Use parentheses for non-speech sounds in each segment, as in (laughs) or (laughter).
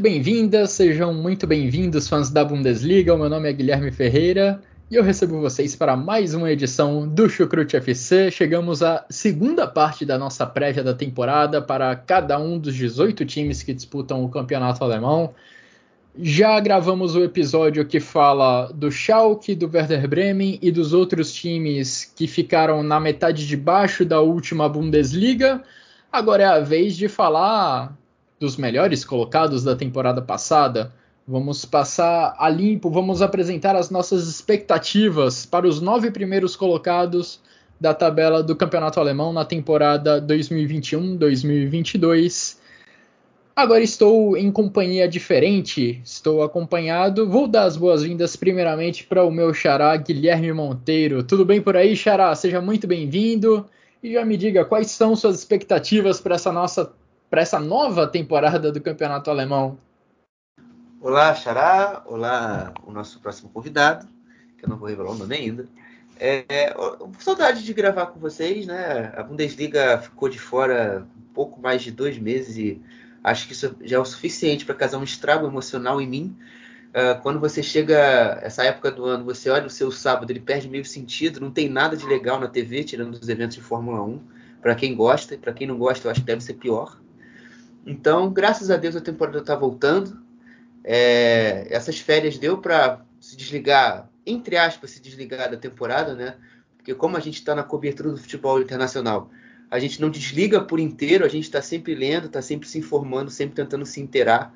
Muito bem-vindas, sejam muito bem-vindos, fãs da Bundesliga. O meu nome é Guilherme Ferreira e eu recebo vocês para mais uma edição do Chucrute FC. Chegamos à segunda parte da nossa prévia da temporada para cada um dos 18 times que disputam o campeonato alemão. Já gravamos o episódio que fala do Schalke, do Werder Bremen e dos outros times que ficaram na metade de baixo da última Bundesliga. Agora é a vez de falar dos melhores colocados da temporada passada. Vamos passar a limpo, vamos apresentar as nossas expectativas para os nove primeiros colocados da tabela do Campeonato Alemão na temporada 2021-2022. Agora estou em companhia diferente, estou acompanhado. Vou dar as boas-vindas primeiramente para o meu xará Guilherme Monteiro. Tudo bem por aí, xará? Seja muito bem-vindo. E já me diga quais são suas expectativas para essa nossa para essa nova temporada do Campeonato Alemão. Olá, Xará. Olá, o nosso próximo convidado, que eu não vou revelar o nome ainda. É, saudade de gravar com vocês, né? A Bundesliga ficou de fora um pouco mais de dois meses e acho que isso já é o suficiente para causar um estrago emocional em mim. Uh, quando você chega essa época do ano, você olha o seu sábado, ele perde meio sentido, não tem nada de legal na TV, tirando os eventos de Fórmula 1. Para quem gosta, e para quem não gosta, eu acho que deve ser pior. Então, graças a Deus, a temporada está voltando. É, essas férias deu para se desligar, entre aspas, se desligar da temporada, né? Porque como a gente está na cobertura do futebol internacional, a gente não desliga por inteiro, a gente está sempre lendo, está sempre se informando, sempre tentando se inteirar.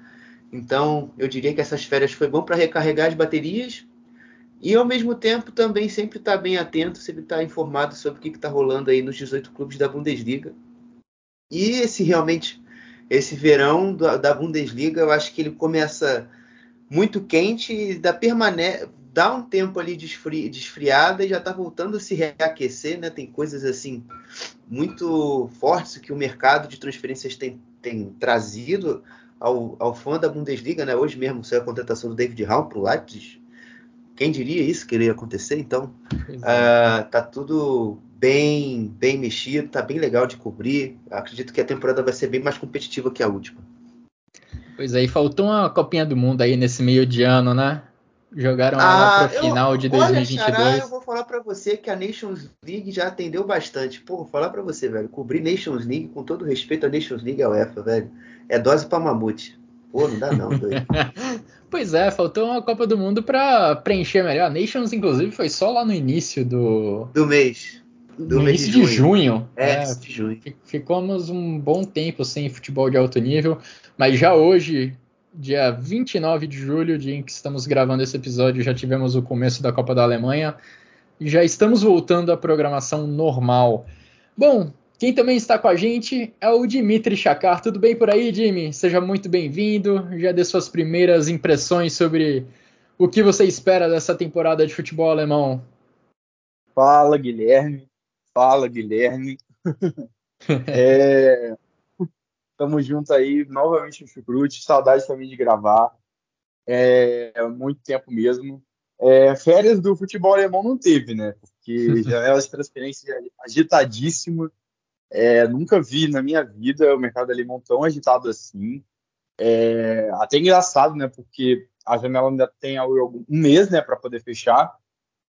Então, eu diria que essas férias foi bom para recarregar as baterias e, ao mesmo tempo, também sempre estar tá bem atento, sempre estar tá informado sobre o que está rolando aí nos 18 clubes da Bundesliga. E se realmente esse verão da Bundesliga, eu acho que ele começa muito quente e dá, permane dá um tempo ali de, esfri de esfriada e já está voltando a se reaquecer, né? Tem coisas assim muito fortes que o mercado de transferências tem, tem trazido ao, ao fã da Bundesliga, né? Hoje mesmo saiu a contratação do David Raum para o Leipzig. Quem diria isso que iria acontecer? Então, uh, tá tudo bem, bem mexido, tá bem legal de cobrir. Acredito que a temporada vai ser bem mais competitiva que a última. Pois aí, faltou uma copinha do mundo aí nesse meio de ano, né? Jogaram ah, ela pro final de 2022. Olha, Xará, eu vou falar para você que a Nations League já atendeu bastante. Pô, vou falar para você, velho. Cobrir Nations League, com todo respeito à Nations League e ao UEFA, velho. É dose pra mamute. Pô, não dá não, doido. (laughs) pois é, faltou uma Copa do Mundo para preencher melhor. A Nations, inclusive, foi só lá no início do... Do mês no início de junho. É, é, de junho. Ficamos um bom tempo sem futebol de alto nível, mas já hoje, dia 29 de julho, dia em que estamos gravando esse episódio, já tivemos o começo da Copa da Alemanha e já estamos voltando à programação normal. Bom, quem também está com a gente é o Dimitri Chakar. Tudo bem por aí, Jimmy? Seja muito bem-vindo. Já dê suas primeiras impressões sobre o que você espera dessa temporada de futebol alemão. Fala, Guilherme. Fala, Guilherme. (laughs) é, tamo junto aí, novamente no Chucrute. Saudade também de gravar. É, muito tempo mesmo. É, férias do futebol alemão não teve, né? Porque (laughs) janela de transferência agitadíssima. É, nunca vi na minha vida o mercado alemão tão agitado assim. É, até engraçado, né? Porque a janela ainda tem um mês, né, para poder fechar.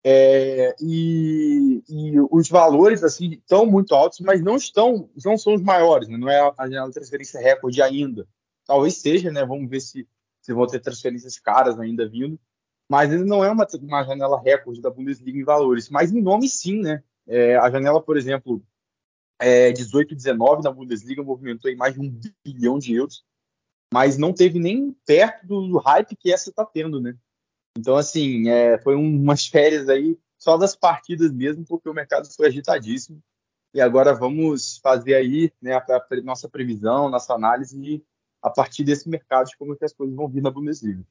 É, e, e, os valores assim estão muito altos, mas não estão, não são os maiores, né? não é a janela de transferência recorde ainda. Talvez seja, né? Vamos ver se, se vão ter transferências caras ainda vindo, mas ainda não é uma, uma janela recorde da Bundesliga em valores, mas em nome sim, né? É, a janela, por exemplo, é, 18 19 na Bundesliga movimentou mais de um bilhão de euros, mas não teve nem perto do hype que essa está tendo, né? Então, assim, é, foi um, umas (laughs) férias aí só das partidas mesmo, porque o mercado foi agitadíssimo. E agora vamos fazer aí né, a, a, nossa previsão, nossa análise a partir desse mercado de como é que as coisas vão vir na Bundesliga.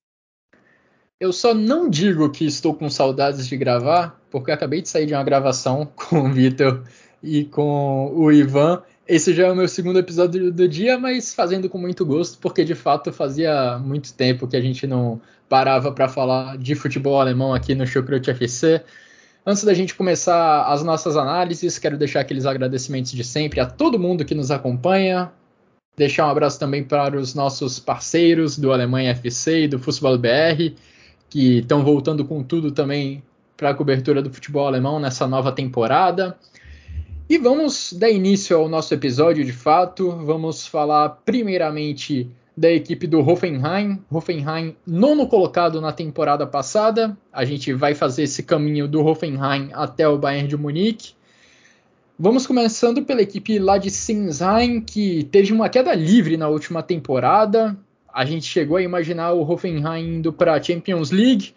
Eu só não digo que estou com saudades de gravar, porque acabei de sair de uma gravação (laughs) com o Vitor e com o Ivan. Esse já é o meu segundo episódio do dia, mas fazendo com muito gosto, porque de fato fazia muito tempo que a gente não parava para falar de futebol alemão aqui no Chucrute FC. Antes da gente começar as nossas análises, quero deixar aqueles agradecimentos de sempre a todo mundo que nos acompanha. Deixar um abraço também para os nossos parceiros do Alemanha FC e do Futebol BR, que estão voltando com tudo também para a cobertura do futebol alemão nessa nova temporada. E vamos dar início ao nosso episódio de fato. Vamos falar primeiramente da equipe do Hoffenheim. Hoffenheim, nono colocado na temporada passada. A gente vai fazer esse caminho do Hoffenheim até o Bayern de Munique. Vamos começando pela equipe lá de Sinsheim, que teve uma queda livre na última temporada. A gente chegou a imaginar o Hoffenheim indo para a Champions League.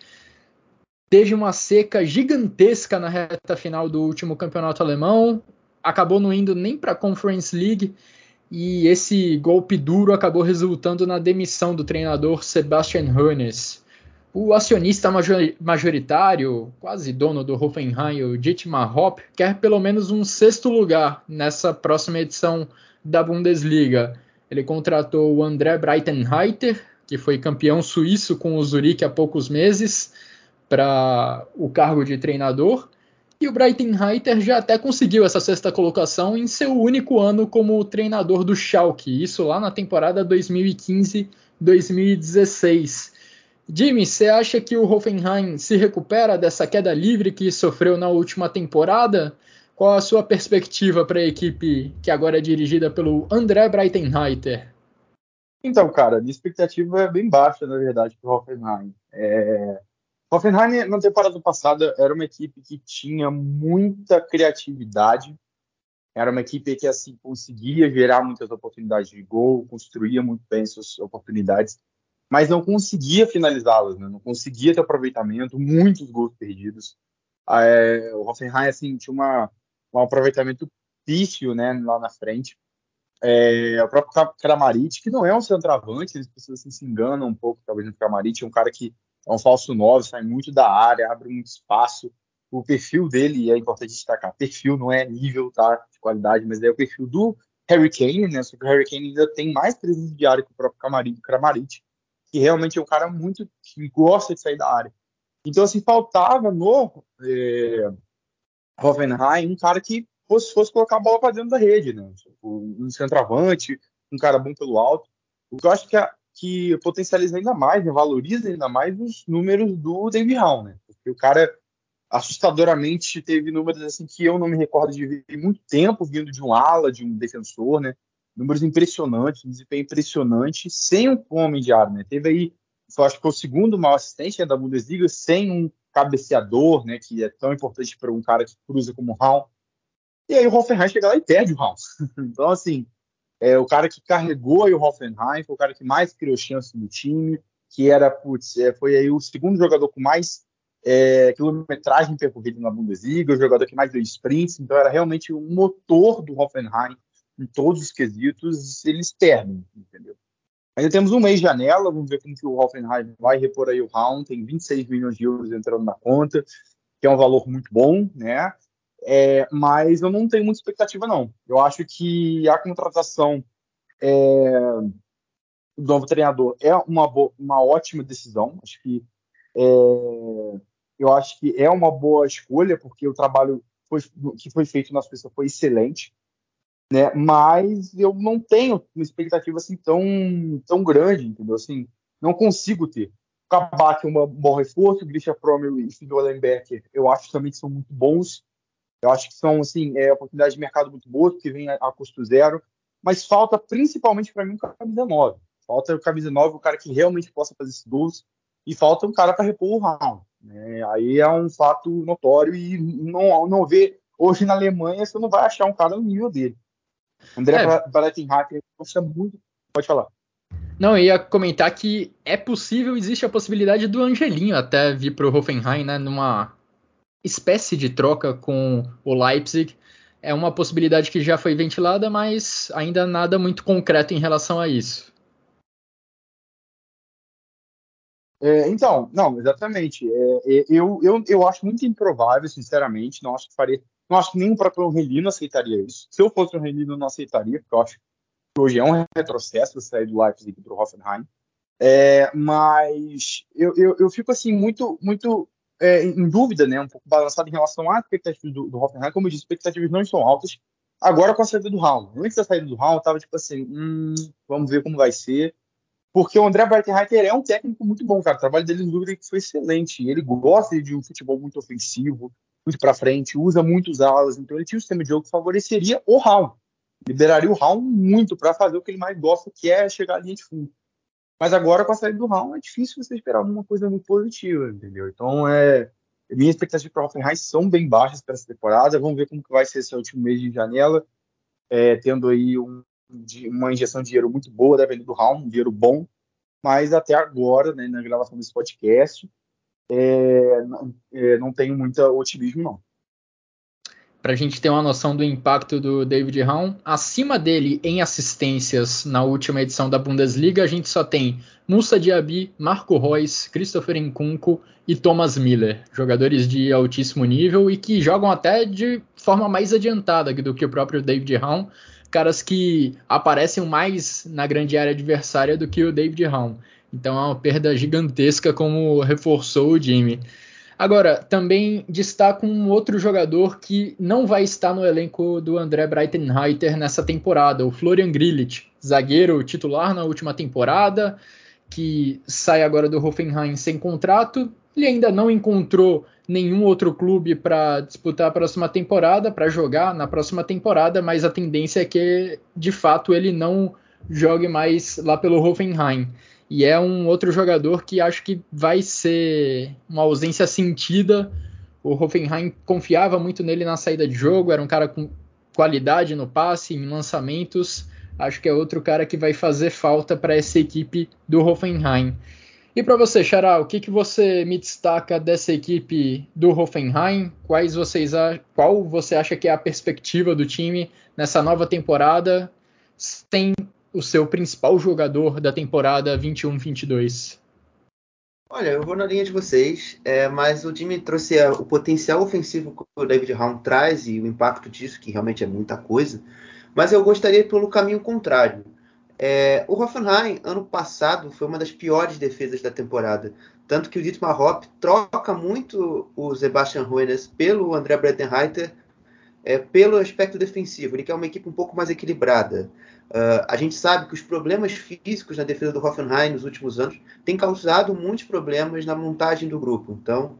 Teve uma seca gigantesca na reta final do último campeonato alemão. Acabou não indo nem para a Conference League e esse golpe duro acabou resultando na demissão do treinador Sebastian Hoeneß. O acionista majoritário, quase dono do Hoffenheim, o Dietmar Hopp, quer pelo menos um sexto lugar nessa próxima edição da Bundesliga. Ele contratou o André Breitenreiter, que foi campeão suíço com o Zurique há poucos meses, para o cargo de treinador. E o Breitenreiter já até conseguiu essa sexta colocação em seu único ano como treinador do Schalke, isso lá na temporada 2015-2016. Jimmy, você acha que o Hoffenheim se recupera dessa queda livre que sofreu na última temporada? Qual a sua perspectiva para a equipe que agora é dirigida pelo André Breitenreiter? Então, cara, minha expectativa é bem baixa, na verdade, para o Hoffenheim. É... Hoffenheim, na temporada passada, era uma equipe que tinha muita criatividade, era uma equipe que assim conseguia gerar muitas oportunidades de gol, construía muito bem suas oportunidades, mas não conseguia finalizá-las, né? não conseguia ter aproveitamento, muitos gols perdidos. É, o Hoffenheim assim, tinha uma, um aproveitamento pífio né, lá na frente. É, o próprio Kramaric, que não é um centroavante, as pessoas assim, se enganam um pouco, talvez no Kramaric, é um cara que é um falso 9, sai muito da área, abre muito espaço. O perfil dele, é importante destacar, perfil não é nível tá, de qualidade, mas é o perfil do Harry Kane, né? Só que o Harry Kane ainda tem mais presença de área que o próprio Kramaric, Kramaric que realmente é um cara muito que gosta de sair da área. Então, assim, faltava no é, Hoffenheim um cara que fosse, fosse colocar a bola para dentro da rede, né? Tipo, um centroavante, um cara bom pelo alto. O que eu acho que a, que potencializa ainda mais, né, valoriza ainda mais os números do David Hall, né? Porque o cara assustadoramente teve números assim que eu não me recordo de ver muito tempo vindo de um ala, de um defensor, né? Números impressionantes, um desempenho impressionante, sem um homem de área, né? Teve aí, eu acho que foi o segundo maior assistente né, da Bundesliga, sem um cabeceador, né? Que é tão importante para um cara que cruza como o Hall. E aí o Hoffenheim chega lá e perde o Hall. (laughs) então, assim, é, o cara que carregou aí o Hoffenheim, foi o cara que mais criou chance no time, que era, putz, é, foi aí o segundo jogador com mais é, quilometragem percorrida na Bundesliga, o jogador que mais deu sprints, então era realmente o motor do Hoffenheim em todos os quesitos, eles perdem, entendeu? Ainda temos um mês de janela, vamos ver como que o Hoffenheim vai repor aí o round, tem 26 milhões de euros entrando na conta, que é um valor muito bom, né? É, mas eu não tenho muita expectativa, não. Eu acho que a contratação é, do novo treinador é uma, uma ótima decisão. Acho que é, eu acho que é uma boa escolha, porque o trabalho foi, que foi feito na Suíça foi excelente. Né? Mas eu não tenho uma expectativa assim tão, tão grande, entendeu? Assim, não consigo ter. Kabak é um bom reforço, Grisha Promel e Fido Allenbecker, eu acho também que são muito bons. Eu acho que são assim, é, oportunidades de mercado muito boas, porque vem a, a custo zero. Mas falta principalmente para mim um camisa 9. Falta o camisa 9, o cara que realmente possa fazer esses gols. E falta um cara para repor o round. Né? Aí é um fato notório e não, não vê. Hoje na Alemanha você não vai achar um cara no nível dele. André é. Baletenhacker gosta muito. Pode falar. Não, eu ia comentar que é possível, existe a possibilidade do Angelinho até vir para o Hoffenheim, né? Numa espécie de troca com o Leipzig. É uma possibilidade que já foi ventilada, mas ainda nada muito concreto em relação a isso. É, então, não, exatamente. É, é, eu, eu, eu acho muito improvável, sinceramente. Não acho que faria. Não acho que nem o próprio Renino aceitaria isso. Se eu fosse o Renino, não aceitaria, porque eu acho que hoje é um retrocesso sair do Leipzig para o Hoffenheim. É, mas eu, eu, eu, fico assim muito muito é, em dúvida, né, um pouco balançado em relação às expectativas do, do Hoffenheim. Como eu disse, expectativas não estão altas. Agora com a saída do Raul. Antes da saída do Raul, tava tipo assim, hum, vamos ver como vai ser. Porque o André Breitenreiter é um técnico muito bom, cara. O trabalho dele no Ludwig foi excelente. Ele gosta de um futebol muito ofensivo, muito para frente, usa muitos alas. Então ele tinha um sistema de jogo que favoreceria o Raul. Liberaria o Raul muito para fazer o que ele mais gosta, que é chegar à linha de fundo. Mas agora, com a saída do Raul, é difícil você esperar alguma coisa muito positiva, entendeu? Então, é, minhas expectativas para o Hoffenheim são bem baixas para essa temporada. Vamos ver como que vai ser esse último mês de janela, é, tendo aí um, uma injeção de dinheiro muito boa da venda do Raul, um dinheiro bom. Mas até agora, né, na gravação desse podcast, é, não, é, não tenho muito otimismo, não para a gente ter uma noção do impacto do David Raum. Acima dele em assistências na última edição da Bundesliga, a gente só tem Musa Diaby, Marco Reus, Christopher Nkunku e Thomas Miller, jogadores de altíssimo nível e que jogam até de forma mais adiantada do que o próprio David Raum, caras que aparecem mais na grande área adversária do que o David Raum. Então é uma perda gigantesca como reforçou o Jimmy. Agora, também destaco um outro jogador que não vai estar no elenco do André Breitenreiter nessa temporada, o Florian Grillitsch, zagueiro titular na última temporada, que sai agora do Hoffenheim sem contrato. Ele ainda não encontrou nenhum outro clube para disputar a próxima temporada, para jogar na próxima temporada, mas a tendência é que de fato ele não jogue mais lá pelo Hoffenheim. E é um outro jogador que acho que vai ser uma ausência sentida. O Hoffenheim confiava muito nele na saída de jogo, era um cara com qualidade no passe, em lançamentos. Acho que é outro cara que vai fazer falta para essa equipe do Hoffenheim. E para você, Xará, o que, que você me destaca dessa equipe do Hoffenheim? Quais vocês qual você acha que é a perspectiva do time nessa nova temporada? Tem o seu principal jogador da temporada 21-22? Olha, eu vou na linha de vocês, é, mas o Jimmy trouxe a, o potencial ofensivo que o David Raum traz e o impacto disso, que realmente é muita coisa, mas eu gostaria pelo caminho contrário. É, o Hoffenheim, ano passado, foi uma das piores defesas da temporada. Tanto que o Dietmar Hopp troca muito o Sebastian Ruenes pelo André Breitenreiter é, pelo aspecto defensivo. Ele quer uma equipe um pouco mais equilibrada. Uh, a gente sabe que os problemas físicos na defesa do Hoffenheim nos últimos anos têm causado muitos problemas na montagem do grupo. Então,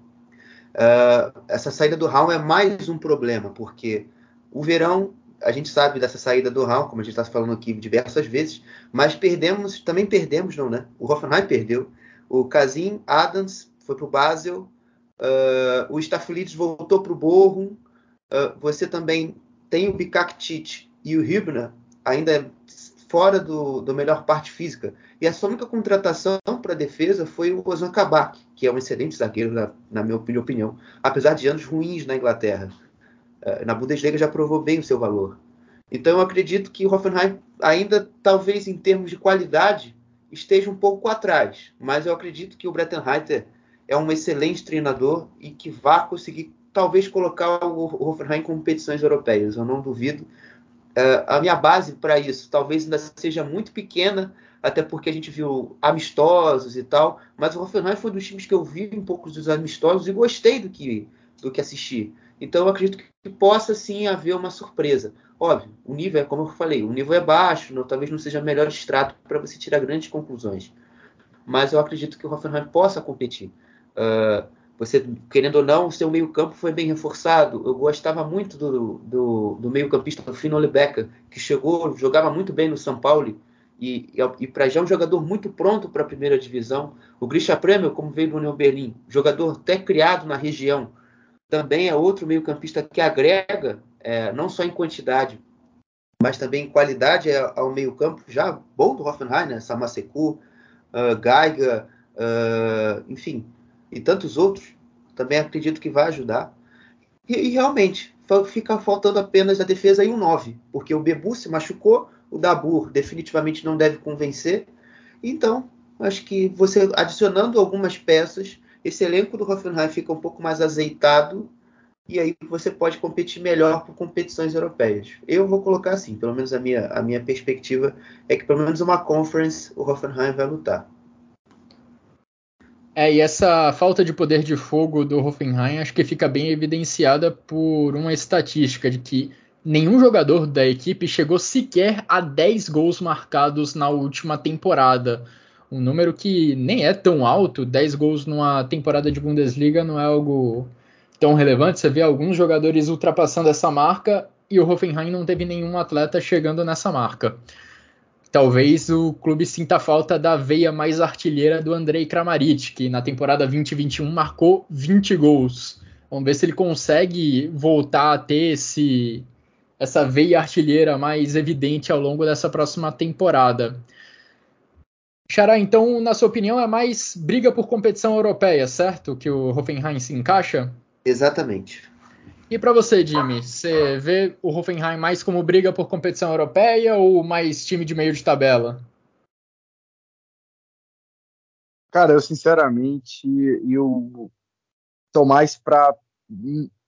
uh, essa saída do Raul é mais um problema, porque o verão, a gente sabe dessa saída do Raul, como a gente está falando aqui diversas vezes, mas perdemos, também perdemos, não, né? O Hoffenheim perdeu. O Kazim Adams foi para o Basel, uh, o Staffelides voltou para o Bochum, você também tem o Bikaktic e o Hübner ainda fora do, do melhor parte física. E a sua única contratação para a defesa foi o Ozan Kabak, que é um excelente zagueiro, na, na minha opinião, apesar de anos ruins na Inglaterra. Uh, na Bundesliga já provou bem o seu valor. Então eu acredito que o Hoffenheim, ainda talvez em termos de qualidade, esteja um pouco atrás. Mas eu acredito que o Brettenreiter é um excelente treinador e que vai conseguir talvez colocar o Hoffenheim em competições europeias. Eu não duvido A minha base para isso talvez ainda seja muito pequena, até porque a gente viu amistosos e tal, mas o Hoffenheim foi um dos times que eu vi um pouco dos amistosos e gostei do que, do que assisti. Então eu acredito que possa sim haver uma surpresa. Óbvio, o nível é como eu falei, o nível é baixo, não, talvez não seja o melhor extrato para você tirar grandes conclusões. Mas eu acredito que o Hoffenheim possa competir. Uh, você, querendo ou não, o seu meio-campo foi bem reforçado. Eu gostava muito do, do, do meio-campista Fino Lebeca, que chegou, jogava muito bem no São Paulo e, e, e para já é um jogador muito pronto para a primeira divisão. O Grisha Prêmio, como veio do União Berlim, jogador até criado na região, também é outro meio-campista que agrega, é, não só em quantidade, mas também em qualidade ao meio-campo, já bom do Hoffenheim, né? Samaseku, uh, Geiger, uh, enfim, e tantos outros, também acredito que vai ajudar. E, e realmente, fica faltando apenas a defesa e um 9, porque o Bebu se machucou, o Dabur definitivamente não deve convencer. Então, acho que você adicionando algumas peças, esse elenco do Hoffenheim fica um pouco mais azeitado e aí você pode competir melhor por competições europeias. Eu vou colocar assim, pelo menos a minha, a minha perspectiva é que pelo menos uma conference o Hoffenheim vai lutar. É, e essa falta de poder de fogo do Hoffenheim acho que fica bem evidenciada por uma estatística de que nenhum jogador da equipe chegou sequer a 10 gols marcados na última temporada. Um número que nem é tão alto, 10 gols numa temporada de Bundesliga não é algo tão relevante. Você vê alguns jogadores ultrapassando essa marca e o Hoffenheim não teve nenhum atleta chegando nessa marca. Talvez o clube sinta falta da veia mais artilheira do Andrei Kramaric, que na temporada 2021 marcou 20 gols. Vamos ver se ele consegue voltar a ter esse, essa veia artilheira mais evidente ao longo dessa próxima temporada. Xará, então, na sua opinião, é mais briga por competição europeia, certo? Que o Hoffenheim se encaixa? Exatamente. E para você, Jimmy, você vê o Hoffenheim mais como briga por competição europeia ou mais time de meio de tabela? Cara, eu sinceramente eu tô mais para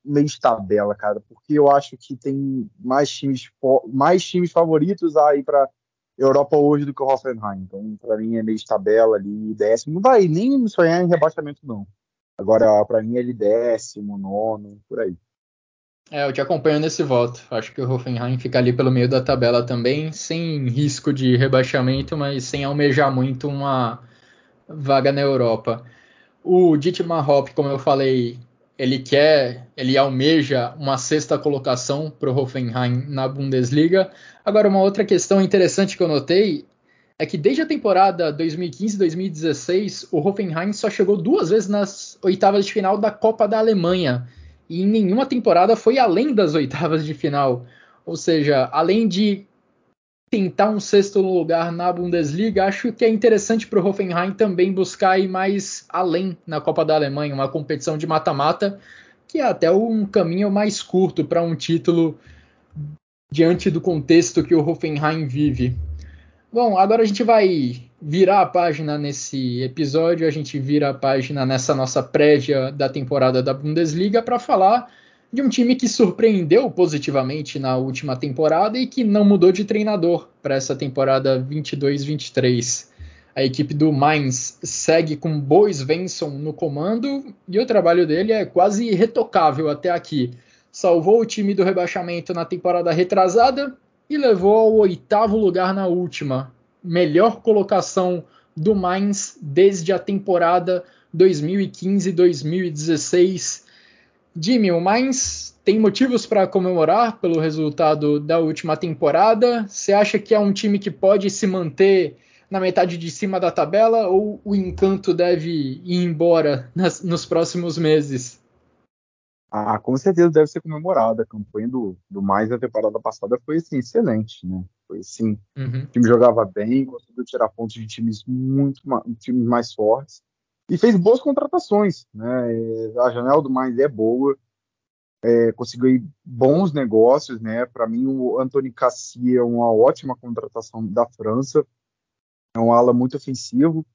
meio de tabela, cara, porque eu acho que tem mais times mais times favoritos aí para Europa hoje do que o Hoffenheim. Então, para mim é meio de tabela ali, décimo. Não vai nem sonhar em rebaixamento não. Agora, para mim ele décimo, nono, por aí. É, eu te acompanho nesse voto. Acho que o Hoffenheim fica ali pelo meio da tabela também, sem risco de rebaixamento, mas sem almejar muito uma vaga na Europa. O Dietmar Hopp, como eu falei, ele quer, ele almeja uma sexta colocação para o Hoffenheim na Bundesliga. Agora, uma outra questão interessante que eu notei é que desde a temporada 2015-2016, o Hoffenheim só chegou duas vezes nas oitavas de final da Copa da Alemanha e em nenhuma temporada foi além das oitavas de final. Ou seja, além de tentar um sexto lugar na Bundesliga, acho que é interessante para o Hoffenheim também buscar ir mais além na Copa da Alemanha, uma competição de mata-mata, que é até um caminho mais curto para um título diante do contexto que o Hoffenheim vive. Bom, agora a gente vai virar a página nesse episódio, a gente vira a página nessa nossa prévia da temporada da Bundesliga para falar de um time que surpreendeu positivamente na última temporada e que não mudou de treinador para essa temporada 22-23. A equipe do Mainz segue com Bois Svensson no comando e o trabalho dele é quase irretocável até aqui. Salvou o time do rebaixamento na temporada retrasada e levou ao oitavo lugar na última, melhor colocação do Mainz desde a temporada 2015-2016. Jimmy, o Mainz tem motivos para comemorar pelo resultado da última temporada? Você acha que é um time que pode se manter na metade de cima da tabela ou o encanto deve ir embora nas, nos próximos meses? Ah, com certeza deve ser comemorada. A campanha do, do mais da temporada passada foi assim, excelente, né? Foi assim, uhum. o time jogava bem, conseguiu tirar pontos de times muito times mais fortes e fez boas contratações, né? É, a janela do mais é boa, é, conseguiu bons negócios, né? Para mim o Anthony Cassi é uma ótima contratação da França, é um ala muito ofensivo,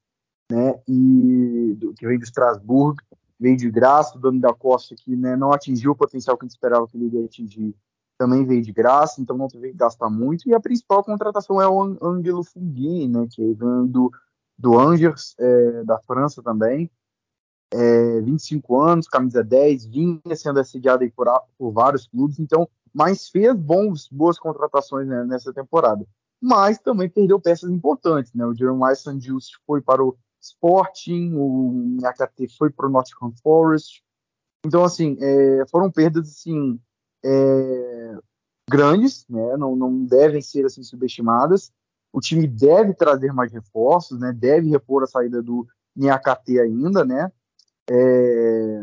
né? E do, que vem do Strasbourg veio de graça, o Dani da Costa, que né, não atingiu o potencial que a gente esperava que ele ia atingir, também veio de graça, então não teve que gastar muito. E a principal contratação é o Angelo Fungini, né, que vem do, do Angers, é, da França também. É, 25 anos, camisa 10, vinha sendo assediado por, por vários clubes, então, mas fez bons, boas contratações né, nessa temporada. Mas também perdeu peças importantes, né? O Jeremiah Sanjus foi para o Sporting, o Nakate foi para o Nottingham Forest. Então, assim, é, foram perdas assim, é, grandes, né? não, não devem ser assim, subestimadas. O time deve trazer mais reforços, né? deve repor a saída do Niakate ainda, né? É,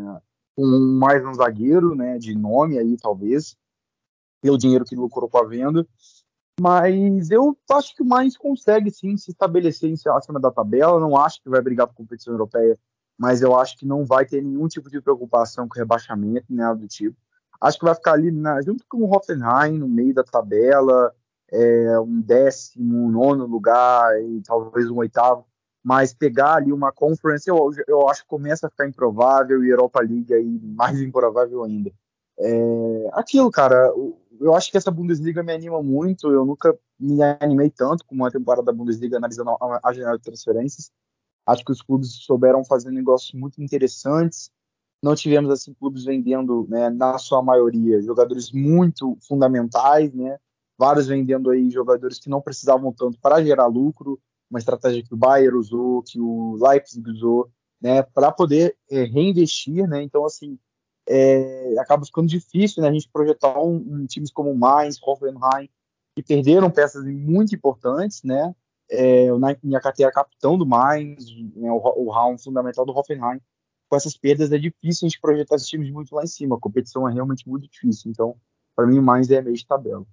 mais um zagueiro né, de nome aí, talvez, pelo dinheiro que lucrou com a venda. Mas eu acho que o Mainz consegue sim se estabelecer em acima da tabela. Não acho que vai brigar por competição europeia, mas eu acho que não vai ter nenhum tipo de preocupação com rebaixamento, nada do tipo. Acho que vai ficar ali na, junto com o Hoffenheim no meio da tabela, é, um décimo, nono lugar e talvez um oitavo, mas pegar ali uma conference eu, eu acho que começa a ficar improvável e Europa League aí mais improvável ainda. É, aquilo, cara, eu acho que essa Bundesliga me anima muito. Eu nunca me animei tanto com uma temporada da Bundesliga analisando a janela de transferências. Acho que os clubes souberam fazer negócios muito interessantes. Não tivemos assim clubes vendendo, né, na sua maioria, jogadores muito fundamentais, né? Vários vendendo aí jogadores que não precisavam tanto para gerar lucro, uma estratégia que o Bayern usou, que o Leipzig usou, né, para poder é, reinvestir, né? Então assim, é, acaba ficando difícil né, a gente projetar um, um times como Mainz, Hoffenheim, que perderam peças muito importantes, né? É, o Nyakate é capitão do Mainz, né, o, o fundamental do Hoffenheim. Com essas perdas é difícil a gente projetar esses times muito lá em cima. A competição é realmente muito difícil. Então, para mim, o Mainz é meio de tabela.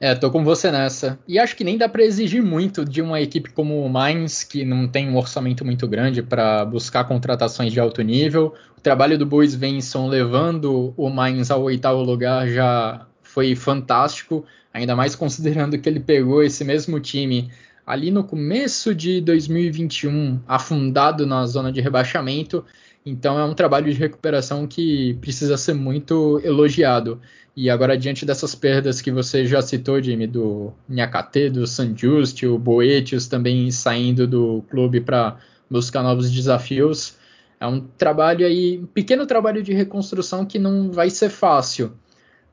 É, tô com você nessa. E acho que nem dá para exigir muito de uma equipe como o Mainz, que não tem um orçamento muito grande para buscar contratações de alto nível. O trabalho do Bois Venson levando o Mainz ao oitavo lugar já foi fantástico, ainda mais considerando que ele pegou esse mesmo time ali no começo de 2021, afundado na zona de rebaixamento. Então é um trabalho de recuperação que precisa ser muito elogiado. E agora, diante dessas perdas que você já citou, Jimmy, do Nhakate, do San Just, o Boetius também saindo do clube para buscar novos desafios, é um trabalho aí, um pequeno trabalho de reconstrução que não vai ser fácil.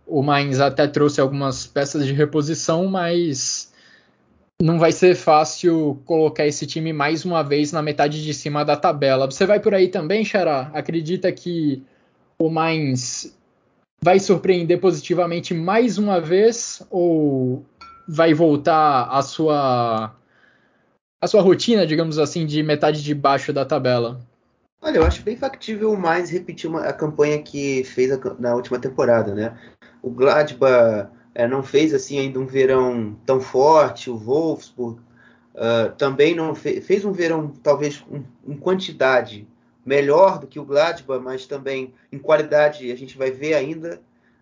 O Mainz até trouxe algumas peças de reposição, mas não vai ser fácil colocar esse time mais uma vez na metade de cima da tabela. Você vai por aí também, Xará? Acredita que o Mainz vai surpreender positivamente mais uma vez ou vai voltar à sua a sua rotina, digamos assim, de metade de baixo da tabela? Olha, eu acho bem factível mais repetir uma, a campanha que fez a, na última temporada, né? O Gladbach é, não fez assim ainda um verão tão forte, o Wolfsburg uh, também não fe, fez um verão talvez em um, um quantidade melhor do que o Gladbach, mas também em qualidade a gente vai ver ainda.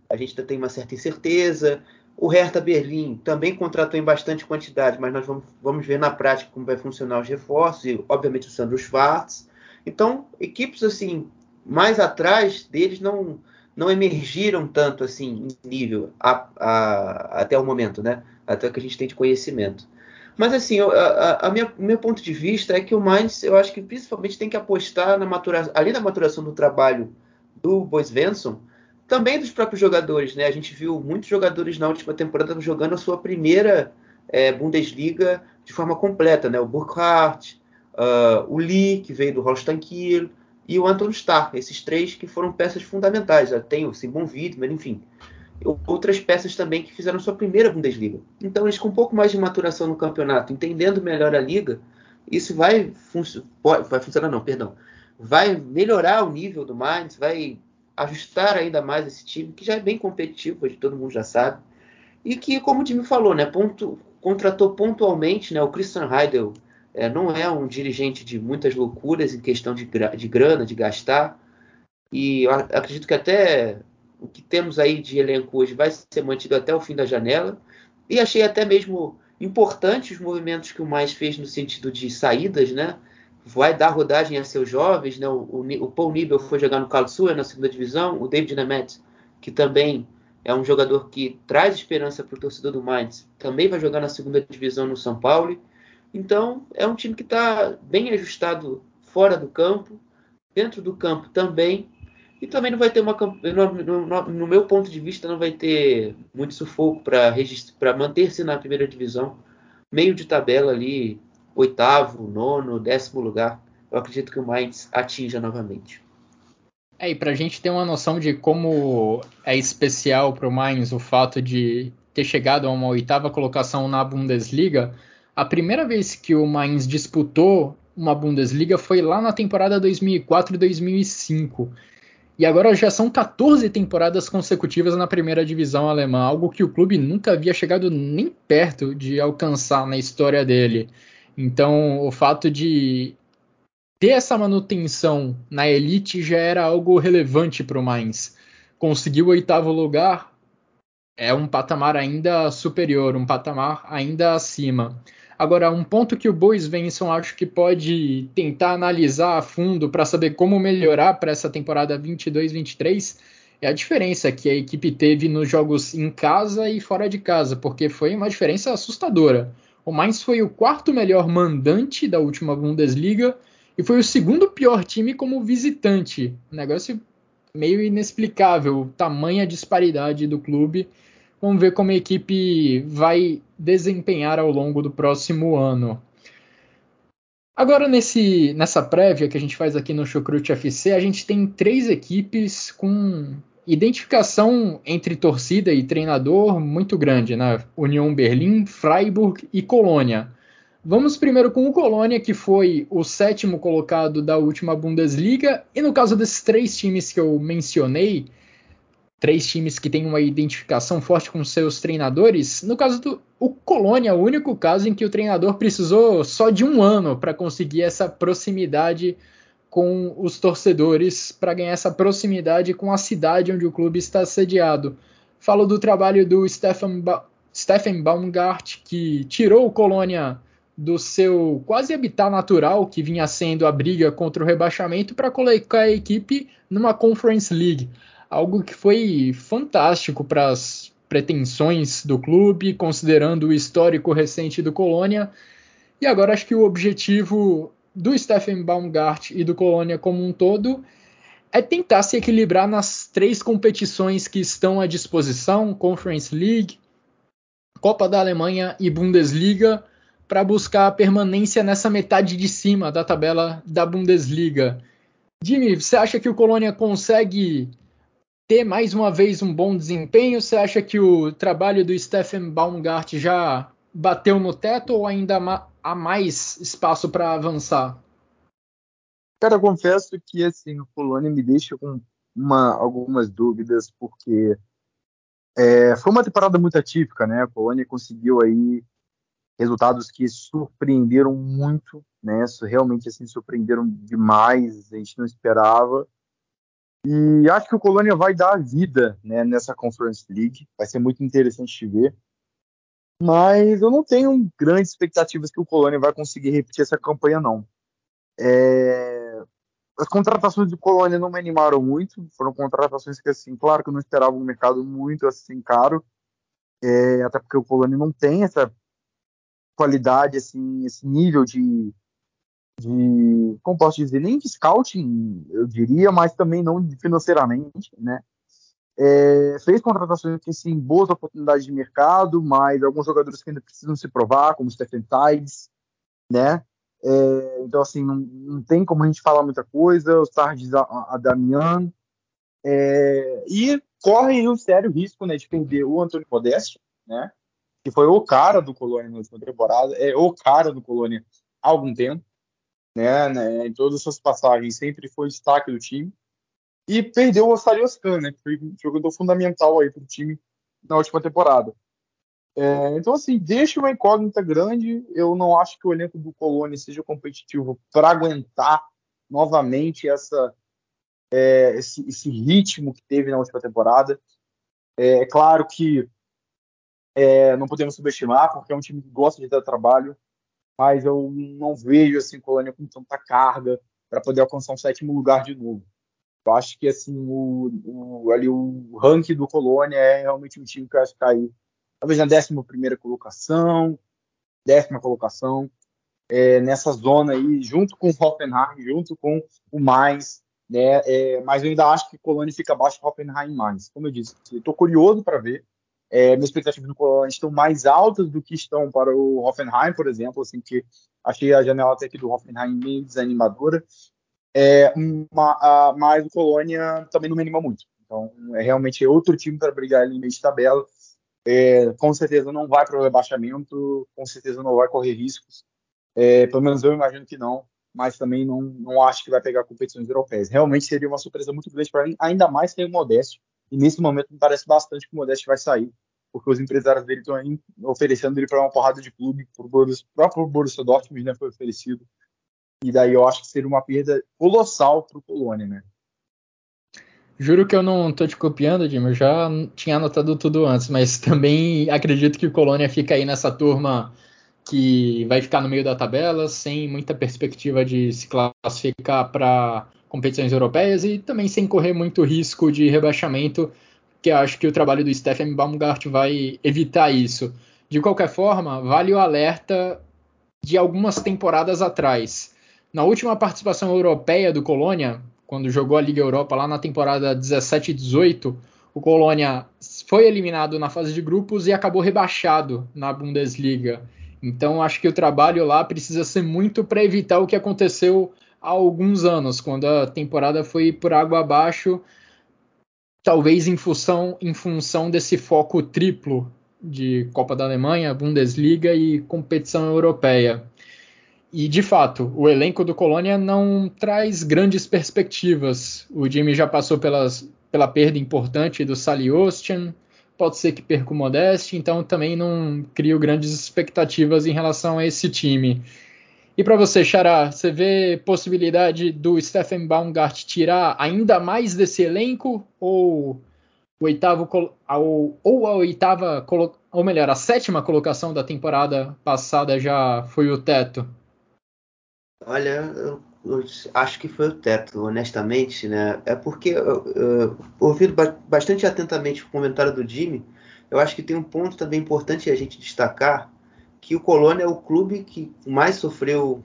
A gente ainda tem uma certa incerteza. O Hertha Berlim também contratou em bastante quantidade, mas nós vamos, vamos ver na prática como vai funcionar os reforços e, obviamente, o Sandro Schwartz. Então, equipes assim mais atrás deles não não emergiram tanto assim em nível a, a, até o momento, né? Até que a gente tem de conhecimento. Mas assim, eu, a, a minha, meu ponto de vista é que o Mainz, eu acho que principalmente tem que apostar na maturação, além da maturação do trabalho do Bois Venson, também dos próprios jogadores, né? A gente viu muitos jogadores na última temporada jogando a sua primeira é, Bundesliga de forma completa, né? O Burkhardt, uh, o Lee, que veio do Holstein Kiel, e o Anton Starr, esses três que foram peças fundamentais. Tem o Simon Wittmann, enfim outras peças também que fizeram sua primeira Bundesliga. Então, eles com um pouco mais de maturação no campeonato, entendendo melhor a liga, isso vai, vai funcionar, não, perdão, vai melhorar o nível do Mainz, vai ajustar ainda mais esse time, que já é bem competitivo, todo mundo já sabe, e que, como o time falou, né, ponto, contratou pontualmente né, o Christian Heidel, é, não é um dirigente de muitas loucuras em questão de, de grana, de gastar, e acredito que até o que temos aí de elenco hoje vai ser mantido até o fim da janela. E achei até mesmo importante os movimentos que o Mais fez no sentido de saídas, né? Vai dar rodagem a seus jovens, né? O, o, o Paul Nibel foi jogar no Karlsruhe na segunda divisão, o David Nemeth, que também é um jogador que traz esperança para o torcedor do Mainz, também vai jogar na segunda divisão no São Paulo. Então, é um time que está bem ajustado fora do campo, dentro do campo também, e também não vai ter uma. No, no, no meu ponto de vista, não vai ter muito sufoco para manter-se na primeira divisão. Meio de tabela ali, oitavo, nono, décimo lugar. Eu acredito que o Mainz atinja novamente. É, e para a gente ter uma noção de como é especial para o Mainz o fato de ter chegado a uma oitava colocação na Bundesliga, a primeira vez que o Mainz disputou uma Bundesliga foi lá na temporada 2004 e 2005. E agora já são 14 temporadas consecutivas na primeira divisão alemã, algo que o clube nunca havia chegado nem perto de alcançar na história dele. Então, o fato de ter essa manutenção na elite já era algo relevante para o Mainz. conseguir o oitavo lugar é um patamar ainda superior, um patamar ainda acima. Agora, um ponto que o Bois Svensson acho que pode tentar analisar a fundo para saber como melhorar para essa temporada 22-23 é a diferença que a equipe teve nos jogos em casa e fora de casa, porque foi uma diferença assustadora. O Mainz foi o quarto melhor mandante da última Bundesliga e foi o segundo pior time como visitante. Um negócio meio inexplicável, tamanha disparidade do clube. Vamos ver como a equipe vai desempenhar ao longo do próximo ano. Agora, nesse, nessa prévia que a gente faz aqui no Chucrute FC, a gente tem três equipes com identificação entre torcida e treinador muito grande, né? União Berlim, Freiburg e Colônia. Vamos primeiro com o Colônia, que foi o sétimo colocado da última Bundesliga, e no caso desses três times que eu mencionei, três times que têm uma identificação forte com seus treinadores, no caso do o Colônia, o único caso em que o treinador precisou só de um ano para conseguir essa proximidade com os torcedores para ganhar essa proximidade com a cidade onde o clube está sediado. Falo do trabalho do Stefan, ba Stephen Baumgart, que tirou o Colônia do seu quase habitat natural, que vinha sendo a briga contra o rebaixamento, para colocar a equipe numa Conference League. Algo que foi fantástico para as pretensões do clube, considerando o histórico recente do Colônia. E agora acho que o objetivo do Stephen Baumgart e do Colônia como um todo é tentar se equilibrar nas três competições que estão à disposição, Conference League, Copa da Alemanha e Bundesliga, para buscar a permanência nessa metade de cima da tabela da Bundesliga. Jimmy, você acha que o Colônia consegue ter mais uma vez um bom desempenho? Você acha que o trabalho do Stephen Baumgart já bateu no teto ou ainda há mais espaço para avançar? Cara, confesso que assim, o Colônia me deixa com uma, algumas dúvidas, porque é, foi uma temporada muito atípica, né? A Colônia conseguiu aí resultados que surpreenderam muito, né? Realmente assim surpreenderam demais, a gente não esperava. E acho que o Colônia vai dar vida né, nessa Conference League. Vai ser muito interessante de ver. Mas eu não tenho grandes expectativas que o Colônia vai conseguir repetir essa campanha, não. É... As contratações do Colônia não me animaram muito. Foram contratações que, assim, claro que eu não esperava um mercado muito assim caro. É... Até porque o Colônia não tem essa qualidade, assim, esse nível de, de, como posso dizer, nem de scouting, eu diria, mas também não financeiramente, né? É, fez contratações que sim, boas oportunidades de mercado, mas alguns jogadores que ainda precisam se provar, como Stephen Tides, né? É, então, assim, não, não, tem como a gente falar muita coisa. Os Tardes a, a Damian. É, e corre um sério risco né, de perder o Antônio Podeste, né? Que foi o cara do Colônia na última temporada, é o cara do Colônia há algum tempo, né? né em todas as suas passagens sempre foi destaque do time e perdeu o Osarioscan, né, que foi um jogador fundamental aí para o time na última temporada. É, então, assim, deixa uma incógnita grande. Eu não acho que o elenco do Colônia seja competitivo para aguentar novamente essa, é, esse, esse, ritmo que teve na última temporada. É, é claro que é, não podemos subestimar, porque é um time que gosta de dar trabalho, mas eu não vejo assim, Colônia com tanta carga para poder alcançar um sétimo lugar de novo. Eu acho que assim, o, o, ali, o ranking do Colônia é realmente um time que eu acho que cair talvez na 11 colocação, décima colocação, é, nessa zona aí, junto com o Hoffenheim, junto com o mais, né? É, mas eu ainda acho que Colônia fica abaixo do Hoffenheim mais. Como eu disse, estou curioso para ver. É, minhas expectativas no Colônia estão mais altas do que estão para o Hoffenheim, por exemplo, assim que achei a janela até aqui do Hoffenheim meio desanimadora. É, uma, a, mas o Colônia também não me anima muito. Então, é realmente outro time para brigar ali no meio de tabela. É, com certeza não vai para o rebaixamento, com certeza não vai correr riscos. É, pelo menos eu imagino que não, mas também não, não acho que vai pegar competições europeias. Realmente seria uma surpresa muito grande para mim, ainda mais que o Modeste. E nesse momento me parece bastante que o Modeste vai sair, porque os empresários dele estão oferecendo ele para uma porrada de clube, o próprio Borussia Dortmund né, foi oferecido. E daí eu acho que seria uma perda colossal para o Colônia, né? Juro que eu não tô te copiando, Jimmy. Eu já tinha anotado tudo antes, mas (laughs) também acredito que o Colônia fica aí nessa turma que vai ficar no meio da tabela, sem muita perspectiva de se classificar para competições europeias e também sem correr muito risco de rebaixamento, que acho que o trabalho do Stephen Baumgart vai evitar isso. De qualquer forma, vale o alerta de algumas temporadas atrás. Na última participação europeia do Colônia, quando jogou a Liga Europa lá na temporada 17 e 18, o Colônia foi eliminado na fase de grupos e acabou rebaixado na Bundesliga. Então acho que o trabalho lá precisa ser muito para evitar o que aconteceu há alguns anos, quando a temporada foi por água abaixo, talvez em função, em função desse foco triplo de Copa da Alemanha, Bundesliga e competição europeia. E de fato, o elenco do Colônia não traz grandes perspectivas. O Jimmy já passou pelas, pela perda importante do Sally Ostian, pode ser que perca o Modeste, então também não crio grandes expectativas em relação a esse time. E para você, Xará, você vê possibilidade do Stephen Baumgart tirar ainda mais desse elenco ou o oitavo ou a oitava ou melhor, a sétima colocação da temporada passada já foi o teto? Olha, eu, eu, acho que foi o teto, honestamente, né? É porque, ouvindo bastante atentamente o comentário do Jimmy, eu acho que tem um ponto também importante a gente destacar, que o Colônia é o clube que mais sofreu,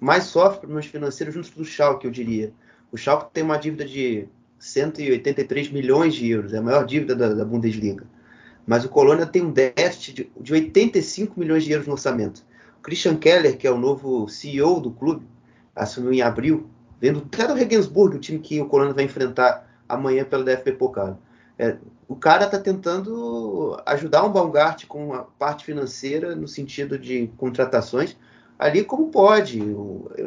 mais sofre problemas financeiros junto do Schalke, eu diria. O Schalke tem uma dívida de 183 milhões de euros, é a maior dívida da, da Bundesliga. Mas o Colônia tem um déficit de, de 85 milhões de euros no orçamento. Christian Keller, que é o novo CEO do clube, assumiu em abril, vendo até do Regensburg, o time que o Colônia vai enfrentar amanhã pelo DFB Pokal. É, o cara está tentando ajudar um Baumgart com a parte financeira no sentido de contratações ali como pode.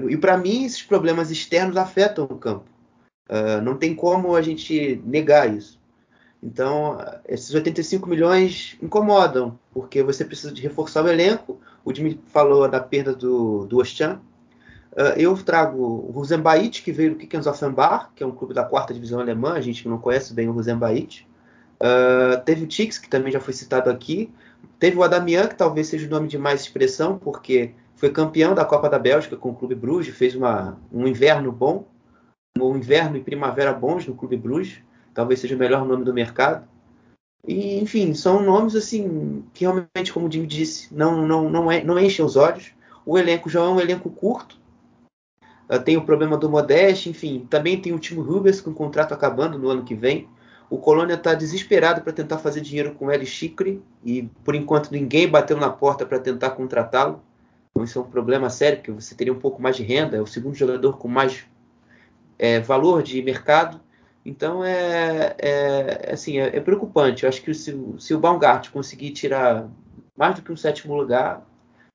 E para mim esses problemas externos afetam o campo. Uh, não tem como a gente negar isso. Então, esses 85 milhões incomodam, porque você precisa de reforçar o elenco. O Jimmy falou da perda do, do Ostian. Uh, eu trago o Rosenbait, que veio do Kickens Offenbach, que é um clube da quarta divisão alemã. A gente não conhece bem o Rosenbait. Uh, teve o Tix, que também já foi citado aqui. Teve o Adamian, que talvez seja o nome de mais expressão, porque foi campeão da Copa da Bélgica com o Clube Bruges, fez uma, um inverno bom, um inverno e primavera bons no Clube Bruges talvez seja o melhor nome do mercado. E, enfim, são nomes assim que realmente, como o Jimmy disse, não, não, não, é, não enchem os olhos. O elenco já é um elenco curto. Uh, tem o problema do Modeste, enfim. Também tem o Timo Rubens com o contrato acabando no ano que vem. O Colônia está desesperado para tentar fazer dinheiro com Eli Chicre e por enquanto ninguém bateu na porta para tentar contratá-lo. Então isso é um problema sério, porque você teria um pouco mais de renda, é o segundo jogador com mais é, valor de mercado então é, é assim, é, é, preocupante. Eu acho que se, se o Baumgart conseguir tirar mais do que um sétimo lugar,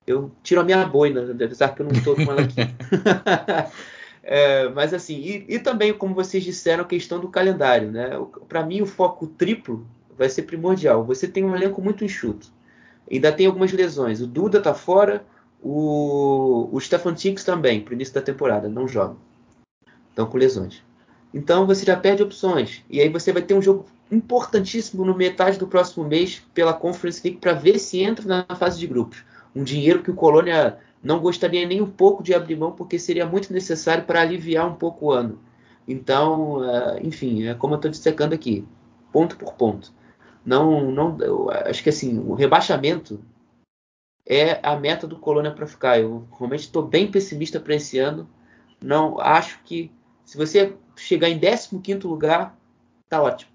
eu tiro a minha boina, apesar que eu não estou com ela aqui. (laughs) é, mas assim, e, e, também, como vocês disseram, a questão do calendário. Né? Para mim, o foco triplo vai ser primordial. Você tem um elenco muito enxuto. Ainda tem algumas lesões. O Duda está fora, o, o Stefan Tix também, para o início da temporada, não joga. Estão com lesões. Então você já perde opções. E aí você vai ter um jogo importantíssimo no metade do próximo mês pela Conference League para ver se entra na fase de grupos. Um dinheiro que o Colônia não gostaria nem um pouco de abrir mão, porque seria muito necessário para aliviar um pouco o ano. Então, uh, enfim, é como eu estou dissecando aqui, ponto por ponto. Não, não, acho que assim, o rebaixamento é a meta do Colônia para ficar. Eu realmente estou bem pessimista para esse ano. Não acho que se você chegar em 15 lugar, tá ótimo.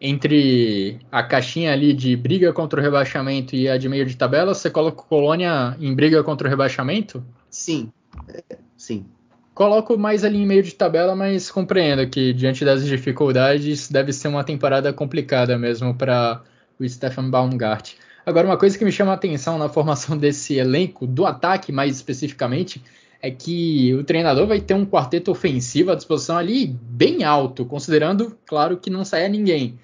Entre a caixinha ali de briga contra o rebaixamento e a de meio de tabela, você coloca o Colônia em briga contra o rebaixamento? Sim, é, sim. Coloco mais ali em meio de tabela, mas compreendo que diante das dificuldades deve ser uma temporada complicada mesmo para o Stefan Baumgart. Agora, uma coisa que me chama a atenção na formação (laughs) desse elenco, do ataque mais especificamente, é que o treinador vai ter um quarteto ofensivo à disposição ali bem alto, considerando, claro, que não saia ninguém.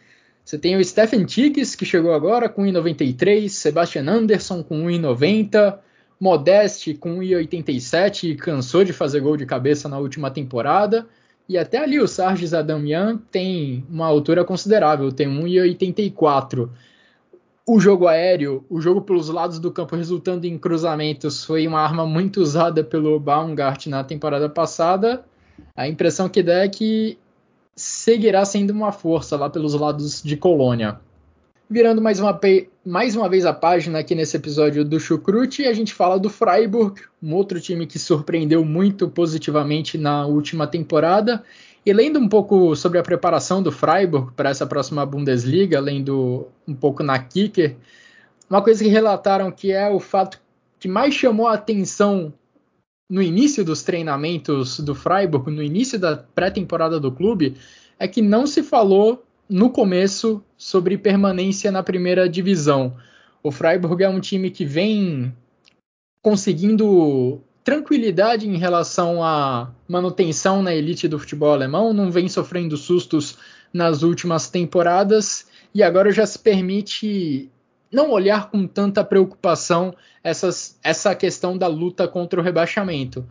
Você tem o Stephen Tigges, que chegou agora com 1,93, Sebastian Anderson com 1,90, Modeste com 1,87 e cansou de fazer gol de cabeça na última temporada. E até ali o Sargis Adamian tem uma altura considerável, tem 1,84. O jogo aéreo, o jogo pelos lados do campo resultando em cruzamentos, foi uma arma muito usada pelo Baumgart na temporada passada. A impressão que dá é que seguirá sendo uma força lá pelos lados de Colônia. Virando mais uma, mais uma vez a página aqui nesse episódio do Chucrute, a gente fala do Freiburg, um outro time que surpreendeu muito positivamente na última temporada. E lendo um pouco sobre a preparação do Freiburg para essa próxima Bundesliga, lendo um pouco na Kicker, uma coisa que relataram que é o fato que mais chamou a atenção no início dos treinamentos do Freiburg, no início da pré-temporada do clube, é que não se falou no começo sobre permanência na primeira divisão. O Freiburg é um time que vem conseguindo tranquilidade em relação à manutenção na elite do futebol alemão, não vem sofrendo sustos nas últimas temporadas e agora já se permite não olhar com tanta preocupação essas, essa questão da luta contra o rebaixamento.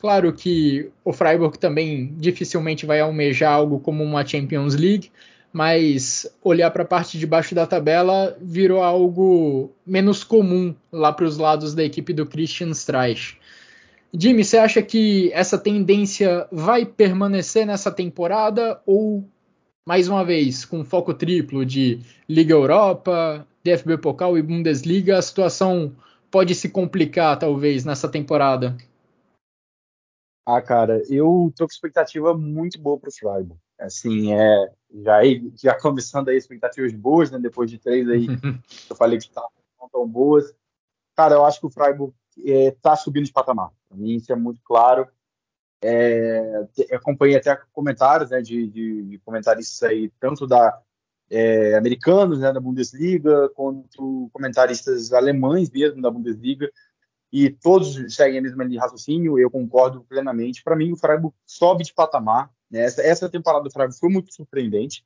Claro que o Freiburg também dificilmente vai almejar algo como uma Champions League, mas olhar para a parte de baixo da tabela virou algo menos comum lá para os lados da equipe do Christian Streich. Jimmy, você acha que essa tendência vai permanecer nessa temporada ou, mais uma vez, com foco triplo de Liga Europa, DFB Pokal e Bundesliga, a situação pode se complicar, talvez, nessa temporada? Ah, cara, eu tô com expectativa muito boa para o Freiburg. Assim, é, já, já começando aí expectativas boas, né? Depois de três aí, (laughs) eu falei que estavam tão boas. Cara, eu acho que o Freiburg está é, subindo de patamar. Para mim, isso é muito claro. É, acompanhei até comentários né, de, de, de comentaristas aí, tanto da é, americanos né, da Bundesliga, quanto comentaristas alemães mesmo da Bundesliga, e todos seguem a mesma linha de raciocínio, eu concordo plenamente. Para mim, o Freiburg sobe de patamar, né? Essa, essa temporada do Freiburg foi muito surpreendente.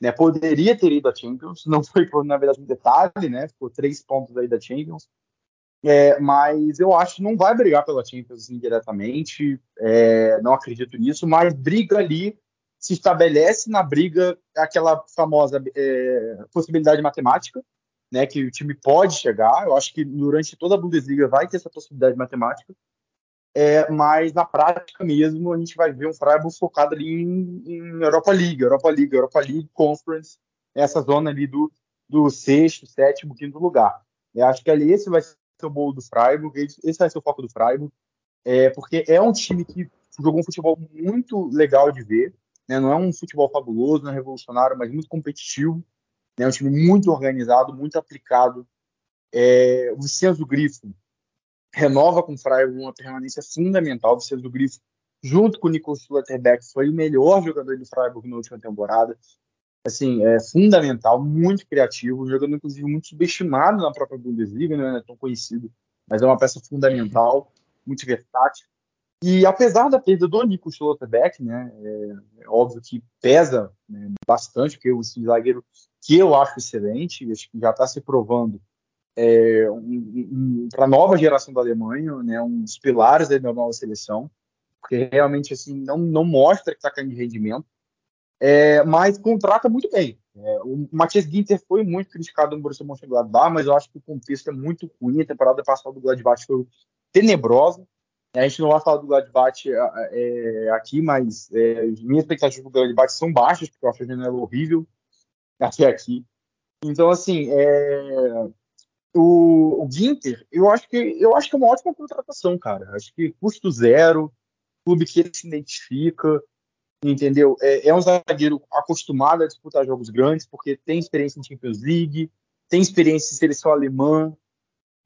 Né? Poderia ter ido à Champions, (laughs) não foi, na verdade, um detalhe, né? Ficou três pontos aí da Champions. É, mas eu acho que não vai brigar pela Champions indiretamente, é, não acredito nisso, mas briga ali, se estabelece na briga aquela famosa é, possibilidade matemática, né, que o time pode chegar. Eu acho que durante toda a Bundesliga vai ter essa possibilidade matemática. É, mas na prática mesmo a gente vai ver um Freiburg focado ali em, em, Europa League, Europa League, Europa League Conference, essa zona ali do, do sexto, sétimo, quinto lugar. Eu acho que ali esse vai ser o bolo do Freiburg, esse vai ser o foco do Freiburg, é, porque é um time que jogou um futebol muito legal de ver, né? não é um futebol fabuloso, não é revolucionário, mas muito competitivo, né? um time muito organizado, muito aplicado. É, o Vicenzo Grifo renova com o Freiburg uma permanência fundamental. O Vicenzo Grifo, junto com o Nico Schlotterbeck, foi o melhor jogador do Freiburg na última temporada. Assim, é fundamental, muito criativo, jogando inclusive muito subestimado na própria Bundesliga, né? não é tão conhecido, mas é uma peça fundamental, muito versátil. E apesar da perda do Nico Schlotterbeck, né, é, é óbvio que pesa né, bastante, porque o zagueiro que eu acho excelente, acho que já está se provando é, um, um, para a nova geração da Alemanha, né, um dos pilares da nova seleção, porque realmente assim não, não mostra que está caindo de rendimento, é, mas contrata muito bem. É, o Matheus Ginter foi muito criticado no Borussia Mönchengladbach, mas eu acho que o contexto é muito ruim. A temporada passada do Gladbach foi tenebrosa. A gente não vai falar do Gladbach é, aqui, mas é, minhas expectativas do Gladbach são baixas, porque eu acho a janela horrível até aqui. Então, assim, é, o, o Ginter, eu acho que eu acho que é uma ótima contratação, cara. Acho que custo zero, clube que ele se identifica, entendeu? É, é, um zagueiro acostumado a disputar jogos grandes, porque tem experiência em Champions League, tem experiência em seleção alemã,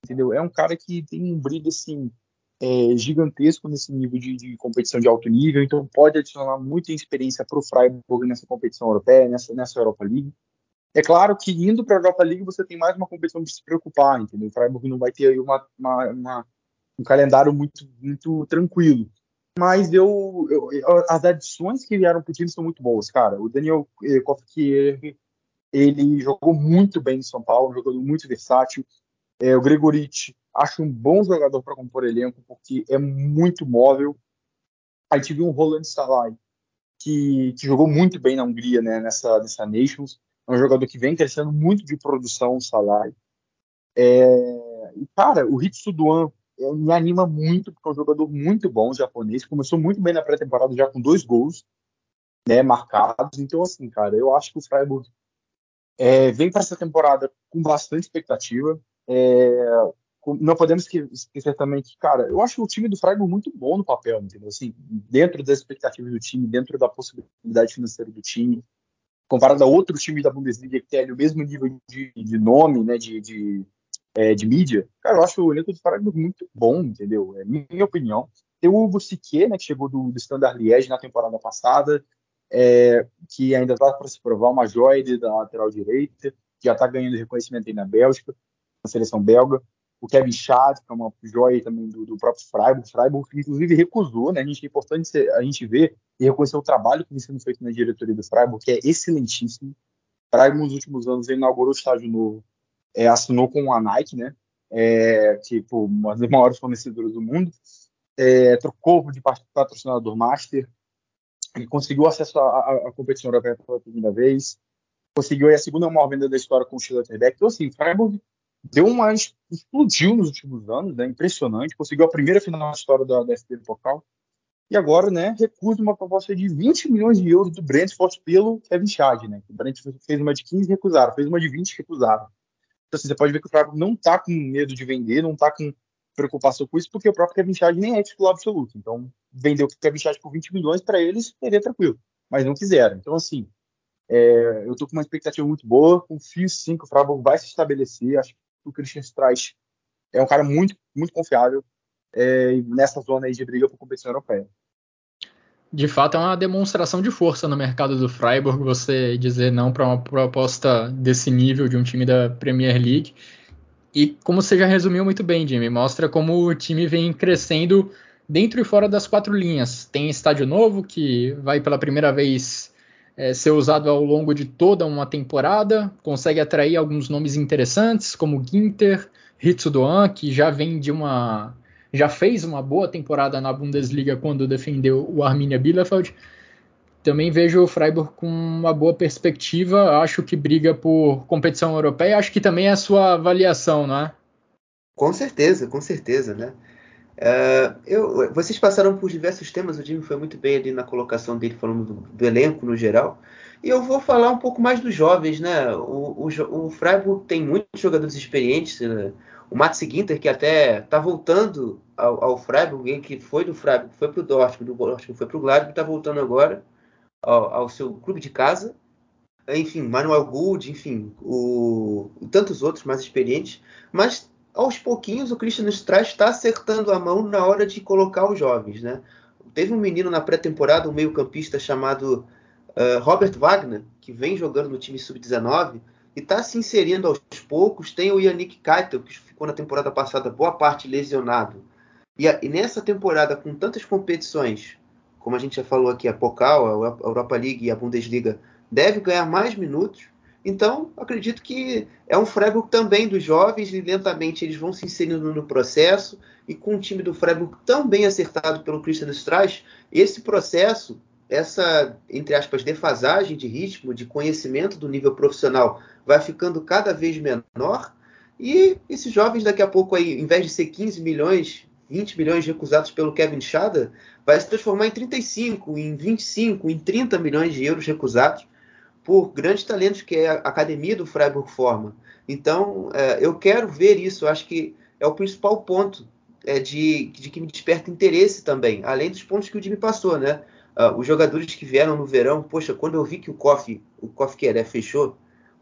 entendeu? É um cara que tem um brilho assim é, gigantesco nesse nível de, de, competição de alto nível, então pode adicionar muita experiência para o Freiburg nessa competição europeia, nessa, nessa Europa League. É claro que indo para a Europa League você tem mais uma competição de se preocupar, entendeu? O Freiburg não vai ter aí uma, uma, uma, um calendário muito, muito tranquilo. Mas eu, eu, as adições que vieram para o time são muito boas, cara. O Daniel eh, Kofkier, ele jogou muito bem em São Paulo, jogador muito versátil. É, o Gregorich, acho um bom jogador para compor elenco, porque é muito móvel. Aí tive um Roland Salai, que, que jogou muito bem na Hungria, né, nessa, nessa Nations. É um jogador que vem crescendo muito de produção, salário. É, e, cara, o Hitsu Duan é, me anima muito, porque é um jogador muito bom japonês. Começou muito bem na pré-temporada, já com dois gols né, marcados. Então, assim, cara, eu acho que o Freiburg é, vem para essa temporada com bastante expectativa. É, não podemos esquecer também que, cara, eu acho o time do Freiburg muito bom no papel, entendeu? Assim, dentro das expectativas do time, dentro da possibilidade financeira do time, comparado a outros times da Bundesliga que tem o mesmo nível de, de nome, né, de, de, é, de, mídia, cara, eu acho o elenco do Freiburg muito bom, entendeu? É minha opinião. Tem o Hugo Sique, né, que chegou do, do Standard Liège na temporada passada, é, que ainda está para se provar uma joia da lateral direita, já está ganhando reconhecimento aí na Bélgica, na seleção belga. O Kevin Schad, que é uma joia também do, do próprio Freiburg. Freiburg, inclusive, recusou, né? A gente, é importante a gente ver e reconhecer o trabalho que vem sendo feito na diretoria do Freiburg, que é excelentíssimo. Freiburg, nos últimos anos, inaugurou o estádio novo, é, assinou com a Nike, né? É, pô, uma das maiores fornecedoras do mundo. É, trocou de patrocinador master, ele conseguiu acesso à, competição europeia pela primeira vez, conseguiu a segunda maior venda da história com o Schillerberg. Então, assim, Freiburg deu uma explodiu nos últimos anos, né? Impressionante. Conseguiu a primeira final da história da, da FP Pokal. E agora, né, recusa uma proposta de 20 milhões de euros do Brentford pelo Kevin Schad, né? O Brentford fez uma de 15 recusaram, fez uma de 20 recusaram. Então, assim, você pode ver que o Freiburg não está com medo de vender, não está com preocupação com isso, porque o próprio Kevin Chad nem é titular absoluto. Então, vendeu o Kevin Chad por 20 milhões para eles, seria tranquilo. Mas não quiseram. Então, assim, é, eu estou com uma expectativa muito boa, confio sim que o Freiburg vai se estabelecer. Acho que o Christian Streich é um cara muito, muito confiável é, nessa zona aí de briga por competição europeia. De fato, é uma demonstração de força no mercado do Freiburg você dizer não para uma proposta desse nível de um time da Premier League. E como você já resumiu muito bem, Jimmy, mostra como o time vem crescendo dentro e fora das quatro linhas. Tem estádio novo que vai pela primeira vez é, ser usado ao longo de toda uma temporada, consegue atrair alguns nomes interessantes, como Ginter, Hitsudoan, que já vem de uma. já fez uma boa temporada na Bundesliga quando defendeu o Arminia Bielefeld. Também vejo o Freiburg com uma boa perspectiva. Acho que briga por competição europeia. Acho que também é a sua avaliação, não é? Com certeza, com certeza, né? Uh, eu, vocês passaram por diversos temas, o Jimmy foi muito bem ali na colocação dele, falando do, do elenco no geral. E eu vou falar um pouco mais dos jovens, né? O, o, o Freiburg tem muitos jogadores experientes. Né? O Mats Ginter, que até está voltando ao, ao Freiburg, que foi do Freiburg, foi para o Dortmund, do Dortmund foi para o Gladbach, está voltando agora ao, ao, seu clube de casa. Enfim, Manuel Gould, enfim, o, tantos outros mais experientes. Mas aos pouquinhos o Christian Strauss está acertando a mão na hora de colocar os jovens, né? Teve um menino na pré-temporada, um meio-campista chamado uh, Robert Wagner, que vem jogando no time sub-19 e está se inserindo aos poucos. Tem o Yannick Keitel, que ficou na temporada passada boa parte lesionado. E, a, e nessa temporada, com tantas competições, como a gente já falou aqui, a Pokal, a Europa League e a Bundesliga deve ganhar mais minutos. Então, acredito que é um Freiburg também dos jovens e lentamente eles vão se inserindo no processo. E com o time do Freiburg tão bem acertado pelo Christian Streich, esse processo, essa, entre aspas, defasagem de ritmo, de conhecimento do nível profissional, vai ficando cada vez menor. E esses jovens, daqui a pouco, aí, em vez de ser 15 milhões, 20 milhões recusados pelo Kevin Schada, vai se transformar em 35, em 25, em 30 milhões de euros recusados por grandes talentos que é a academia do Freiburg forma. Então, é, eu quero ver isso, acho que é o principal ponto é, de, de, que me desperta interesse também, além dos pontos que o Jimmy passou, né? Uh, os jogadores que vieram no verão, poxa, quando eu vi que o Koff, o Koff Queré fechou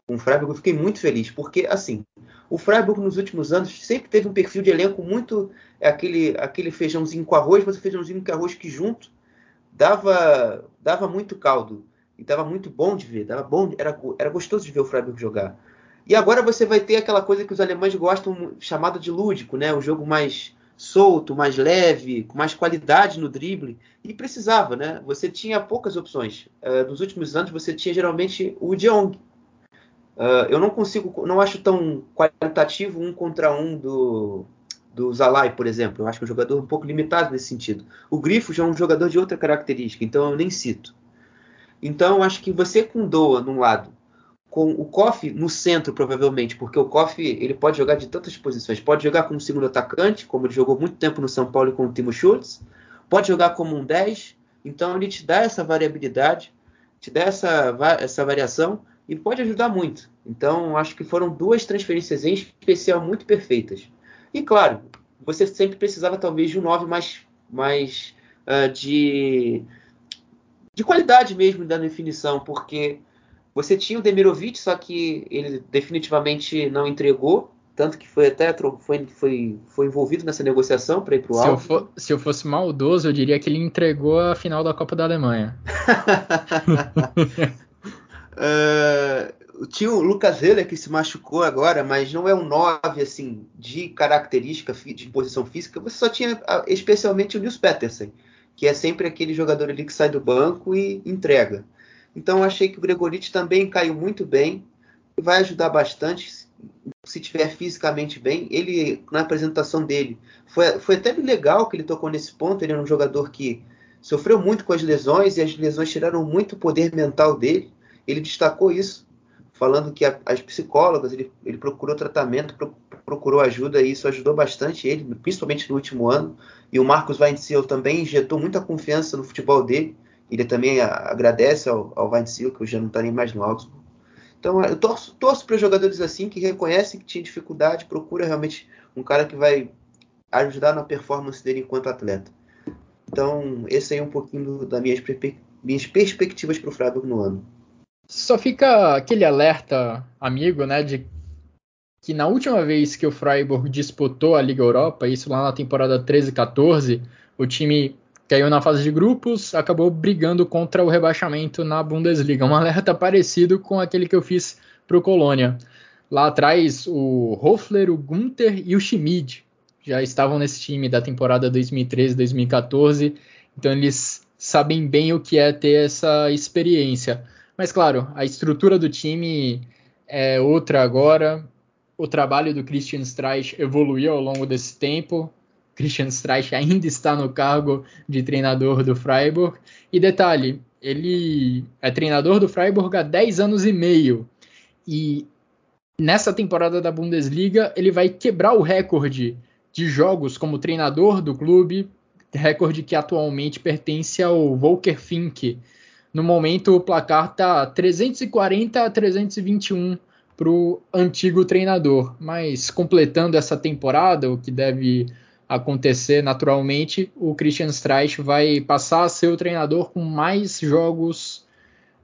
com o Freiburg, eu fiquei muito feliz, porque, assim, o Freiburg nos últimos anos sempre teve um perfil de elenco muito é aquele, aquele feijãozinho com arroz, mas o feijãozinho com arroz que junto dava, dava muito caldo. E dava muito bom de ver, dava bom, era, era gostoso de ver o Freiburg jogar. E agora você vai ter aquela coisa que os alemães gostam, chamada de lúdico, né? O jogo mais solto, mais leve, com mais qualidade no drible. E precisava, né? Você tinha poucas opções. Uh, nos últimos anos você tinha geralmente o De Jong, Uh, eu não consigo, não acho tão qualitativo um contra um do, do Zalai, por exemplo. Eu acho que é um jogador um pouco limitado nesse sentido. O Grifo já é um jogador de outra característica, então eu nem cito. Então, acho que você com Doa num lado, com o Koff no centro, provavelmente, porque o Koff ele pode jogar de tantas posições. Pode jogar como segundo atacante, como ele jogou muito tempo no São Paulo com o Timo Schultz. Pode jogar como um 10. Então, ele te dá essa variabilidade, te dá essa, essa variação e pode ajudar muito. Então, acho que foram duas transferências em especial muito perfeitas. E, claro, você sempre precisava talvez de um 9 mais, mais uh, de, de qualidade mesmo da definição, porque você tinha o Demirovic, só que ele definitivamente não entregou, tanto que foi até foi, foi, foi envolvido nessa negociação para ir para o Alto. Se, for, se eu fosse maldoso, eu diria que ele entregou a final da Copa da Alemanha. uh, (laughs) tinha o Lucas Heller que se machucou agora, mas não é um 9 assim, de característica de posição física. Você só tinha especialmente o Nils Petersen, que é sempre aquele jogador ali que sai do banco e entrega. Então achei que o Gregoriti também caiu muito bem, vai ajudar bastante se tiver fisicamente bem. Ele na apresentação dele foi, foi até legal que ele tocou nesse ponto. Ele é um jogador que sofreu muito com as lesões e as lesões tiraram muito o poder mental dele. Ele destacou isso, falando que a, as psicólogas ele, ele procurou tratamento, pro, procurou ajuda e isso ajudou bastante ele, principalmente no último ano. E o Marcos Weinziel também injetou muita confiança no futebol dele. Ele também agradece ao, ao Weinziel, que já não está nem mais no Augsburg. Então eu torço, torço para jogadores assim que reconhecem que tinha dificuldade, procura realmente um cara que vai ajudar na performance dele enquanto atleta. Então esse aí é um pouquinho das minhas, minhas perspectivas para o Freiburg no ano. Só fica aquele alerta, amigo, né, de que na última vez que o Freiburg disputou a Liga Europa, isso lá na temporada 13-14, o time caiu na fase de grupos, acabou brigando contra o rebaixamento na Bundesliga. Um alerta parecido com aquele que eu fiz para o Colônia. Lá atrás, o Hofler, o Gunther e o Schmid já estavam nesse time da temporada 2013-2014, então eles sabem bem o que é ter essa experiência. Mas claro, a estrutura do time é outra agora. O trabalho do Christian Streich evoluiu ao longo desse tempo. Christian Streich ainda está no cargo de treinador do Freiburg. E detalhe, ele é treinador do Freiburg há 10 anos e meio. E nessa temporada da Bundesliga, ele vai quebrar o recorde de jogos como treinador do clube, recorde que atualmente pertence ao Volker Fink. No momento, o placar está 340 a 321 para o antigo treinador. Mas completando essa temporada, o que deve acontecer naturalmente, o Christian Streich vai passar a ser o treinador com mais jogos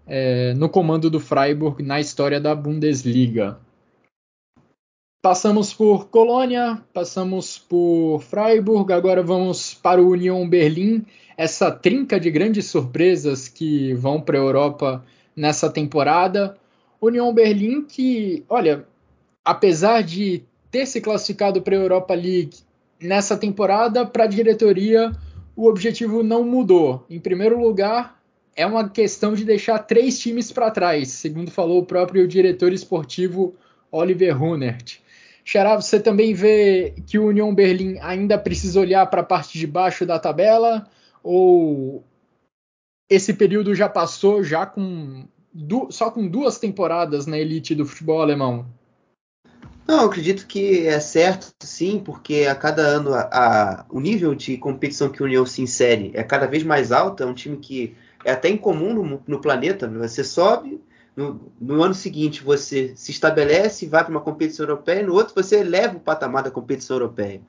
é, no comando do Freiburg na história da Bundesliga. Passamos por Colônia, passamos por Freiburg, agora vamos para o Union Berlim, essa trinca de grandes surpresas que vão para a Europa nessa temporada. Union Berlim que, olha, apesar de ter se classificado para a Europa League nessa temporada, para a diretoria, o objetivo não mudou. Em primeiro lugar, é uma questão de deixar três times para trás, segundo falou o próprio diretor esportivo Oliver Runert. Xará, você também vê que o Union Berlim ainda precisa olhar para a parte de baixo da tabela? Ou esse período já passou já com só com duas temporadas na elite do futebol alemão? Não, acredito que é certo, sim, porque a cada ano a, a, o nível de competição que o União se insere é cada vez mais alto. É um time que é até incomum no, no planeta. Você sobe, no, no, ano seguinte você se estabelece e vai para uma competição europeia, no outro você eleva o patamar da competição europeia.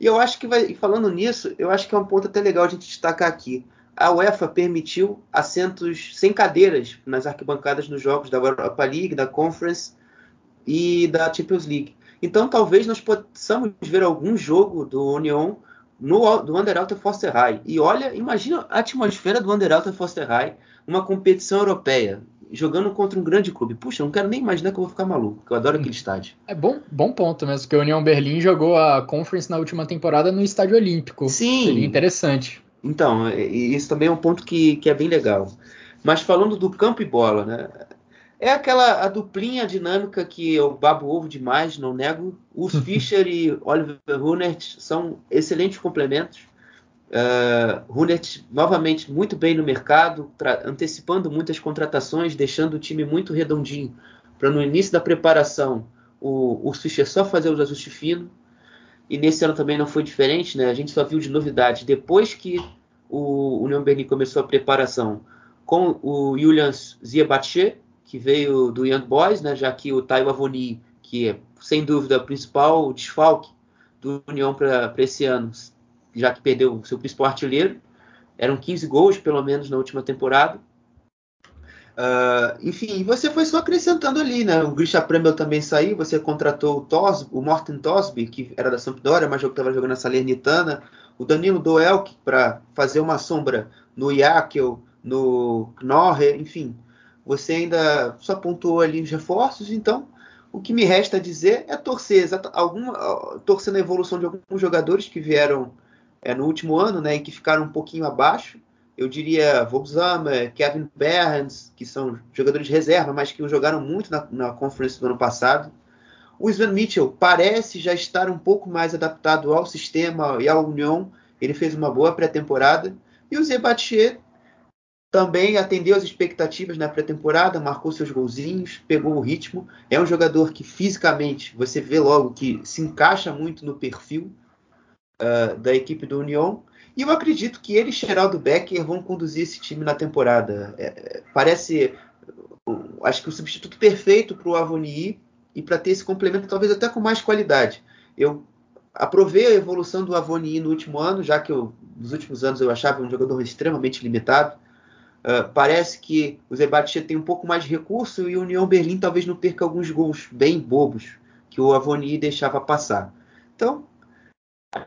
E eu acho que, vai, falando nisso, eu acho que é um ponto até legal a gente destacar aqui. A UEFA permitiu assentos sem cadeiras nas arquibancadas nos jogos da Europa League, da Conference e da Champions League. Então talvez nós possamos ver algum jogo do Union no do Underalter Foster High. E olha, imagina a atmosfera do Underalter Foster High, uma competição europeia, jogando contra um grande clube. Puxa, não quero nem imaginar que eu vou ficar maluco, eu adoro aquele estádio. É bom, bom ponto mesmo, porque o União Berlim jogou a Conference na última temporada no Estádio Olímpico. Sim. Seria interessante. Então, isso também é um ponto que, que é bem legal. Mas falando do campo e bola, né? É aquela a duplinha dinâmica que eu babo ovo demais, não nego. Os (laughs) Fischer e Oliver Runert são excelentes complementos. Uh, novamente muito bem no mercado, antecipando muitas contratações, deixando o time muito redondinho para no início da preparação o, o Fischer só fazer os ajustes finos. E nesse ano também não foi diferente, né? A gente só viu de novidade depois que o União Berlim começou a preparação com o Julian Ziabatche, que veio do Young Boys, né? Já que o Taiwo Avoni, que é sem dúvida o principal desfalque do União para esse ano, já que perdeu o seu principal artilheiro. Eram 15 gols, pelo menos, na última temporada. Uh, enfim, você foi só acrescentando ali, né? O Grisha Premel também saiu, você contratou o, Tos, o Morten Tosby, que era da Sampdoria, mas estava jogando na Salernitana. O Danilo Doelk para fazer uma sombra no Yakel, no Knorre, enfim. Você ainda só pontuou ali os reforços, então o que me resta dizer é torcer, alguma, torcer na evolução de alguns jogadores que vieram é, no último ano, né, e que ficaram um pouquinho abaixo. Eu diria Volkswagen, Kevin Behrens, que são jogadores de reserva, mas que jogaram muito na, na conferência do ano passado. O Sven Mitchell parece já estar um pouco mais adaptado ao sistema e à União. Ele fez uma boa pré-temporada. E o Zebatier também atendeu as expectativas na pré-temporada, marcou seus golzinhos, pegou o ritmo. É um jogador que fisicamente você vê logo que se encaixa muito no perfil uh, da equipe do União. E eu acredito que ele e Geraldo Becker vão conduzir esse time na temporada. É, é parece, acho que o substituto perfeito para o Avoni e para ter esse complemento talvez até com mais qualidade. Eu aprovei a evolução do Avoni no último ano, já que eu, nos últimos anos eu achava um jogador extremamente limitado. Uh, parece que o Zebatia tem um pouco mais de recurso e o União Berlim talvez não perca alguns gols bem bobos que o Avoni deixava passar. Então,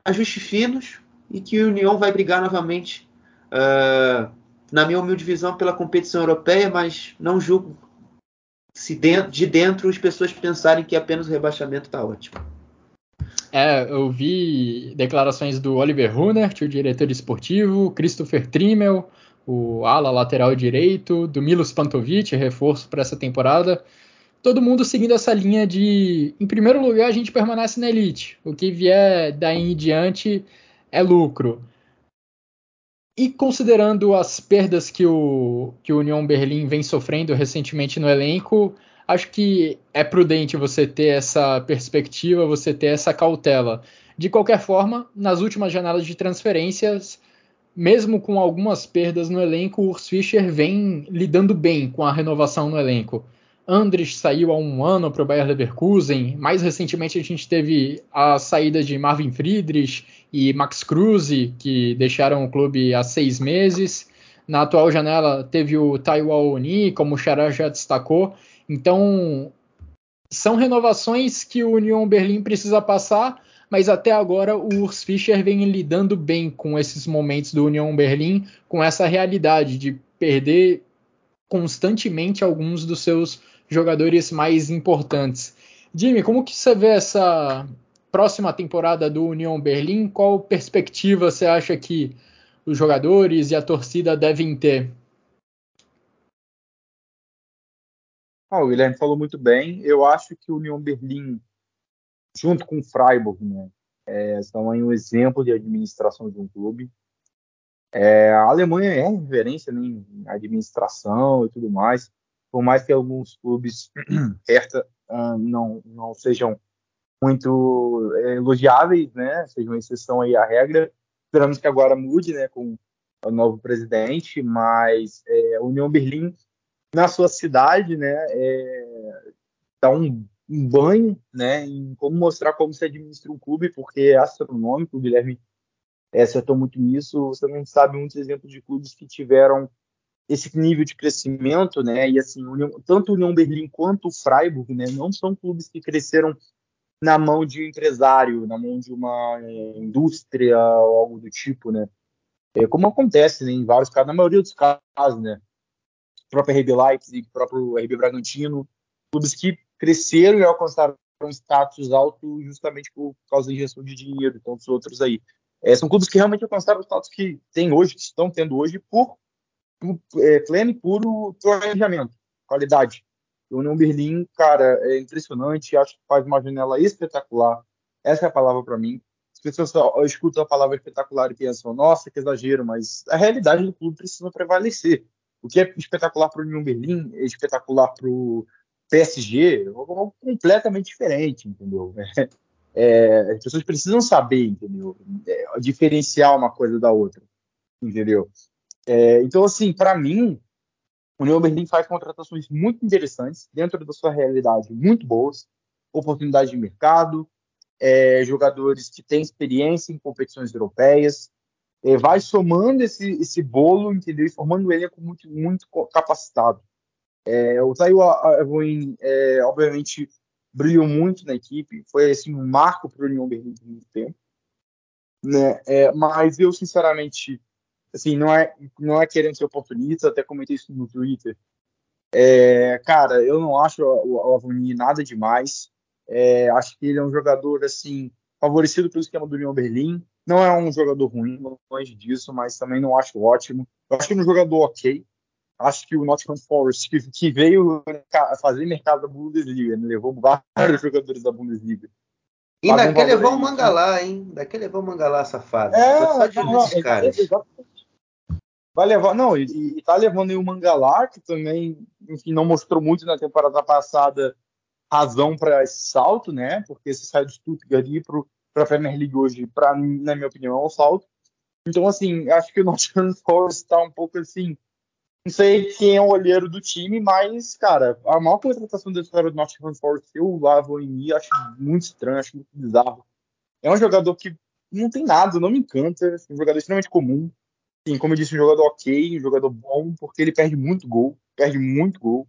ajustes finos e que o União vai brigar novamente, uh, na minha humilde visão, pela competição europeia, mas não julgo se de dentro as pessoas pensarem que apenas o rebaixamento está ótimo. É, eu vi declarações do Oliver Runert, o diretor esportivo, Christopher Trimmel, o ala lateral direito, do Milos Pantovic, reforço para essa temporada. Todo mundo seguindo essa linha de, em primeiro lugar, a gente permanece na elite. O que vier daí em diante é lucro. E considerando as perdas que o, que o Union Berlim vem sofrendo recentemente no elenco, acho que é prudente você ter essa perspectiva, você ter essa cautela. De qualquer forma, nas últimas janelas de transferências, mesmo com algumas perdas no elenco, o Urs Fischer vem lidando bem com a renovação no elenco. Andres saiu há um ano para o Bayer Leverkusen. Mais recentemente a gente teve a saída de Marvin Friedrich e Max Kruse, que deixaram o clube há seis meses. Na atual janela teve o Taiwo Oni, como o Xará já destacou. Então são renovações que o Union Berlim precisa passar mas até agora o Urs Fischer vem lidando bem com esses momentos do Union Berlim, com essa realidade de perder constantemente alguns dos seus jogadores mais importantes. Jimmy, como que você vê essa próxima temporada do Union Berlim? Qual perspectiva você acha que os jogadores e a torcida devem ter? Ah, o Guilherme falou muito bem. Eu acho que o Union Berlim junto com o Freiburg, né? É, são aí um exemplo de administração de um clube. É, a Alemanha é referência né, em administração e tudo mais, por mais que alguns clubes (clears throat) Hertha, uh, não, não sejam muito é, elogiáveis, né? Sejam exceção aí à regra. Esperamos que agora mude, né? Com o novo presidente, mas é, a União Berlim na sua cidade, né? É, dá um um banho, né, em como mostrar como se administra um clube, porque é astronômico, o Guilherme é, acertou muito nisso, você não sabe muitos exemplos de clubes que tiveram esse nível de crescimento, né, e assim, tanto o União Berlim quanto o Freiburg, né, não são clubes que cresceram na mão de um empresário, na mão de uma é, indústria ou algo do tipo, né, é, como acontece né, em vários casos, na maioria dos casos, né, o próprio RB Leipzig, o próprio RB Bragantino, clubes que cresceram e alcançaram um status alto justamente por causa da injeção de dinheiro e tantos outros aí. É, são clubes que realmente alcançaram o status que tem hoje, que estão tendo hoje, por é, pleno e puro planejamento, qualidade. O União Berlim, cara, é impressionante, acho que faz uma janela espetacular. Essa é a palavra para mim. as pessoas escutam a palavra espetacular e pensam, nossa, que exagero, mas a realidade do clube precisa prevalecer. O que é espetacular para o União Berlim é espetacular para o PSG, é algo completamente diferente, entendeu? (laughs) É, as pessoas precisam saber, entendeu? É, diferenciar uma coisa da outra, entendeu? É, então, assim, para mim, o União Berlim faz contratações muito interessantes, dentro da sua realidade, muito boas, oportunidade de mercado, é, jogadores que têm experiência em competições europeias, é, vai somando esse, esse bolo, entendeu? E formando um elenco muito, muito capacitado. É, o Tayo Avoin, é, obviamente, brilhou muito na equipe, foi assim, um marco para o União Berlim por muito tempo. Né? É, mas eu, sinceramente, assim, não é, não é querendo ser oportunista, até comentei isso no Twitter. É, cara, eu não acho o, Avoni nada demais. É, acho que ele é um jogador assim favorecido pelo esquema do União Berlim. Não é um jogador ruim, longe disso, mas também não acho ótimo. Eu acho que é um jogador ok. Acho que o Nottingham Forest, que, que veio fazer mercado da Bundesliga, né? levou vários jogadores da Bundesliga. E daqui levou o Mangalá, hein? Daqui levou o Mangalá safado. É, só de não. Vai levar, não, e, e tá levando aí o Mangalá, que também, enfim, não mostrou muito na temporada passada razão para esse salto, né? Porque você sai do Stuttgart e para a Premier League hoje, para na minha opinião, é um salto. Então, assim, acho que o Nottingham Forest está um pouco assim. Não sei quem é o olheiro do time, mas, cara, a maior contratação da história do Nottingham Forest, eu lavo em mim, acho muito estranho, acho muito bizarro. É um jogador que não tem nada, não me encanta, um jogador extremamente comum. Sim, como eu disse, um jogador ok, um jogador bom, porque ele perde muito gol, perde muito gol.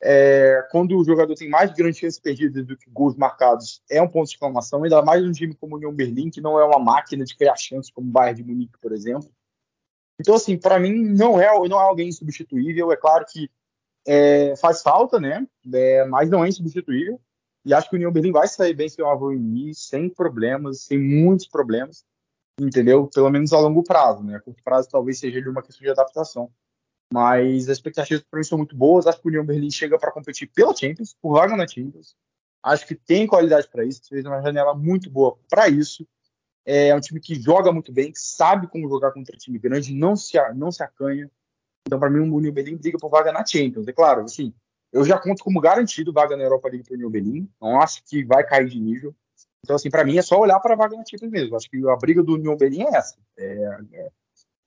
É, quando o jogador tem mais grandes chances perdidas do que gols marcados, é um ponto de exclamação, ainda mais um time como o União Berlim, que não é uma máquina de criar chances como o Bayern de Munique, por exemplo. Então, assim, para mim, não é, não é alguém insubstituível. É claro que é, faz falta, né? É, mas não é insubstituível. E acho que o União Berlim vai sair bem sem o Avoini, sem problemas, sem muitos problemas, entendeu? Pelo menos a longo prazo, né? A curto prazo talvez seja de uma questão de adaptação. Mas as expectativas para mim são muito boas. Acho que o União Berlim chega para competir pela Champions, por vaga na Champions. Acho que tem qualidade para isso. Fez uma janela muito boa para isso. É um time que joga muito bem, que sabe como jogar contra time grande, não se, não se acanha. Então, para mim, o União Berlim briga por vaga na Champions. É claro, assim, eu já conto como garantido vaga na Europa League para o União Berlim. Não acho que vai cair de nível. Então, assim, para mim é só olhar para a vaga na Champions mesmo. Acho que a briga do União Berlim é essa. É, é,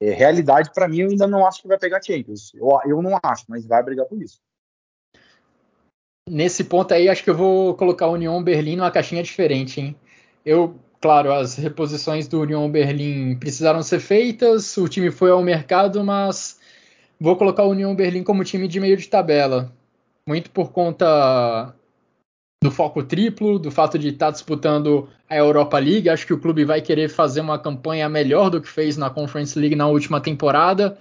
é, realidade, para mim, eu ainda não acho que vai pegar Champions. Eu, eu não acho, mas vai brigar por isso. Nesse ponto aí, acho que eu vou colocar o União Berlim numa caixinha diferente, hein? Eu, claro, as reposições do União Berlim precisaram ser feitas, o time foi ao mercado, mas vou colocar o União Berlim como time de meio de tabela. Muito por conta do foco triplo, do fato de estar tá disputando a Europa League. Acho que o clube vai querer fazer uma campanha melhor do que fez na Conference League na última temporada.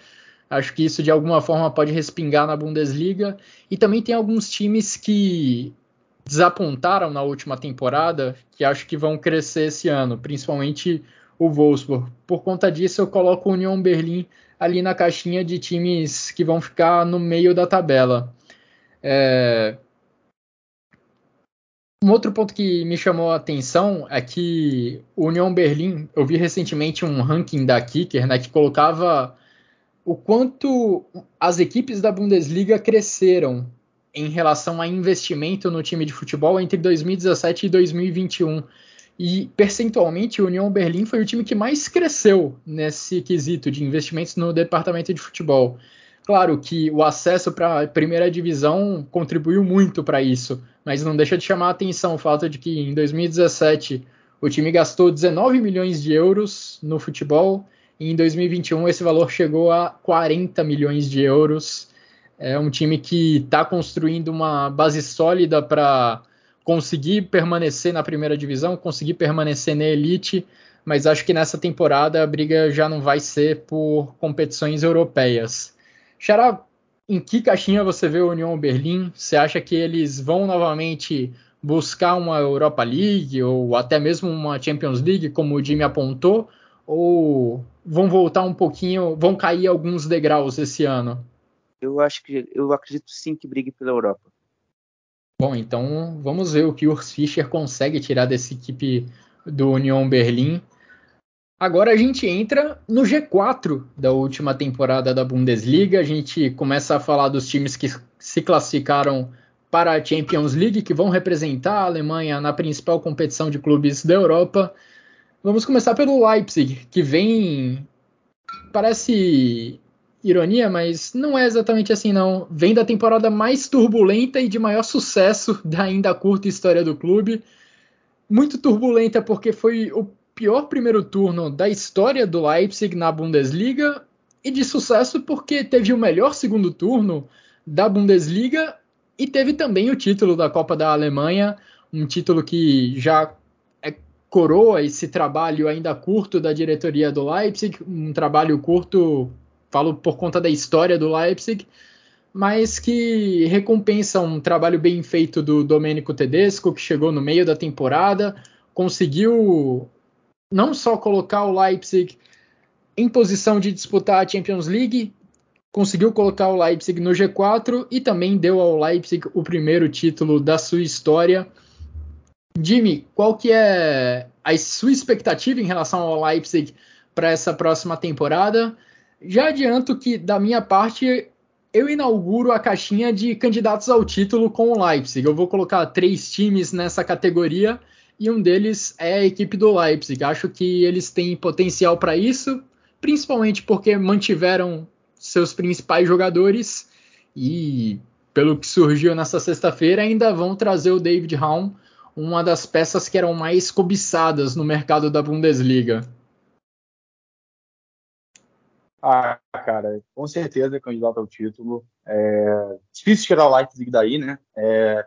Acho que isso de alguma forma pode respingar na Bundesliga. E também tem alguns times que desapontaram na última temporada, que acho que vão crescer esse ano, principalmente o Wolfsburg. Por conta disso, eu coloco o Union Berlin ali na caixinha de times que vão ficar no meio da tabela. É, um outro ponto que me chamou a atenção é que o Union Berlim, eu vi recentemente um ranking da Kicker, né, que colocava o quanto as equipes da Bundesliga cresceram em relação a investimento no time de futebol entre 2017 e 2021. E percentualmente, o Union Berlim foi o time que mais cresceu nesse quesito de investimentos no departamento de futebol. Claro que o acesso para a primeira divisão contribuiu muito para isso, mas não deixa de chamar a atenção o fato de que em 2017 o time gastou 19 milhões de euros no futebol e em 2021 esse valor chegou a 40 milhões de euros. É um time que está construindo uma base sólida para conseguir permanecer na primeira divisão, conseguir permanecer na elite, mas acho que nessa temporada a briga já não vai ser por competições europeias. Xará, em que caixinha você vê o União Berlim? Você acha que eles vão novamente buscar uma Europa League ou até mesmo uma Champions League, como o Jimmy apontou? Ou vão voltar um pouquinho, vão cair alguns degraus esse ano? Eu acho que eu acredito sim que brigue pela Europa. Bom, então vamos ver o que o Urs Fischer consegue tirar dessa equipe do União Berlim. Agora a gente entra no G4 da última temporada da Bundesliga. A gente começa a falar dos times que se classificaram para a Champions League, que vão representar a Alemanha na principal competição de clubes da Europa. Vamos começar pelo Leipzig, que vem. Parece ironia, mas não é exatamente assim, não. Vem da temporada mais turbulenta e de maior sucesso da ainda curta história do clube. Muito turbulenta porque foi o pior primeiro turno da história do Leipzig na Bundesliga e de sucesso porque teve o melhor segundo turno da Bundesliga e teve também o título da Copa da Alemanha, um título que já é, coroa esse trabalho ainda curto da diretoria do Leipzig, um trabalho curto, falo por conta da história do Leipzig, mas que recompensa um trabalho bem feito do Domenico Tedesco, que chegou no meio da temporada, conseguiu não só colocar o Leipzig em posição de disputar a Champions League, conseguiu colocar o Leipzig no G4 e também deu ao Leipzig o primeiro título da sua história. Jimmy, qual que é a sua expectativa em relação ao Leipzig para essa próxima temporada? Já adianto que da minha parte eu inauguro a caixinha de candidatos ao título com o Leipzig. Eu vou colocar três times nessa categoria e um deles é a equipe do Leipzig. Acho que eles têm potencial para isso, principalmente porque mantiveram seus principais jogadores e, pelo que surgiu nessa sexta-feira, ainda vão trazer o David Raum, uma das peças que eram mais cobiçadas no mercado da Bundesliga. Ah, cara, com certeza candidato ao título. É difícil tirar o Leipzig daí, né? É,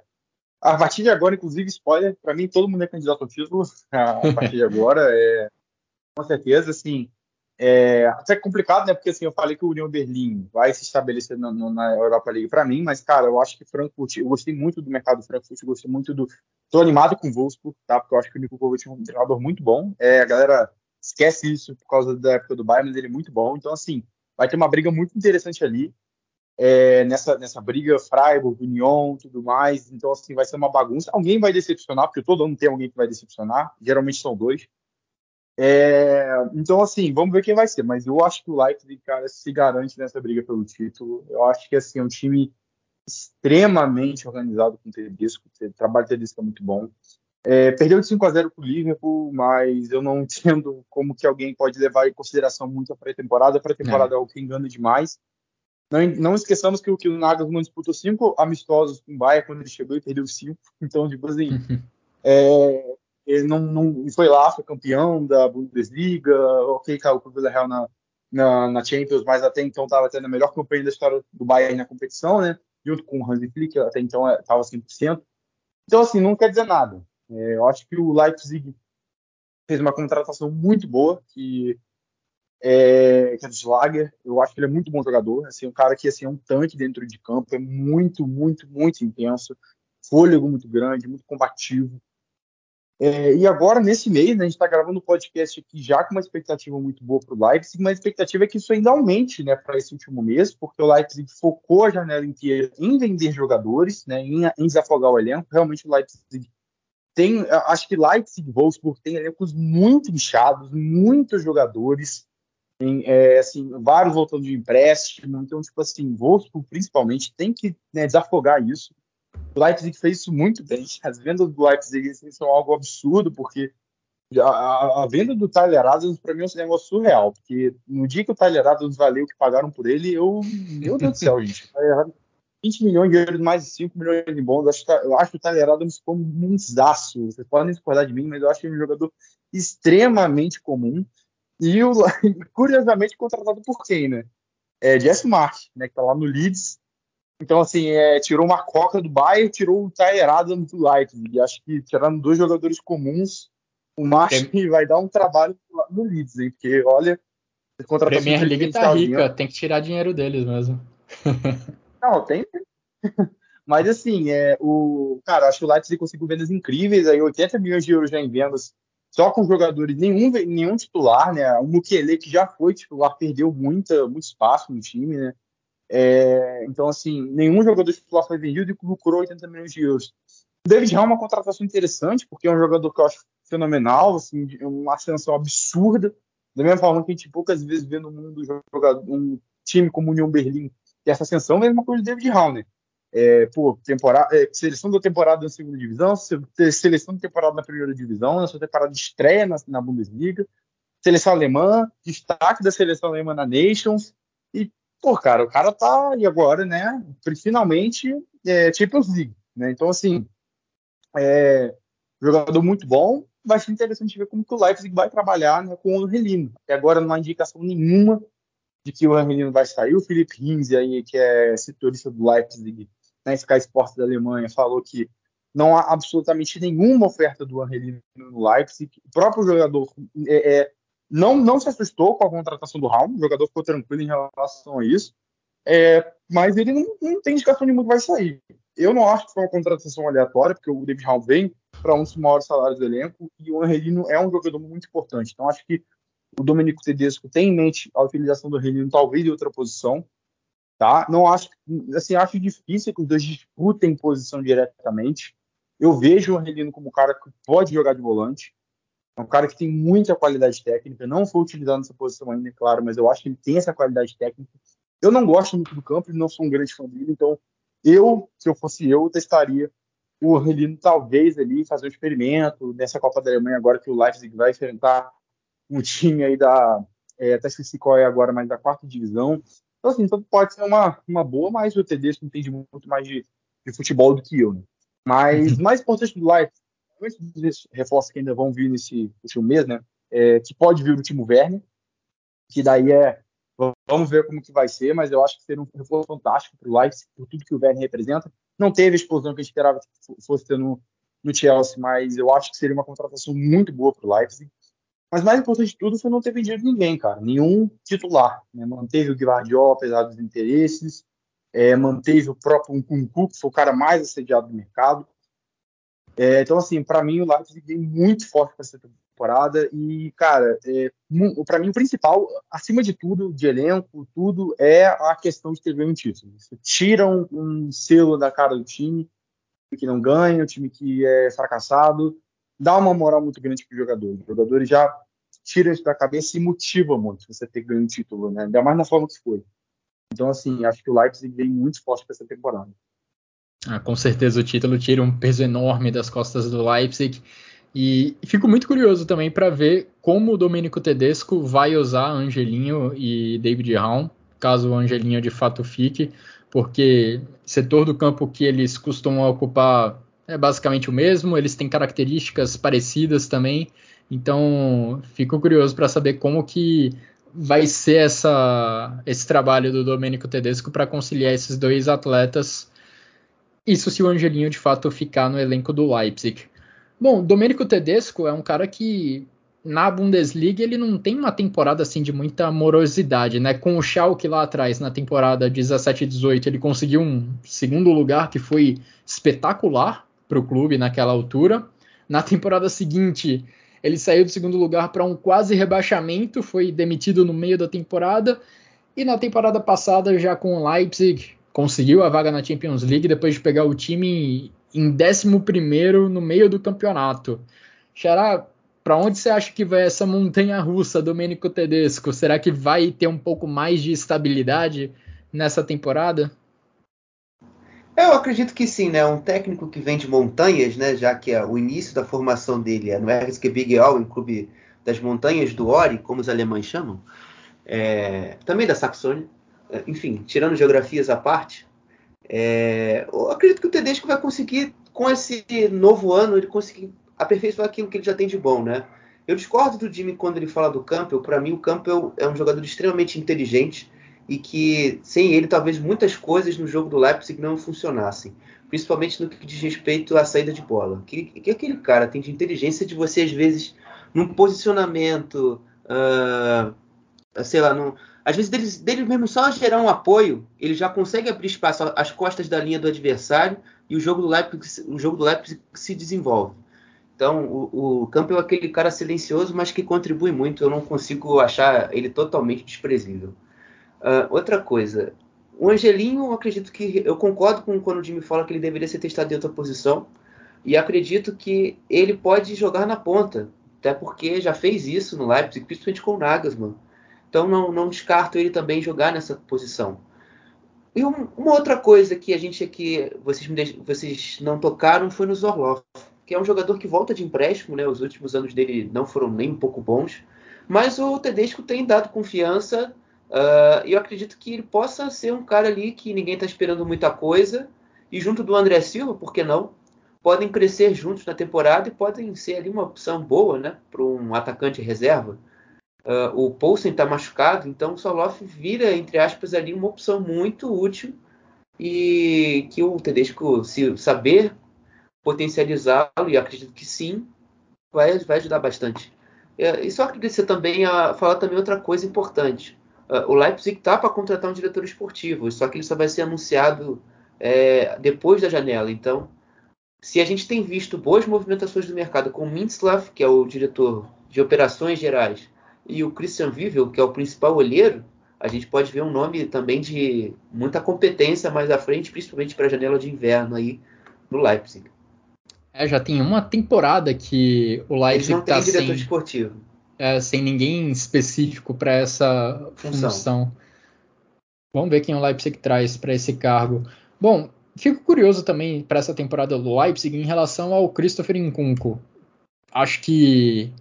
a partir de agora, inclusive, spoiler, para mim todo mundo é candidato ao título (laughs) a partir de agora. É, com certeza, assim, é até complicado, né? Porque assim, eu falei que o União Berlim vai se estabelecer na, na Europa League para mim, mas cara, eu acho que Frankfurt, eu gostei muito do mercado do Frankfurt, gostei muito do. Tô animado com o Wolfsburg, tá? Porque eu acho que o Nico Kovac é um treinador muito bom. É, a galera esquece isso por causa da época do Bayern, mas ele é muito bom. Então, assim, vai ter uma briga muito interessante ali é, nessa, nessa briga Freiburg, Union, tudo mais. Então, assim, vai ser uma bagunça. Alguém vai decepcionar, porque todo ano tem alguém que vai decepcionar. Geralmente são dois. É, então, assim, vamos ver quem vai ser. Mas eu acho que o Leipzig, cara, se garante nessa briga pelo título. Eu acho que, assim, é um time extremamente organizado com o Tedesco. O trabalho do Tedesco é muito bom. É, perdeu de 5 a 0 para o Liverpool, mas eu não (laughs) entendo como que alguém pode levar em consideração muito a pré-temporada. A pré-temporada é. é o que engana demais. Não, não esqueçamos que, que o Nagelsmann disputou cinco amistosos com o Bayern quando ele chegou e perdeu cinco. (laughs) Então, tipo assim, (laughs) é, ele não, não foi lá, foi campeão da Bundesliga, ok, caiu para o Villarreal na, na, na, Champions, mas até então estava tendo a melhor campanha da história do Bayern na competição, né? Junto com o Hansi Flick, até então estava é, 100%. Então, assim, não quer dizer nada. É, eu acho que o Leipzig fez uma contratação muito boa, que é, que é do Schlager. Eu acho que ele é muito bom jogador. Assim, um cara que assim, é um tanque dentro de campo, é muito, muito, muito intenso, fôlego muito grande, muito combativo. É, e agora, nesse mês, né, a gente está gravando um podcast aqui já com uma expectativa muito boa para o Leipzig, mas a expectativa é que isso ainda aumente né, para esse último mês, porque o Leipzig focou a janela inteira em vender jogadores, né, em, em desafogar o elenco. Realmente o Leipzig tem, acho que Leipzig e Wolfsburg tem elencos muito inchados, muitos jogadores, tem, é, assim, vários voltando de empréstimo, então, tipo assim, Wolfsburg principalmente tem que né, desafogar isso. O Leipzig fez isso muito bem. (laughs) As vendas do Leipzig assim, são algo absurdo, porque a, a, a venda do Tyler Adams para mim é um negócio surreal, porque no dia que o Tyler Adams valeu o que pagaram por ele, eu, meu Deus do céu, (laughs) gente, 20 milhões de euros mais de 5 milhões de bônus. Eu acho, eu acho o Tyler Adams ficou um zaço. Vocês podem discordar de mim, mas eu acho ele é um jogador extremamente comum. E, o, (laughs) curiosamente, contratado por quem, né? É Jesse March, né? Que tá lá no Leeds. Então, assim, é, tirou uma coca do Bayern, tirou o Tyler Adams do Leipzig. E acho que tirando dois jogadores comuns, o March tem... (laughs) vai dar um trabalho no Leeds, hein? Porque, olha, a Premier League tá rica, tem que tirar dinheiro deles mesmo. (laughs) Não, tem. Mas assim, é, o cara, acho que o Leipzig conseguiu vendas incríveis, aí 80 milhões de euros já em vendas só com jogadores, nenhum, nenhum titular, né? O Mukele, que já foi titular, perdeu muita, muito espaço no time, né? É, então, assim, nenhum jogador titular foi vendido e lucrou 80 milhões de euros. O David Hall é uma contratação interessante, porque é um jogador que eu acho fenomenal, assim, uma ascensão absurda. Da mesma forma que a gente poucas vezes vê no mundo um time como União Berlim ter essa ascensão, é a mesma coisa do David Hall, né? É, pô, temporada, é, seleção da temporada na segunda divisão, seleção da temporada na primeira divisão, na sua temporada de estreia na, na Bundesliga, seleção alemã, destaque da seleção alemã na Nations, e, pô, cara, o cara tá, e agora, né, finalmente, é, Champions League, né, então, assim, é, jogador muito bom, vai ser interessante ver como que o Leipzig vai trabalhar né, com o Angelino, até agora não há indicação nenhuma de que o Angelino vai sair, o Felipe Hinze aí, que é setorista do Leipzig, na né, Sky Sports da Alemanha, falou que não há absolutamente nenhuma oferta do Angelino no Leipzig. O próprio jogador é, é, não, não se assustou com a contratação do Raul, o jogador ficou tranquilo em relação a isso, é, mas ele não, não, tem indicação nenhuma que vai sair. Eu não acho que foi uma contratação aleatória, porque o David Raul vem para um dos maiores salários do elenco e o Angelino é um jogador muito importante. Então acho que o Domenico Tedesco tem em mente a utilização do Angelino talvez em outra posição, Tá? Não acho, assim, acho difícil que os dois disputem posição diretamente. Eu vejo o Angelino como um cara que pode jogar de volante. É um cara que tem muita qualidade técnica. Não foi utilizado nessa posição ainda, é claro, mas eu acho que ele tem essa qualidade técnica. Eu não gosto muito do campo não sou um grande fã dele, então eu, se eu fosse eu, testaria o Angelino talvez ali fazer um experimento nessa Copa da Alemanha agora que o Leipzig vai enfrentar um time aí da é, até esqueci qual é agora, mas da quarta divisão. Então, assim, então pode ser uma, uma boa, mas o Tedesco entende muito mais de, de futebol do que eu. Né? Mas o mais importante do Light, antes reforços que ainda vão vir nesse último mês, né? É, que pode vir o Timo Werner, que daí é. Vamos ver como que vai ser, mas eu acho que seria um reforço fantástico para o Leipzig, por tudo que o Werner representa. Não teve a explosão que a gente esperava que fosse ter no, no Chelsea, mas eu acho que seria uma contratação muito boa para o Leipzig. Mas mais importante de tudo foi não ter vendido ninguém, cara. Nenhum titular. Né? Manteve o Guardiola, apesar dos interesses. É, manteve o próprio Nkunku, que foi o cara mais assediado do mercado. É, então, assim, para mim o Leipzig vem muito forte para essa temporada. E, cara, é, para mim o principal, acima de tudo, de elenco, tudo, é a questão de ter ganho um título. Você tira um, um selo da cara do time, que não ganha, o time que é fracassado dá uma moral muito grande para os jogadores. Os jogadores já tiram isso da cabeça e motiva muito você ter ganho um título, né? Ainda mais na forma que foi. Então, assim, acho que o Leipzig vem muito forte para essa temporada. Ah, com certeza o título tira um peso enorme das costas do Leipzig. E fico muito curioso também para ver como o Domenico Tedesco vai usar Angelinho e David Raum, caso o Angelinho de fato fique, porque setor do campo que eles costumam ocupar é basicamente o mesmo, eles têm características parecidas também, então fico curioso para saber como que vai ser essa, esse trabalho do Domenico Tedesco para conciliar esses dois atletas. Isso se o Angelinho de fato ficar no elenco do Leipzig. Bom, Domenico Tedesco é um cara que na Bundesliga ele não tem uma temporada assim de muita amorosidade, né? Com o Schalke lá atrás, na temporada 17-18, ele conseguiu um segundo lugar que foi espetacular, para o clube naquela altura. Na temporada seguinte, ele saiu do segundo lugar para um quase rebaixamento, foi demitido no meio da temporada. E na temporada passada, já com o Leipzig, conseguiu a vaga na Champions League depois de pegar o time em 11 no meio do campeonato. Xará, para onde você acha que vai essa montanha russa, Domenico Tedesco? Será que vai ter um pouco mais de estabilidade nessa temporada? Eu acredito que sim, né? Um técnico que vem de montanhas, né? Já que é o início da formação dele é no RSG Big Al, em clube das montanhas do Ori, como os alemães chamam, é, também da Saxônia. É, enfim, tirando geografias à parte, é, eu acredito que o Tedesco vai conseguir, com esse novo ano, ele conseguir aperfeiçoar aquilo que ele já tem de bom, né? Eu discordo do Jimmy quando ele fala do Campbell. Para mim, o Campbell é um jogador extremamente inteligente e que sem ele talvez muitas coisas no jogo do Leipzig não funcionassem, principalmente no que diz respeito à saída de bola. Que, que aquele cara tem de inteligência de você às vezes num posicionamento, uh, sei lá, num, às vezes dele, dele mesmo só gerar um apoio, ele já consegue abrir espaço às costas da linha do adversário e o jogo do Leipzig, o jogo do Leipzig se desenvolve. Então, o, o é aquele cara silencioso, mas que contribui muito. Eu não consigo achar ele totalmente desprezível. Uh, outra coisa, o Angelinho, eu acredito que. Eu concordo com quando o Jimmy fala que ele deveria ser testado em outra posição. E acredito que ele pode jogar na ponta. até porque já fez isso no Leipzig, principalmente com o Nagelsmann. Então não, não descarto ele também jogar nessa posição. E um, uma outra coisa que a gente aqui, vocês, vocês não tocaram, foi no Zorlov, que é um jogador que volta de empréstimo, né? Os últimos anos dele não foram nem um pouco bons, mas o Tedesco tem dado confiança uh, eu acredito que ele possa ser um cara ali que ninguém está esperando muita coisa e junto do André Silva, por que não? Podem crescer juntos na temporada e podem ser ali uma opção boa, né? Para um atacante reserva. Uh, o Poulsen está machucado, então o Soloff vira, entre aspas, ali uma opção muito útil e que o Tedesco, se saber potencializá-lo, e acredito que sim, vai, vai ajudar bastante. Uh, e só agradecer também a falar também outra coisa importante. Uh, o Leipzig está para contratar um diretor esportivo, só que ele só vai ser anunciado é, depois da janela. Então, se a gente tem visto boas movimentações do mercado com o Mintzlaff, que é o diretor de operações gerais, e o Christian Vivel, que é o principal olheiro, a gente pode ver um nome também de muita competência mais à frente, principalmente para a janela de inverno aí no Leipzig. É, já tem uma temporada que o Leipzig está sem diretor esportivo. É, sem ninguém específico para essa função. função. Vamos ver quem o Leipzig traz para esse cargo. Bom, fico curioso também para essa temporada do Leipzig em relação ao Christopher Nkunku. Acho que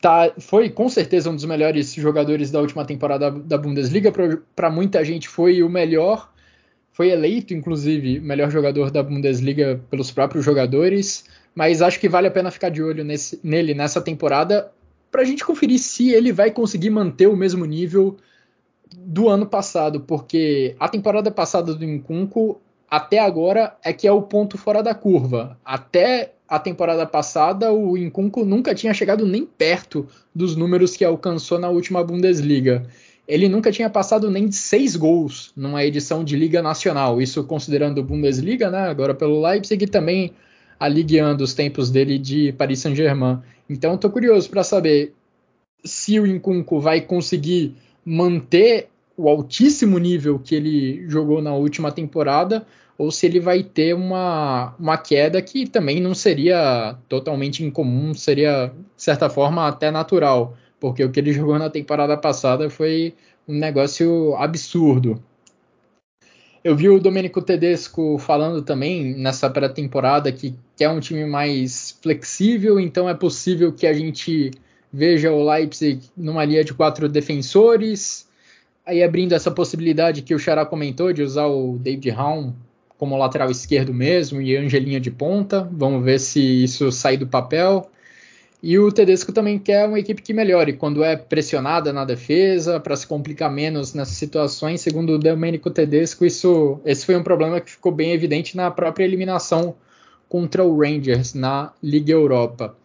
tá, foi com certeza um dos melhores jogadores da última temporada da Bundesliga. Para muita gente foi o melhor, foi eleito inclusive melhor jogador da Bundesliga pelos próprios jogadores. Mas acho que vale a pena ficar de olho nesse, nele nessa temporada para a gente conferir se ele vai conseguir manter o mesmo nível do ano passado, porque a temporada passada do Nkunku até agora é que é o ponto fora da curva. Até a temporada passada, o Nkunku nunca tinha chegado nem perto dos números que alcançou na última Bundesliga. Ele nunca tinha passado nem de seis gols numa edição de Liga Nacional, isso considerando Bundesliga, né? Agora pelo Leipzig e também a Ligue 1 dos tempos dele de Paris Saint-Germain. Então estou curioso para saber se o Nkunku vai conseguir manter o altíssimo nível que ele jogou na última temporada ou se ele vai ter uma, uma queda que também não seria totalmente incomum, seria, de certa forma, até natural, porque o que ele jogou na temporada passada foi um negócio absurdo. Eu vi o Domenico Tedesco falando também nessa pré-temporada que quer um time mais flexível, então é possível que a gente veja o Leipzig numa linha de quatro defensores, aí abrindo essa possibilidade que o Xará comentou de usar o David Raum como lateral esquerdo mesmo e Angelinha de ponta. Vamos ver se isso sai do papel. E o Tedesco também quer uma equipe que melhore quando é pressionada na defesa, para se complicar menos nessas situações. Segundo o Domenico Tedesco, isso, esse foi um problema que ficou bem evidente na própria eliminação contra o Rangers na Liga Europa.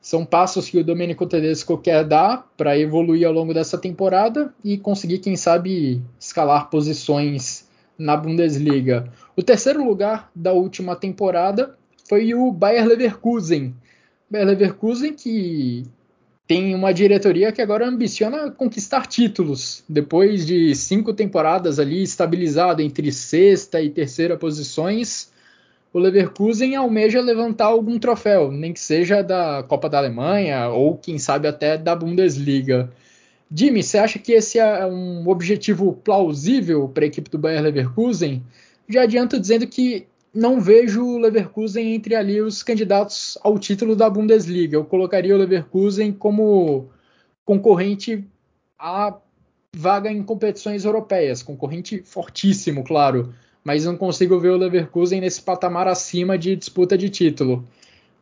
São passos que o Domenico Tedesco quer dar para evoluir ao longo dessa temporada e conseguir, quem sabe, escalar posições na Bundesliga. O terceiro lugar da última temporada foi o Bayer Leverkusen. Bayer Leverkusen que tem uma diretoria que agora ambiciona conquistar títulos. Depois de cinco temporadas ali estabilizado entre sexta e terceira posições, o Leverkusen almeja levantar algum troféu, nem que seja da Copa da Alemanha ou quem sabe até da Bundesliga. Jimmy, você acha que esse é um objetivo plausível para a equipe do Bayer Leverkusen? Já adianto dizendo que não vejo o Leverkusen entre ali os candidatos ao título da Bundesliga. Eu colocaria o Leverkusen como concorrente à vaga em competições europeias, concorrente fortíssimo, claro, mas não consigo ver o Leverkusen nesse patamar acima de disputa de título.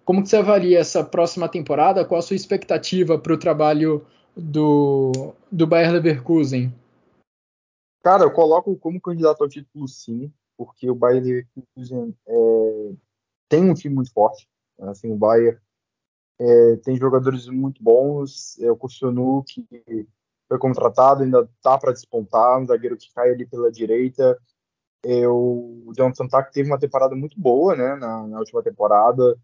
Como que você avalia essa próxima temporada? Qual a sua expectativa para o trabalho do, do Bayer Leverkusen? Cara, eu coloco como candidato ao título sim, porque o Bayer Leverkusen é, tem um time muito forte. Assim, o Bayer é, tem jogadores muito bons. É, o Koscielny, que foi contratado, ainda tá para despontar, um zagueiro que cai ali pela direita. É, o Jonathan Tak teve uma temporada muito boa né, na, na última temporada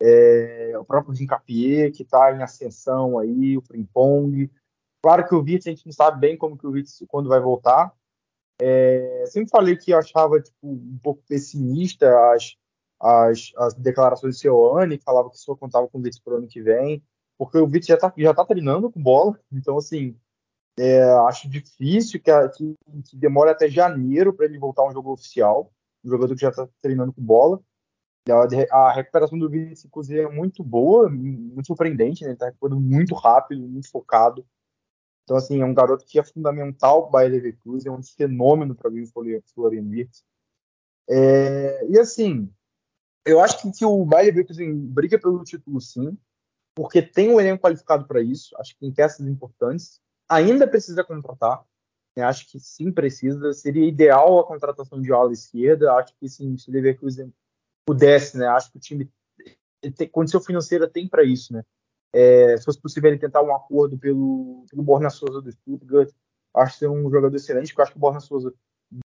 é, o próprio Rincapié, que está em ascensão aí, o Frimpong. Claro que o Vitz, a gente não sabe bem como que o Vitz, quando vai voltar. É, sempre falei que eu achava tipo, um pouco pessimista as, as, as declarações de Seoane, que falava que só contava com o Vitz pro ano que vem, porque o Vitz já tá, já tá treinando com bola, (laughs) então assim, é, acho difícil que, que, que, demore até janeiro para ele voltar a um jogo oficial, um jogador que já está treinando com bola. A, a recuperação do Vitz, inclusive, é muito boa, muito surpreendente, né? ele está recuperando muito rápido, muito focado. Então, assim, é um garoto que é fundamental para Bayer Leverkusen, é um fenômeno para mim o Florian Wirtz. É, e assim, eu acho que, que o Bayer Leverkusen briga pelo título sim, porque tem um elenco qualificado para isso, acho que tem peças importantes, ainda precisa contratar, né, acho que sim precisa, seria ideal a contratação de ala esquerda, acho que sim, se o Leverkusen pudesse, né, acho que o time condição financeira tem para isso, né, é, se fosse possível ele tentar um acordo pelo, pelo Borna Souza do Stuttgart, acho ser um jogador excelente, porque eu acho que o Borna Souza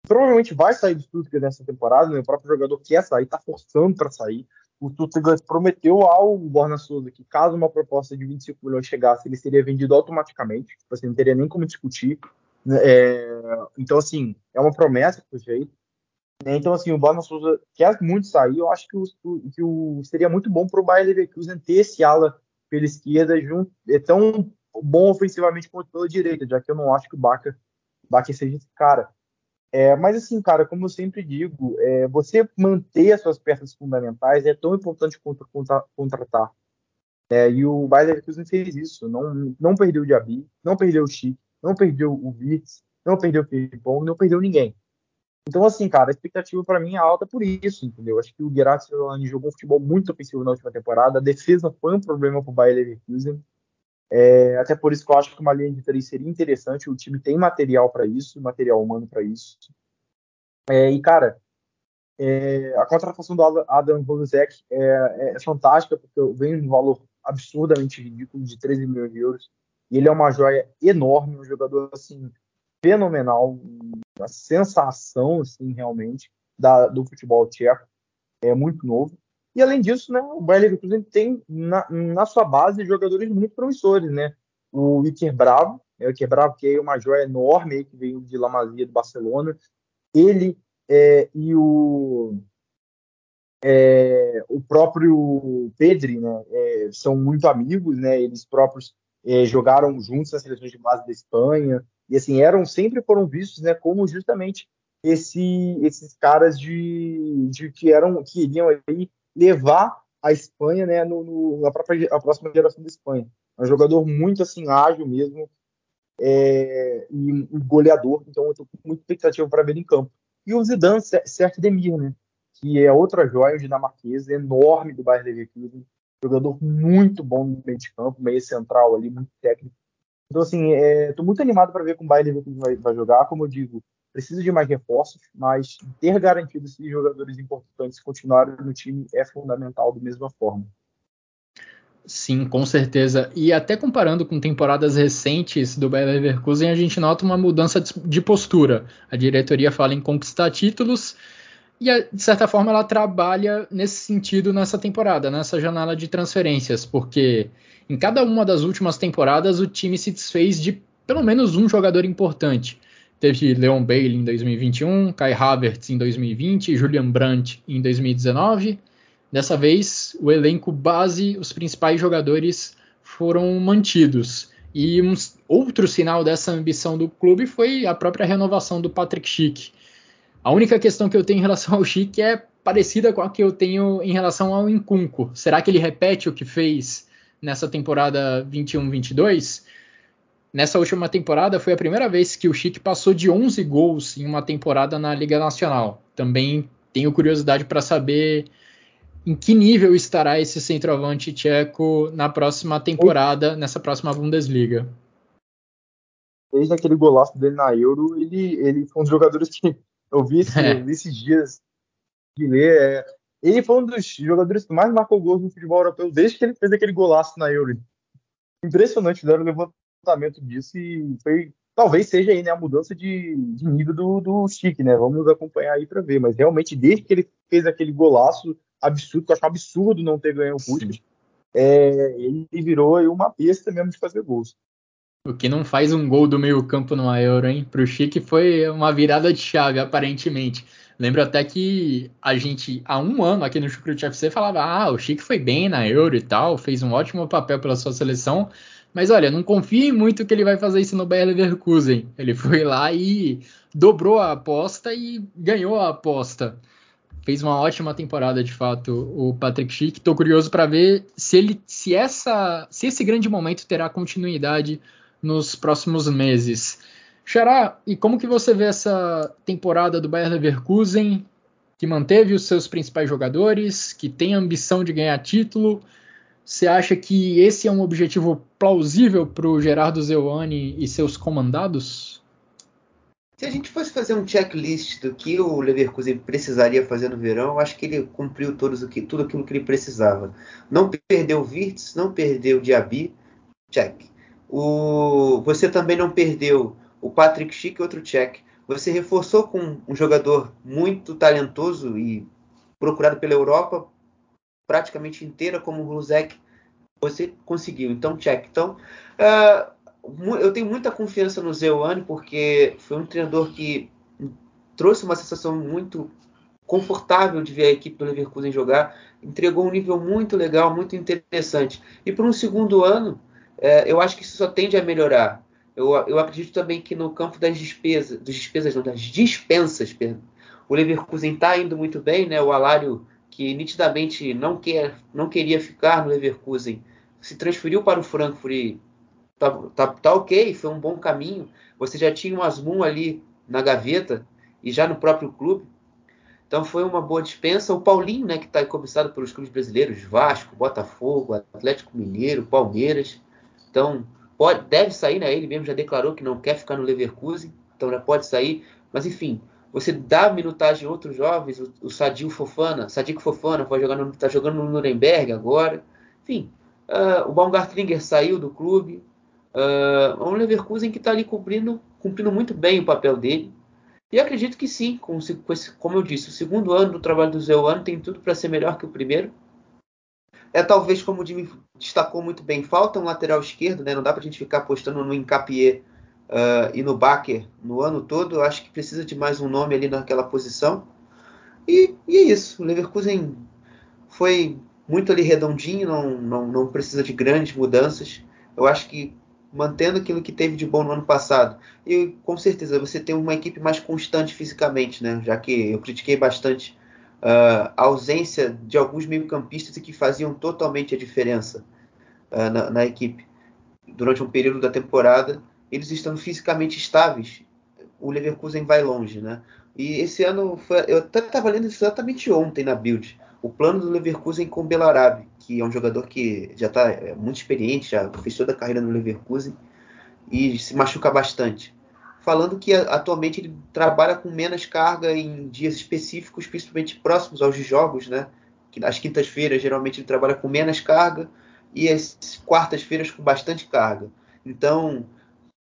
provavelmente vai sair do Stuttgart nessa temporada, né? o próprio jogador quer sair, está forçando para sair. O Stuttgart prometeu ao Borna Souza que caso uma proposta de 25 milhões chegasse, ele seria vendido automaticamente, tipo assim, não teria nem como discutir. Né? É, então, assim, é uma promessa que foi feita. Né? Então, assim, o Borna Souza quer muito sair. Eu acho que, o, que o, seria muito bom para o Bayern Leverkusen ter esse ala pela esquerda junto, é tão bom ofensivamente quanto pela direita, já que eu não acho que o Baca, Baca seja esse cara. É, mas assim, cara, como eu sempre digo, é, você manter as suas peças fundamentais é tão importante quanto contra, contratar. É, e o Bayer Leverkusen fez isso. Não, não perdeu o Diaby, não perdeu o Chic, não perdeu o Wirtz, não perdeu o Filipão, não perdeu ninguém. Então, assim, cara, a expectativa para mim é alta por isso, entendeu? Acho que o Gerard jogou um futebol muito ofensivo na última temporada. A defesa foi um problema para o Bayer Leverkusen. É, até por isso que eu acho que uma linha de três seria interessante. O time tem material para isso, material humano para isso. É, e, cara, é, a contratação do Adam Rosek é, é, é, fantástica, porque vem um valor absurdamente ridículo de 13 milhões de euros. E ele é uma joia enorme, um jogador assim, fenomenal, uma sensação assim, realmente da, do futebol tcheco. É muito novo. E além disso, né, o Bayer Leverkusen tem na, na, sua base jogadores muito promissores, né? O Iker Bravo, é o Iker Bravo que é uma joia enorme que veio de La Masia do Barcelona. Ele é, e o é, o próprio Pedri, né, é, são muito amigos, né? Eles próprios é, jogaram juntos nas seleções de base da Espanha e assim eram sempre foram vistos, né, como justamente esse, esses caras de, de que eram que iriam aí levar a Espanha né, no, no, na própria, a próxima geração da Espanha. Um jogador muito assim ágil mesmo é, e um goleador, então eu estou com muita expectativa para ver em campo. E o Zidane Demir, né, que é outra joia dinamarquesa enorme do Bayern Leverkusen, jogador muito bom no meio de campo, meio central ali, muito técnico. Então assim, estou é, muito animado para ver como o Bayern Leverkusen vai, vai jogar, como eu digo, precisa de mais reforços, mas ter garantido esses jogadores importantes continuarem no time é fundamental da mesma forma. Sim, com certeza. E até comparando com temporadas recentes do Bayer Leverkusen, a gente nota uma mudança de postura. A diretoria fala em conquistar títulos e, de certa forma, ela trabalha nesse sentido nessa temporada, nessa janela de transferências, porque em cada uma das últimas temporadas o time se desfez de pelo menos um jogador importante. Teve Leon Bailey em 2021, Kai Havertz em 2020, Julian Brandt em 2019. Dessa vez, o elenco base, os principais jogadores foram mantidos. E um outro sinal dessa ambição do clube foi a própria renovação do Patrick Schick. A única questão que eu tenho em relação ao Schick é parecida com a que eu tenho em relação ao Incunco. Será que ele repete o que fez nessa temporada 21-22? Nessa última temporada foi a primeira vez que o Chique passou de 11 gols em uma temporada na Liga Nacional. Também tenho curiosidade para saber em que nível estará esse centroavante tcheco na próxima temporada, nessa próxima Bundesliga. Desde aquele golaço dele na Euro, ele, ele foi um dos jogadores que eu vi, esse, é. esses dias de ler. É, ele foi um dos jogadores que mais marcou gols no futebol europeu desde que ele fez aquele golaço na Euro. Impressionante, deram levantamento disso e foi talvez seja aí né, a mudança de, de nível do, do Chique, né? Vamos acompanhar aí para ver. Mas realmente, desde que ele fez aquele golaço absurdo, que eu acho absurdo não ter ganho o Puskas, é, ele virou uma besta mesmo de fazer gols. O que não faz um gol do meio campo no Euro, hein? Pro Chique foi uma virada de chave, aparentemente. Lembro até que a gente, há um ano aqui no Chucrute FC, falava: ah, o Chique foi bem na Euro e tal, fez um ótimo papel pela sua seleção, mas olha, não confie muito que ele vai fazer isso no Bayer Leverkusen. Ele foi lá e dobrou a aposta e ganhou a aposta. Fez uma ótima temporada, de fato, o Patrick Schick. Estou curioso para ver se ele, se essa, se esse grande momento terá continuidade nos próximos meses. Xará, e como que você vê essa temporada do Bayer Leverkusen, que manteve os seus principais jogadores, que tem a ambição de ganhar título? Você acha que esse é um objetivo plausível para o Gerardo Zeuani e seus comandados? Se a gente fosse fazer um checklist do que o Leverkusen precisaria fazer no verão, eu acho que ele cumpriu todos o que, tudo aquilo que ele precisava. Não perdeu o Wirtz, não perdeu o Diaby, check. O, você também não perdeu o Patrick Schick, outro check. Você reforçou com um jogador muito talentoso e procurado pela Europa praticamente inteira, como o Ruzek. Você conseguiu, então check. Então, uh, eu tenho muita confiança no Zeuane, porque foi um treinador que trouxe uma sensação muito confortável de ver a equipe do Leverkusen jogar, entregou um nível muito legal, muito interessante. E para um segundo ano, é, eu acho que isso só tende a melhorar. Eu, eu acredito também que no campo das despesas, das despesas não, das dispensas, o Leverkusen está indo muito bem, né? O Alário, que nitidamente não, quer, não queria ficar no Leverkusen, se transferiu para o Frankfurt e tá, tá, tá ok, foi um bom caminho. Você já tinha o Asmun ali na gaveta e já no próprio clube. Então foi uma boa dispensa. O Paulinho, né, que está cobiçado pelos clubes brasileiros, Vasco, Botafogo, Atlético Mineiro, Palmeiras. Então Pode, deve sair, né? Ele mesmo já declarou que não quer ficar no Leverkusen, então já pode sair. Mas enfim, você dá minutagem a outros jovens, o, o Sadio Fofana, Sadik Fofana vai jogar no, tá jogando no Nuremberg agora. Enfim, uh, o Baumgartlinger saiu do clube. Uh, um Leverkusen que está ali cumprindo, cumprindo muito bem o papel dele. E acredito que sim, com, com esse, como eu disse, o segundo ano do trabalho do Zeuano tem tudo para ser melhor que o primeiro. É talvez, como o Jimmy destacou muito bem, falta um lateral esquerdo, né? Não dá para a gente ficar apostando no Incapié uh, e no Baker no ano todo. Acho que precisa de mais um nome ali naquela posição. E, e é isso. O Leverkusen foi muito ali redondinho, não, não, não precisa de grandes mudanças. Eu acho que mantendo aquilo que teve de bom no ano passado. E com certeza você tem uma equipe mais constante fisicamente, né? Já que eu critiquei bastante uh, ausência de alguns meio-campistas que faziam totalmente a diferença uh, na, na, equipe durante um período da temporada. Eles estando fisicamente estáveis, o Leverkusen vai longe, né? E esse ano, foi, eu até estava lendo isso exatamente ontem na Build. O plano do Leverkusen com o Belarabe, que é um jogador que já está é, muito experiente, já fez toda a carreira no Leverkusen e se machuca bastante falando que atualmente ele trabalha com menos carga em dias específicos, principalmente próximos aos jogos, né? As quintas-feiras geralmente ele trabalha com menos carga e as quartas-feiras com bastante carga. Então,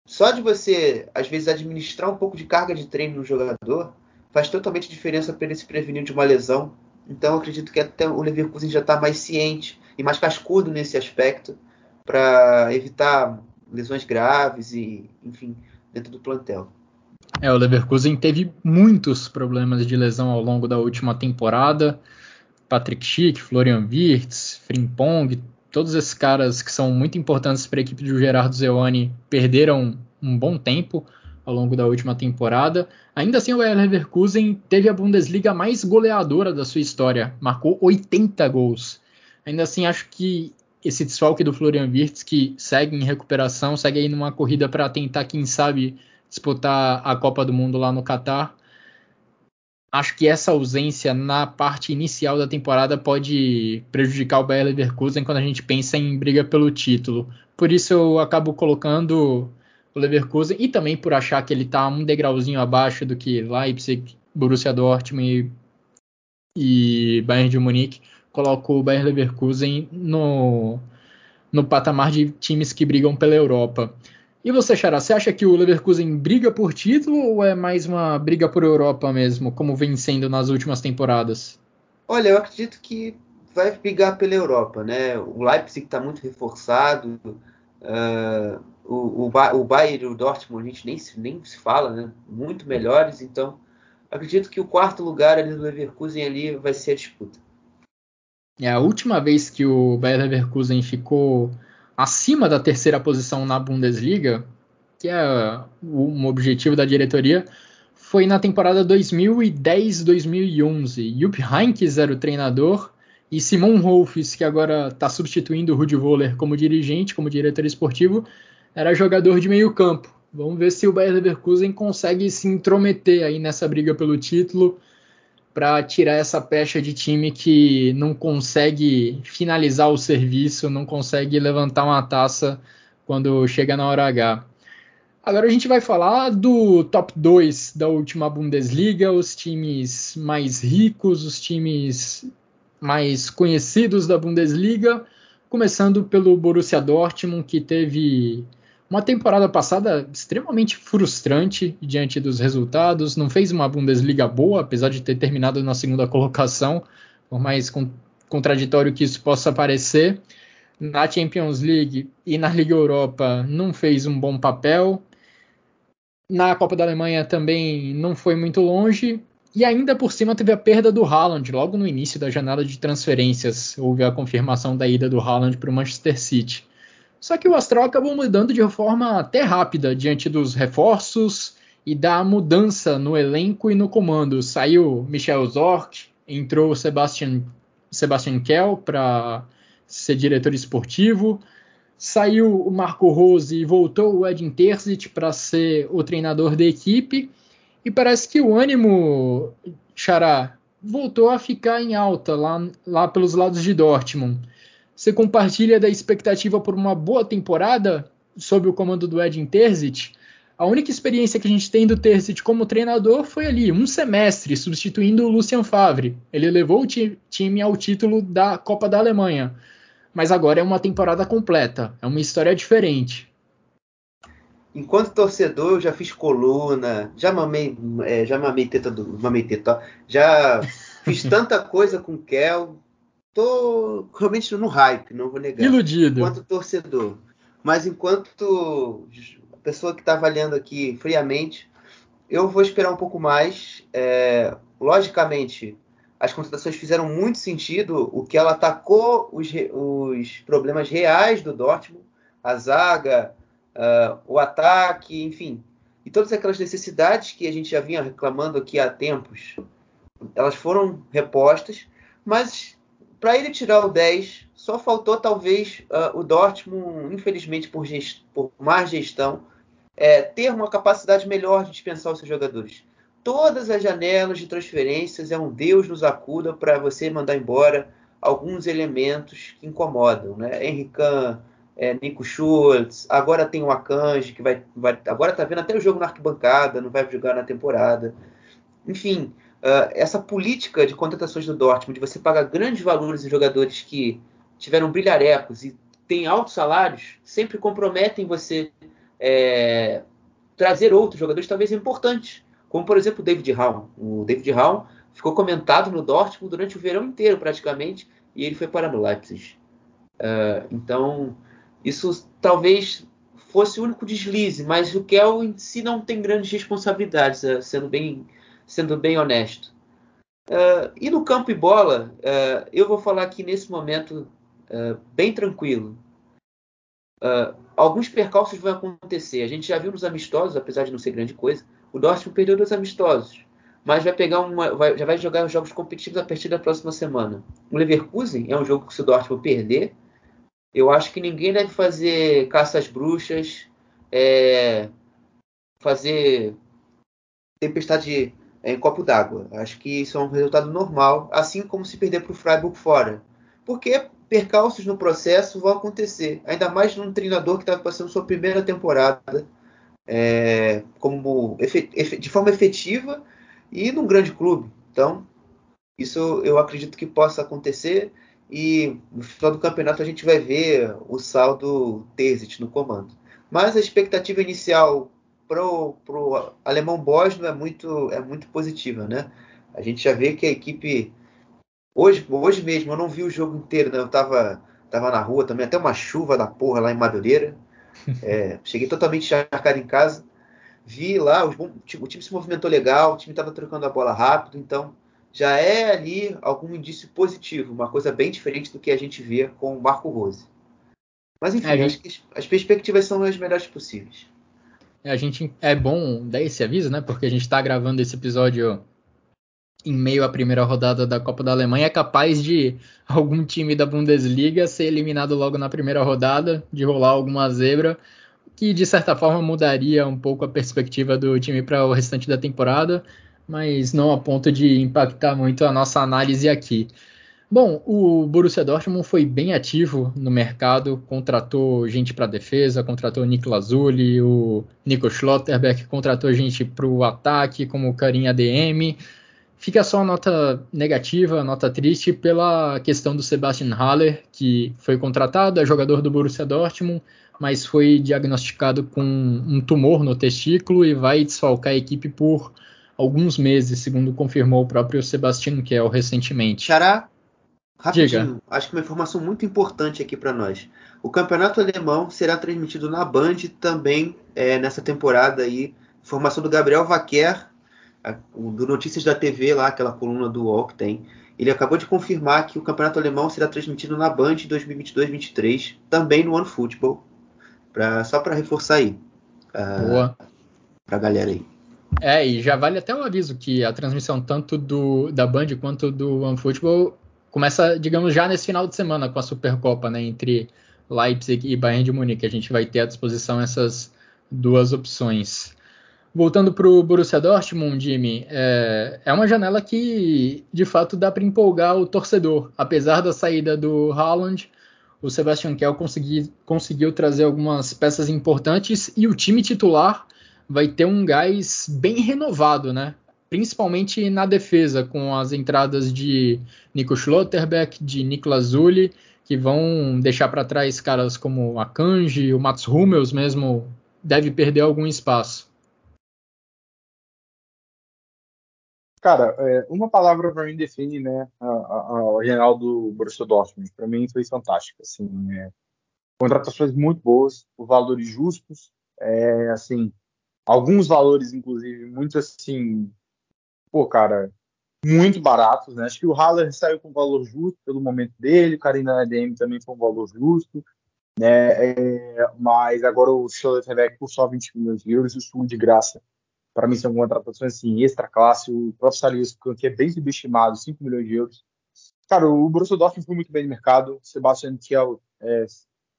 só de você às vezes administrar um pouco de carga de treino no jogador faz totalmente diferença para ele se prevenir de uma lesão. Então, acredito que até o Leverkusen já está mais ciente e mais cascudo nesse aspecto para evitar lesões graves e, enfim, dentro do plantel. É, o Leverkusen teve muitos problemas de lesão ao longo da última temporada. Patrick Schick, Florian Wirtz, Frimpong, todos esses caras que são muito importantes para a equipe do Gerardo Zewani perderam um bom tempo ao longo da última temporada. Ainda assim, o Leverkusen teve a Bundesliga mais goleadora da sua história, marcou 80 gols. Ainda assim, acho que esse desfalque do Florian Wirtz, que segue em recuperação, segue aí numa corrida para tentar, quem sabe, disputar a Copa do Mundo lá no Catar. Acho que essa ausência na parte inicial da temporada pode prejudicar o Bayer Leverkusen quando a gente pensa em briga pelo título. Por isso eu acabo colocando o Leverkusen e também por achar que ele está um degrauzinho abaixo do que Leipzig, Borussia Dortmund e, Bayern de Munique coloco o Bayer Leverkusen no, no patamar de times que brigam pela Europa. E você, Xará, você acha que o Leverkusen briga por título ou é mais uma briga por Europa mesmo, como vem sendo nas últimas temporadas? Olha, eu acredito que vai brigar pela Europa, né? O Leipzig está muito reforçado, uh, o, o, o Bayern e o Dortmund a gente nem, nem se fala, né? Muito melhores, então acredito que o quarto lugar ali do Leverkusen ali vai ser a disputa. É a última vez que o Bayer Leverkusen ficou acima da terceira posição na Bundesliga, que é um objetivo da diretoria, foi na temporada 2010-2011. Jupp Heynckes era o treinador e Simon Rolfes, que agora está substituindo o Rudi Voller como dirigente, como diretor esportivo, era jogador de meio campo. Vamos ver se o Bayer Leverkusen consegue se intrometer aí nessa briga pelo título para tirar essa pecha de time que não consegue finalizar o serviço, não consegue levantar uma taça quando chega na hora H. Agora a gente vai falar do top 2 da última Bundesliga, os times mais ricos, os times mais conhecidos da Bundesliga, começando pelo Borussia Dortmund, que teve uma temporada passada extremamente frustrante diante dos resultados, não fez uma Bundesliga boa, apesar de ter terminado na segunda colocação, por mais contraditório que isso possa parecer. Na Champions League e na Liga Europa não fez um bom papel. Na Copa da Alemanha também não foi muito longe. E ainda por cima teve a perda do Haaland logo no início da janela de transferências. Houve a confirmação da ida do Haaland para o Manchester City. Só que o Astral acabou mudando de forma até rápida diante dos reforços e da mudança no elenco e no comando. Saiu Michel Zorc, entrou Sebastian, Sebastian Kell para ser diretor esportivo. Saiu o Marco Rose e voltou o Edin Terzic para ser o treinador da equipe. E parece que o ânimo, Xará, voltou a ficar em alta lá, lá pelos lados de Dortmund. Você compartilha da expectativa por uma boa temporada sob o comando do Edin Terzic? A única experiência que a gente tem do Terzic como treinador foi ali, um semestre, substituindo o Lucien Favre. Ele levou o time ao título da Copa da Alemanha. Mas agora é uma temporada completa, é uma história diferente. Enquanto torcedor, eu já fiz coluna, já mamei, é, já mamei teta do. Mamei teta, já fiz (laughs) tanta coisa com o Kel, tô realmente no hype, não vou negar. Iludido. Enquanto torcedor. Mas enquanto pessoa que está avaliando aqui friamente, eu vou esperar um pouco mais. É, logicamente, as contratações fizeram muito sentido. O que ela atacou os, os problemas reais do Dortmund, a zaga, uh, o ataque, enfim. E todas aquelas necessidades que a gente já vinha reclamando aqui há tempos, elas foram repostas, mas para ele tirar o 10, só faltou talvez uh, o Dortmund, infelizmente por, gest por má gestão, é, ter uma capacidade melhor de dispensar os seus jogadores. Todas as janelas de transferências é um Deus nos acuda para você mandar embora alguns elementos que incomodam, né? Henrique é, Nico Schultz, agora tem o Akanji que vai, vai agora tá vendo até o jogo na arquibancada, não vai jogar na temporada. Enfim, uh, essa política de contratações do Dortmund, de você pagar grandes valores em jogadores que tiveram brilharecos e têm altos salários, sempre comprometem você é, trazer outros jogadores talvez importantes, como por exemplo o David Raum. O David Raum ficou comentado no Dortmund durante o verão inteiro praticamente e ele foi para no Leipzig. Uh, então isso talvez fosse o único deslize, mas o Kel em si não tem grandes responsabilidades, uh, sendo bem sendo bem honesto. Uh, e no campo e bola, uh, eu vou falar aqui nesse momento uh, bem tranquilo. alguns percalços vão acontecer. A gente já viu nos amistosos, apesar de não ser grande coisa, o Dortmund perdeu dois amistosos, mas vai pegar uma, vai, já vai jogar os jogos competitivos a partir da próxima semana. O Leverkusen é um jogo que se o Dortmund perder, eu acho que ninguém deve fazer caça às bruxas, é, fazer tempestade em copo d'água. Acho que isso é um resultado normal, assim como se perder para o Freiburg fora. Porque percalços no processo vão acontecer, ainda mais num treinador que estava passando sua primeira temporada é, como de forma efetiva e num grande clube. Então, isso eu acredito que possa acontecer e no final do campeonato a gente vai ver o saldo Terzic no comando. Mas a expectativa inicial pro, pro alemão Bosno é muito, é muito positiva, né? A gente já vê que a equipe. Hoje, hoje mesmo, eu não vi o jogo inteiro, né? Eu tava, tava na rua também, até uma chuva da porra lá em Madureira. (laughs) É, cheguei totalmente encharcado em casa. vi lá, o, o time se movimentou legal, o time estava trocando a bola rápido, então já é ali algum indício positivo, uma coisa bem diferente do que a gente vê com o Marco Rose. Mas enfim, é, acho que as perspectivas são as melhores possíveis. A gente é bom dar esse aviso, né? Porque a gente está gravando esse episódio em meio à primeira rodada da Copa da Alemanha. É capaz de algum time da Bundesliga ser eliminado logo na primeira rodada, de rolar alguma zebra, que de certa forma mudaria um pouco a perspectiva do time para o restante da temporada, mas não a ponto de impactar muito a nossa análise aqui. Bom, o Borussia Dortmund foi bem ativo no mercado, contratou gente para defesa, contratou o Niklas Zulli, o Nico Schlotterbeck, contratou gente para o ataque, como o Karim ADM. Fica só a nota negativa, a nota triste, pela questão do Sebastian Haller, que foi contratado, é jogador do Borussia Dortmund, mas foi diagnosticado com um tumor no testículo e vai desfalcar a equipe por alguns meses, segundo confirmou o próprio Sebastian Kell recentemente. Xará, Rapidinho, Diga. acho que uma informação muito importante aqui para nós. O campeonato alemão será transmitido na Band também é, nessa temporada aí. Informação do Gabriel Vaquer, do Notícias da TV, lá, aquela coluna do UOL que tem. Ele acabou de confirmar que o campeonato alemão será transmitido na Band 2022-23, também no OneFootball. Pra, só para reforçar aí. Uh, Boa. Pra galera aí. É, e já vale até um aviso que a transmissão tanto do, da Band quanto do OneFootball começa, digamos, já nesse final de semana com a Supercopa, né, entre Leipzig e Bayern de Munique. A gente vai ter à disposição essas duas opções. Voltando para o Borussia Dortmund, Jimmy, é, é, uma janela que de fato dá para empolgar o torcedor. Apesar da saída do Haaland, o Sebastian Kell consegui, conseguiu trazer algumas peças importantes e o time titular vai ter um gás bem renovado, né? Principalmente na defesa, com as entradas de Nico Schlotterbeck, de Niklas Zulli, que vão deixar para trás caras como a Kanji, o Mats Hummels mesmo deve perder algum espaço. Cara, é, uma palavra para mim define, né, a, a, a do Borussia Dortmund. Para mim foi fantástica, assim, é, contratações muito boas, valores justos, é, assim, alguns valores inclusive muito assim pô, cara, muito baratos, né? Acho que o Haller saiu com valor justo pelo momento dele, o Karina ADM também foi um valor justo, né? É, mas agora o Schlotterbeck por só 20 milhões de euros, o Sul de graça. Para mim são contratações assim, extra classe, o próprio que é bem subestimado, 5 milhões de euros. Cara, o Borussia Dortmund foi muito bem no mercado, o Sebastian Kiel é,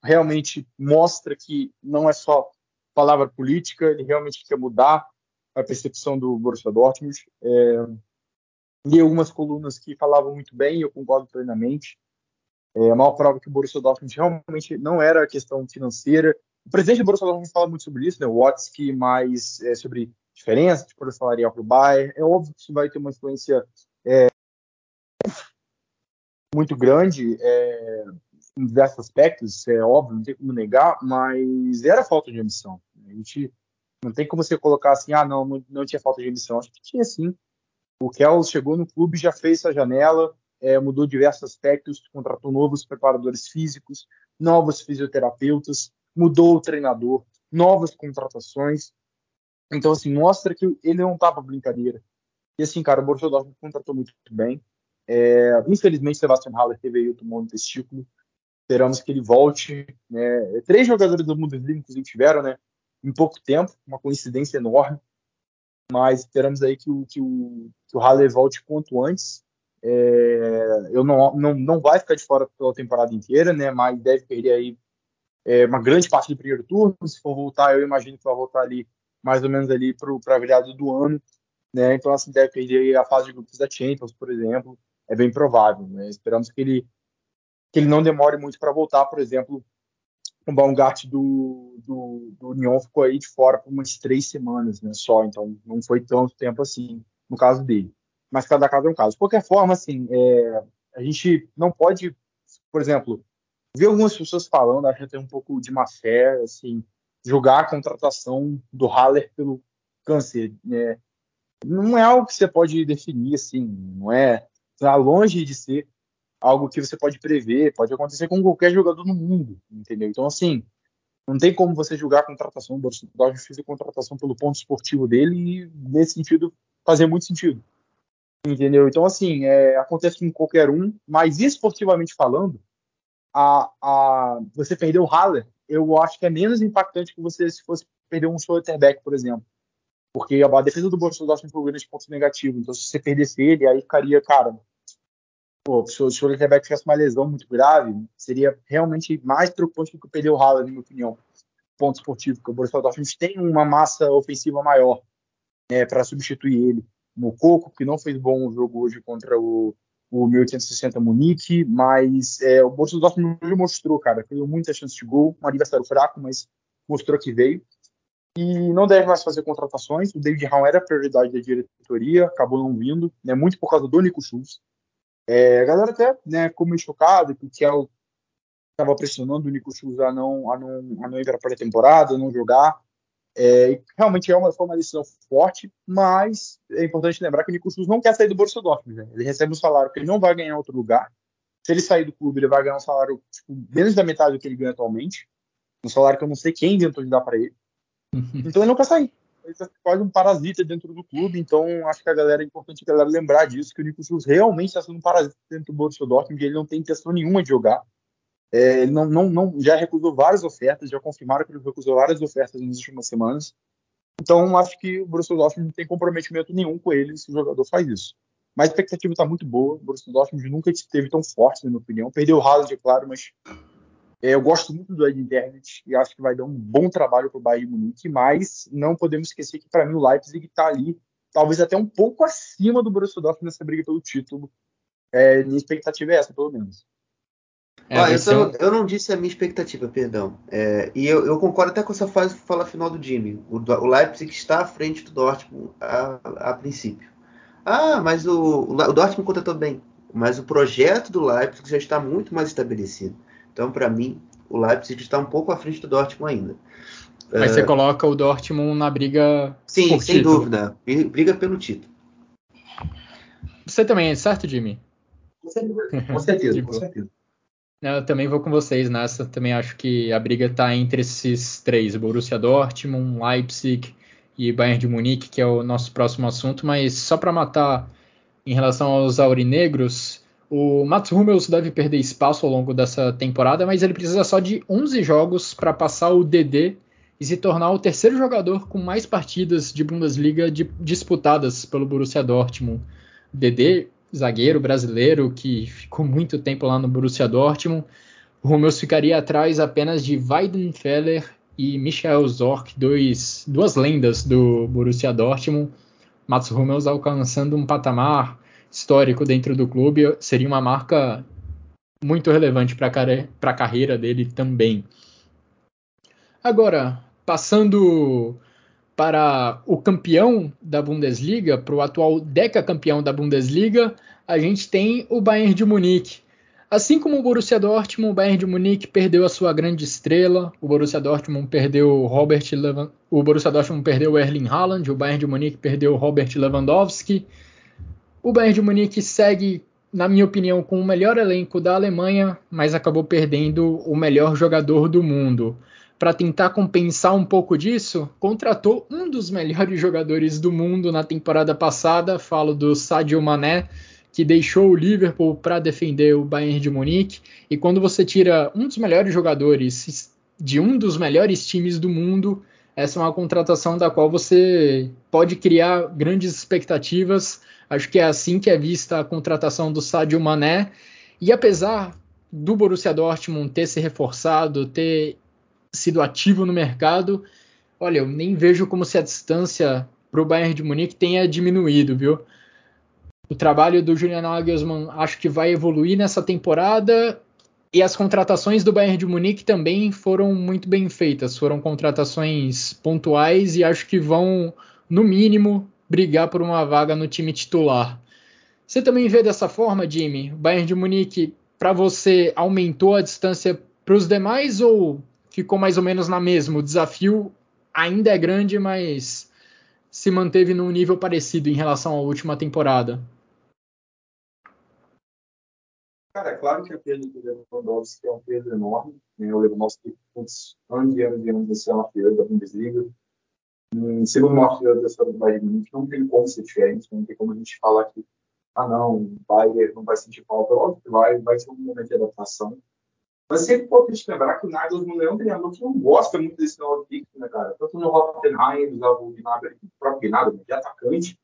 realmente mostra que não é só palavra política, ele realmente quer mudar a percepção do Borussia Dortmund. É, li algumas colunas que falavam muito bem, eu concordo plenamente. É a maior prova que o Borussia Dortmund realmente não era questão financeira. O presidente do Borussia Dortmund fala muito sobre isso, né? O Watzke, mais é, sobre diferença de poder salarial para o Bayern. É óbvio que isso vai ter uma influência é, muito grande é, em diversos aspectos, é óbvio, não tem como negar, mas era falta de ambição. A gente não tem como você colocar assim, ah, não, não tinha falta de ambição. Acho que tinha sim. O Kel chegou no clube, já fez essa janela, é, mudou diversos aspectos, contratou novos preparadores físicos, novos fisioterapeutas, mudou o treinador, novas contratações. Então, assim, mostra que ele não tá para brincadeira. E assim, cara, o Borussia Dortmund contratou muito bem. É, infelizmente, Sebastian Haller teve aí o tumor no testículo. Esperamos que ele volte. Né? Três jogadores do Bundesliga, inclusive, tiveram, né? Em pouco tempo, uma coincidência enorme. Mas esperamos aí que o, que o, que o volte quanto antes. É, eu não, não, não vai ficar de fora pela temporada inteira, né? Mas deve perder aí é, uma grande parte do primeiro turno. Se for voltar, eu imagino que vai voltar ali mais ou menos ali para a virada do ano, né? Então assim deve perder a fase de grupos da Champions, por exemplo, é bem provável. Né? Esperamos que ele que ele não demore muito para voltar, por exemplo, o Baumgart do, do, do Union ficou aí de fora por umas três semanas né, só, então não foi tanto tempo assim no caso dele. Mas cada caso é um caso. De qualquer forma, assim, é, a gente não pode, por exemplo, ver algumas pessoas falando, acho tem um pouco de má fé, assim, julgar a contratação do Haller pelo câncer. Né? Não é algo que você pode definir, assim, não é. Está longe de ser algo que você pode prever, pode acontecer com qualquer jogador no mundo, entendeu? Então, assim, Não tem como você julgar a contratação. O Borussia Dortmund fez a contratação pelo ponto esportivo dele e, nesse sentido, fazia muito sentido. Entendeu? Então, assim, é, acontece com qualquer um, mas esportivamente falando, a, a, você perder o Haller, eu acho que é menos impactante que você se fosse perder um Schlotterbeck, por exemplo. Porque a, a defesa do Borussia Dortmund foi um grande ponto negativo. Então, se você perdesse ele, aí ficaria, cara, pô, se o Schlotterbeck tivesse uma lesão muito grave, seria realmente mais preocupante do que perder o Haller, na minha opinião. Ponto esportivo, porque o Borussia Dortmund tem uma massa ofensiva maior né, para substituir ele. Mococo, que não fez bom jogo hoje contra o, o 1860 Munique, mas é, o Borussia Dortmund mostrou, cara, criou muita chance de gol, um adversário fraco, mas mostrou que veio. E não deve mais fazer contratações. O David Raum era prioridade da diretoria, acabou não vindo, né, muito por causa do Nico Schultz. É, a galera até né, ficou meio chocada que o Kel estava pressionando o Nico Schultz a não, a não, a não ir para a pré-temporada, a não jogar. É, realmente é uma, foi uma decisão forte, mas é importante lembrar que o Nico Schultz não quer sair do Borussia Dortmund. Né? Ele recebe um salário que ele não vai ganhar em outro lugar. Se ele sair do clube, ele vai ganhar um salário tipo, menos da metade do que ele ganha atualmente. Um salário que eu não sei quem inventou de dar para ele. Então ele não quer sair. É quase um parasita dentro do clube. Então acho que a galera é importante a galera lembrar disso, que o Nico realmente está sendo um parasita dentro do Borussia Dortmund. Ele não tem intenção nenhuma de jogar. É, ele não, não, não, já recusou várias ofertas, já confirmaram que ele recusou várias ofertas nas últimas semanas. Então, acho que o Borussia Dortmund não tem comprometimento nenhum com ele se o jogador faz isso. Mas a expectativa está muito boa. O Borussia Dortmund nunca esteve tão forte, na minha opinião. Perdeu o Haaland, é claro, mas eu gosto muito do Ed Internet e acho que vai dar um bom trabalho para o Bayern de Munique. Mas não podemos esquecer que, para mim, o Leipzig está ali, talvez até um pouco acima do Borussia Dortmund nessa briga pelo título. É, minha expectativa é essa, pelo menos. É, ah, eu, eu, não disse a minha expectativa, perdão. É, e eu, eu, concordo até com essa fase fala final do Jimmy. O, o Leipzig está à frente do Dortmund a, a princípio. Ah, mas o, o Dortmund contratou bem. Mas o projeto do Leipzig já está muito mais estabelecido. Então, para mim, o Leipzig está um pouco à frente do Dortmund ainda. Mas você coloca o Dortmund na briga. Sim, sem título. dúvida. Briga pelo título. Você também, certo, Jimmy? Com certeza, com certeza. com (laughs) certeza. Eu também vou com vocês nessa. Também acho que a briga está entre esses três: Borussia Dortmund, Leipzig e Bayern de Munique, que é o nosso próximo assunto. Mas só para matar em relação aos aurinegros, o Mats Hummels deve perder espaço ao longo dessa temporada, mas ele precisa só de 11 jogos para passar o DD e se tornar o terceiro jogador com mais partidas de Bundesliga de, disputadas pelo Borussia Dortmund. DD zagueiro brasileiro que ficou muito tempo lá no Borussia Dortmund. Hummels ficaria atrás apenas de Weidenfeller e Michael Zorc, dois, duas lendas do Borussia Dortmund. Mats Hummels alcançando um patamar histórico dentro do clube seria uma marca muito relevante para a carreira dele também. Agora, passando para o campeão da Bundesliga, para o atual decacampeão da Bundesliga, a gente tem o Bayern de Munique. Assim como o Borussia Dortmund, o Bayern de Munique perdeu a sua grande estrela. O Borussia Dortmund perdeu Robert Levan... o Borussia Dortmund perdeu Erling Haaland, o Bayern de Munique perdeu Robert Lewandowski. O Bayern de Munique segue, na minha opinião, com o melhor elenco da Alemanha, mas acabou perdendo o melhor jogador do mundo para tentar compensar um pouco disso, contratou um dos melhores jogadores do mundo na temporada passada, falo do Sadio Mané, que deixou o Liverpool para defender o Bayern de Munique. E quando você tira um dos melhores jogadores de um dos melhores times do mundo, essa é uma contratação da qual você pode criar grandes expectativas. Acho que é assim que é vista a contratação do Sadio Mané. E apesar do Borussia Dortmund ter se reforçado, ter sido ativo no mercado, olha, eu nem vejo como se a distância para o Bayern de Munique tenha diminuído, viu? O trabalho do Julian Nagelsmann acho que vai evoluir nessa temporada e as contratações do Bayern de Munique também foram muito bem feitas. Foram contratações pontuais e acho que vão, no mínimo, brigar por uma vaga no time titular. Você também vê dessa forma, Jimmy? O Bayern de Munique, para você, aumentou a distância para os demais ou ficou mais ou menos na mesma. O desafio ainda é grande, mas se manteve num nível parecido em relação à última temporada. Cara, é claro que a perda do Lewandowski é um peso enorme. Né? O Lewandowski, muitos anos e anos e anos de ser uma artilheiro da Bundesliga. Em segundo maior artilheiro da história do Bayern Munique, não tem como ser diferente. Não tem como a gente falar que, ah, não, o Bayern não vai sentir falta. Óbvio que vai, vai ser um momento de adaptação. Mas sempre importante lembrar que o Nagelsmann é um treinador que não gosta muito desse novo fixo, né, cara? Tanto no Hoffenheim, usava o Gnabry, o próprio Gnabry, de atacante.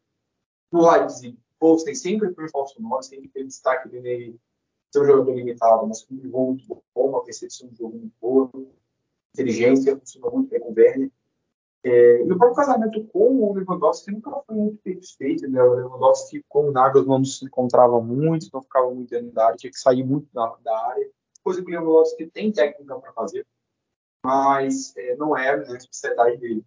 No Leipzig, Posten sempre foi falso 9, sempre teve destaque nele ser um jogador limitado, mas com um jogo muito bom, uma percepção de jogo muito boa, inteligência, funcionou muito bem com o Werner. É, e o próprio casamento com o Lewandowski nunca foi muito perfeito, né? O Lewandowski com o Nagelsmann não se encontrava muito, não ficava muito dentro da área, tinha que sair muito da, da área, coisa que o Lewandowski tem técnica para fazer, mas é, não é né, a especialidade dele.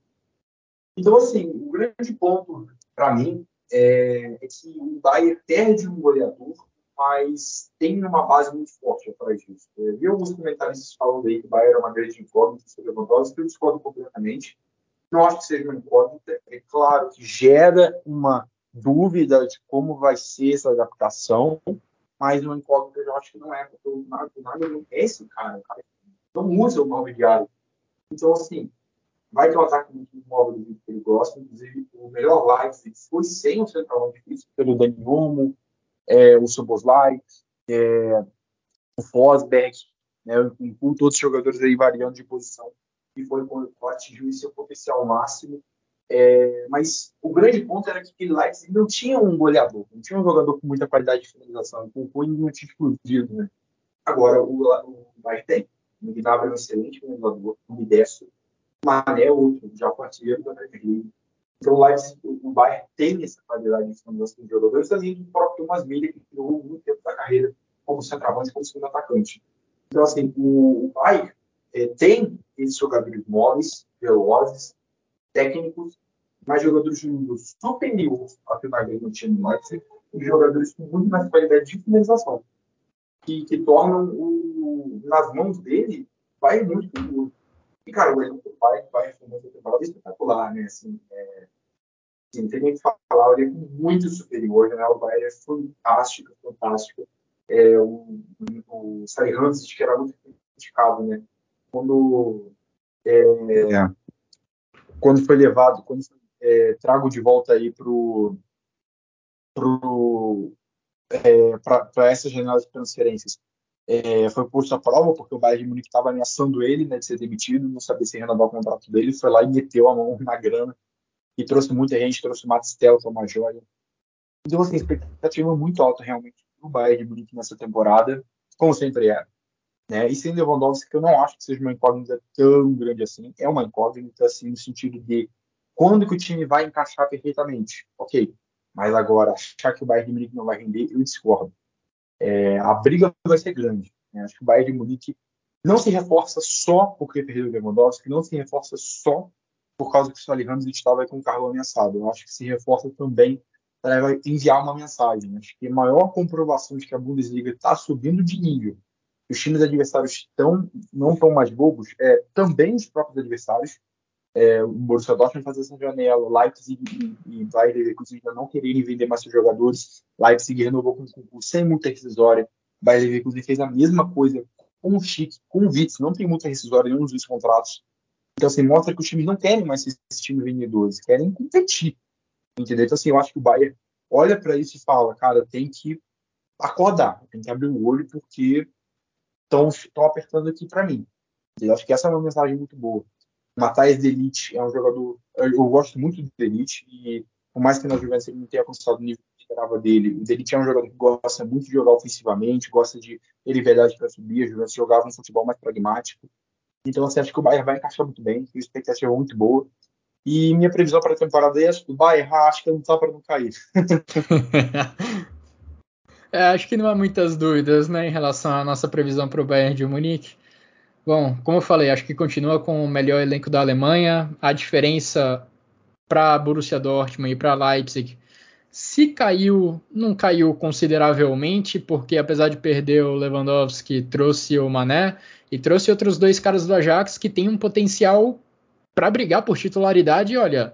Então, assim, o grande ponto para mim é, é, que o Bayern perde um goleador mas tem uma base muito forte atrás disso. Eu vi alguns comentaristas falando aí que o Bayern é uma grande incógnita sobre Lewandowski, eu discordo completamente. Não acho que seja uma incógnita. É claro que gera uma dúvida de como vai ser essa adaptação, mas uma incógnita eu acho que não é, porque o Nagelsmann é esse cara, cara não usa o nome diário. Então, assim, vai ter um ataque muito móvel do que ele gosta, inclusive o melhor Leipzig foi sem o central difícil pelo Dani Olmo, é, o Soboslai, é, o Fosberg, né, com todos os jogadores aí variando de posição, e foi quando atingiu seu potencial máximo. É, mas o grande ponto era que o Leipzig não tinha um goleador, não tinha um jogador com muita qualidade de finalização, com o Cunha não tinha explodido. Né? Agora, o, o Bayern tem. O Gnabry é um excelente finalizador, o Midesso, o Mané outro, já parceiro da Premier League. Então, o Leipzig, o Bayern tem essa qualidade de formação de jogadores, além do próprio Thomas Miller, que jogou muito tempo da carreira como centroavante, como segundo atacante. Então, assim, o, Bayern é, tem esses jogadores móveis, velozes, técnicos, mas jogadores de nível superior ao que o não tinha no Leipzig, e jogadores com muito mais qualidade de finalização, que, que tornam o, nas mãos dele Bayern muito perigoso. E, cara, o do pai, pai foi uma temporada espetacular, né? Assim, é, assim, tem nem que falar, ele é muito superior, né? O Bayern é fantástico, fantástico. É, o, o Sally Hansen, que era muito criticado, né? Quando, é, quando foi levado, quando é, trago de volta aí pro, pro, é, para essa janela de transferências é, foi posto à prova, porque o Bayern de Munique estava ameaçando ele né, de ser demitido, não sabia se renovar o contrato dele, foi lá e meteu a mão (laughs) na grana e trouxe muita gente, trouxe o Matt Stelton, uma joia. Então, assim, expectativa muito alta realmente do Bayern de Munique nessa temporada, como sempre é. Né? E sem Lewandowski, que eu não acho que seja uma incógnita tão grande assim, é uma incógnita assim no sentido de quando que o time vai encaixar perfeitamente. Ok, mas agora achar que o Bayern de Munique não vai render, eu discordo é, a briga vai ser grande. Né? Acho que o Bayern de Munique não se reforça só porque perdeu o Lewandowski, não se reforça só por causa que o Sully Ramos estava com o carro ameaçado. Eu acho que se reforça também para enviar uma mensagem. Acho que a maior comprovação de que a Bundesliga está subindo de nível, os times adversários estão, não estão mais bobos, é também os próprios adversários. É, o Borussia Dortmund fazer essa janela, Leipzig e, Bayern Leverkusen ainda não quererem vender mais seus jogadores, Leipzig renovou com um concurso sem multa rescisória, Bayern Leverkusen fez a mesma coisa com o Chic, com o Witz, não tem multa rescisória em nenhum dos contratos. Então, assim, mostra que os times não querem mais esse time vendedores, querem competir. Entendeu? Então, assim, eu acho que o Bayern olha para isso e fala, cara, tem que acordar, tem que abrir o olho porque estão apertando aqui para mim. Eu acho que essa é uma mensagem muito boa. O Matheus Delite é um jogador. Eu gosto muito do Delite e, por mais que na Juventus ele não tenha alcançado o nível que esperava dele, o Delite é um jogador que gosta muito de jogar ofensivamente, gosta de ter liberdade para subir. A Juventus jogava um futebol mais pragmático. Então, assim, acho que o Bayern vai encaixar muito bem, a expectativa é muito boa. E minha previsão para a temporada é essa: o Bayern acho que não está para não cair. (laughs) é, acho que não há muitas dúvidas né, em relação à nossa previsão para o Bayern de Munique. Bom, como eu falei, acho que continua com o melhor elenco da Alemanha. A diferença para Borussia Dortmund e para Leipzig, se caiu, não caiu consideravelmente, porque apesar de perder o Lewandowski, trouxe o Mané e trouxe outros dois caras do Ajax que têm um potencial para brigar por titularidade. Olha,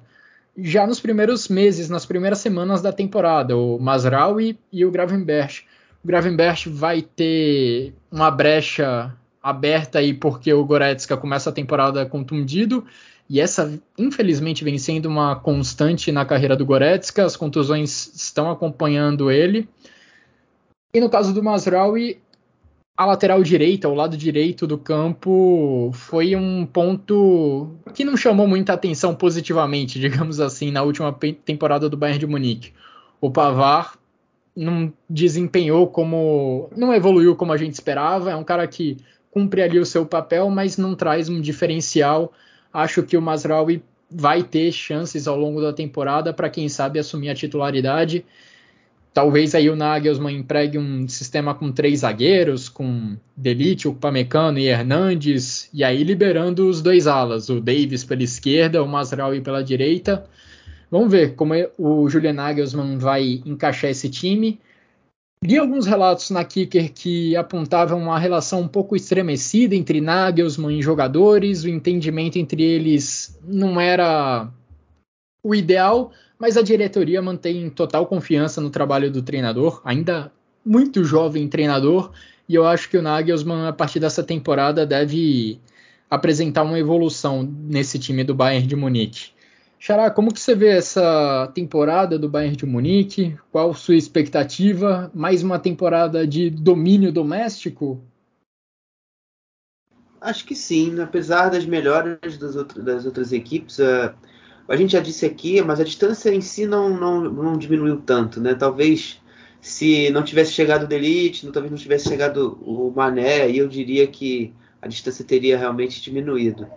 já nos primeiros meses, nas primeiras semanas da temporada, o Masraoui e o Gravenberch. O Gravenberch vai ter uma brecha aberta aí porque o Goretzka começa a temporada contundido e essa infelizmente vem sendo uma constante na carreira do Goretzka, as contusões estão acompanhando ele. E no caso do Masraoui, a lateral direita, o lado direito do campo, foi um ponto que não chamou muita atenção positivamente, (laughs) digamos assim, na última temporada do Bayern de Munique. O Pavar não desempenhou como. não evoluiu como a gente esperava, é um cara que cumpre ali o seu papel, mas não traz um diferencial. Acho que o Masraoui vai ter chances ao longo da temporada para quem sabe assumir a titularidade. Talvez aí o Nagelsmann empregue um sistema com três zagueiros, com Delite, o Pamecano e Hernandes, e aí liberando os dois alas, o Davis pela esquerda, o Masraoui pela direita. Vamos ver como é, o Julian Nagelsmann vai encaixar esse time. Li alguns relatos na Kicker que apontavam uma relação um pouco estremecida entre Nagelsmann e jogadores, o entendimento entre eles não era o ideal, mas a diretoria mantém total confiança no trabalho do treinador, ainda muito jovem treinador, e eu acho que o Nagelsmann, a partir dessa temporada, deve apresentar uma evolução nesse time do Bayern de Munique. Xará, como que você vê essa temporada do Bayern de Munique? Qual sua expectativa? Mais uma temporada de domínio doméstico? Acho que sim, apesar das melhoras das, outras, equipes, uh, a gente já disse aqui, mas a distância em si não, não, não diminuiu tanto, né? Talvez se não tivesse chegado o Delite, talvez não tivesse chegado o Mané, aí eu diria que a distância teria realmente diminuído.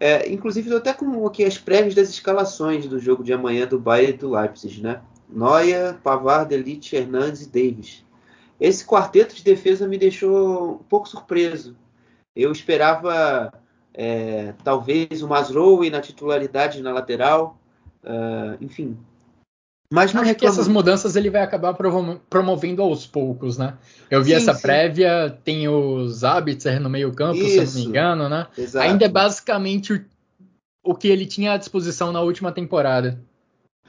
É, inclusive, estou até com aqui as prévias das escalações do jogo de amanhã do Bayern e do Leipzig, né? Neuer, Pavard, Delite, Hernandes e Davis. Esse quarteto de defesa me deixou um pouco surpreso. Eu esperava é, talvez o Masrowi na titularidade na lateral, uh, enfim. Mas não é que essas mudanças ele vai acabar promovendo aos poucos, né? Eu vi sim, essa sim. prévia, tem os Abitzer no meio campo, Isso, se eu não me engano, né? Exato. Ainda é basicamente o, o que ele tinha à disposição na última temporada.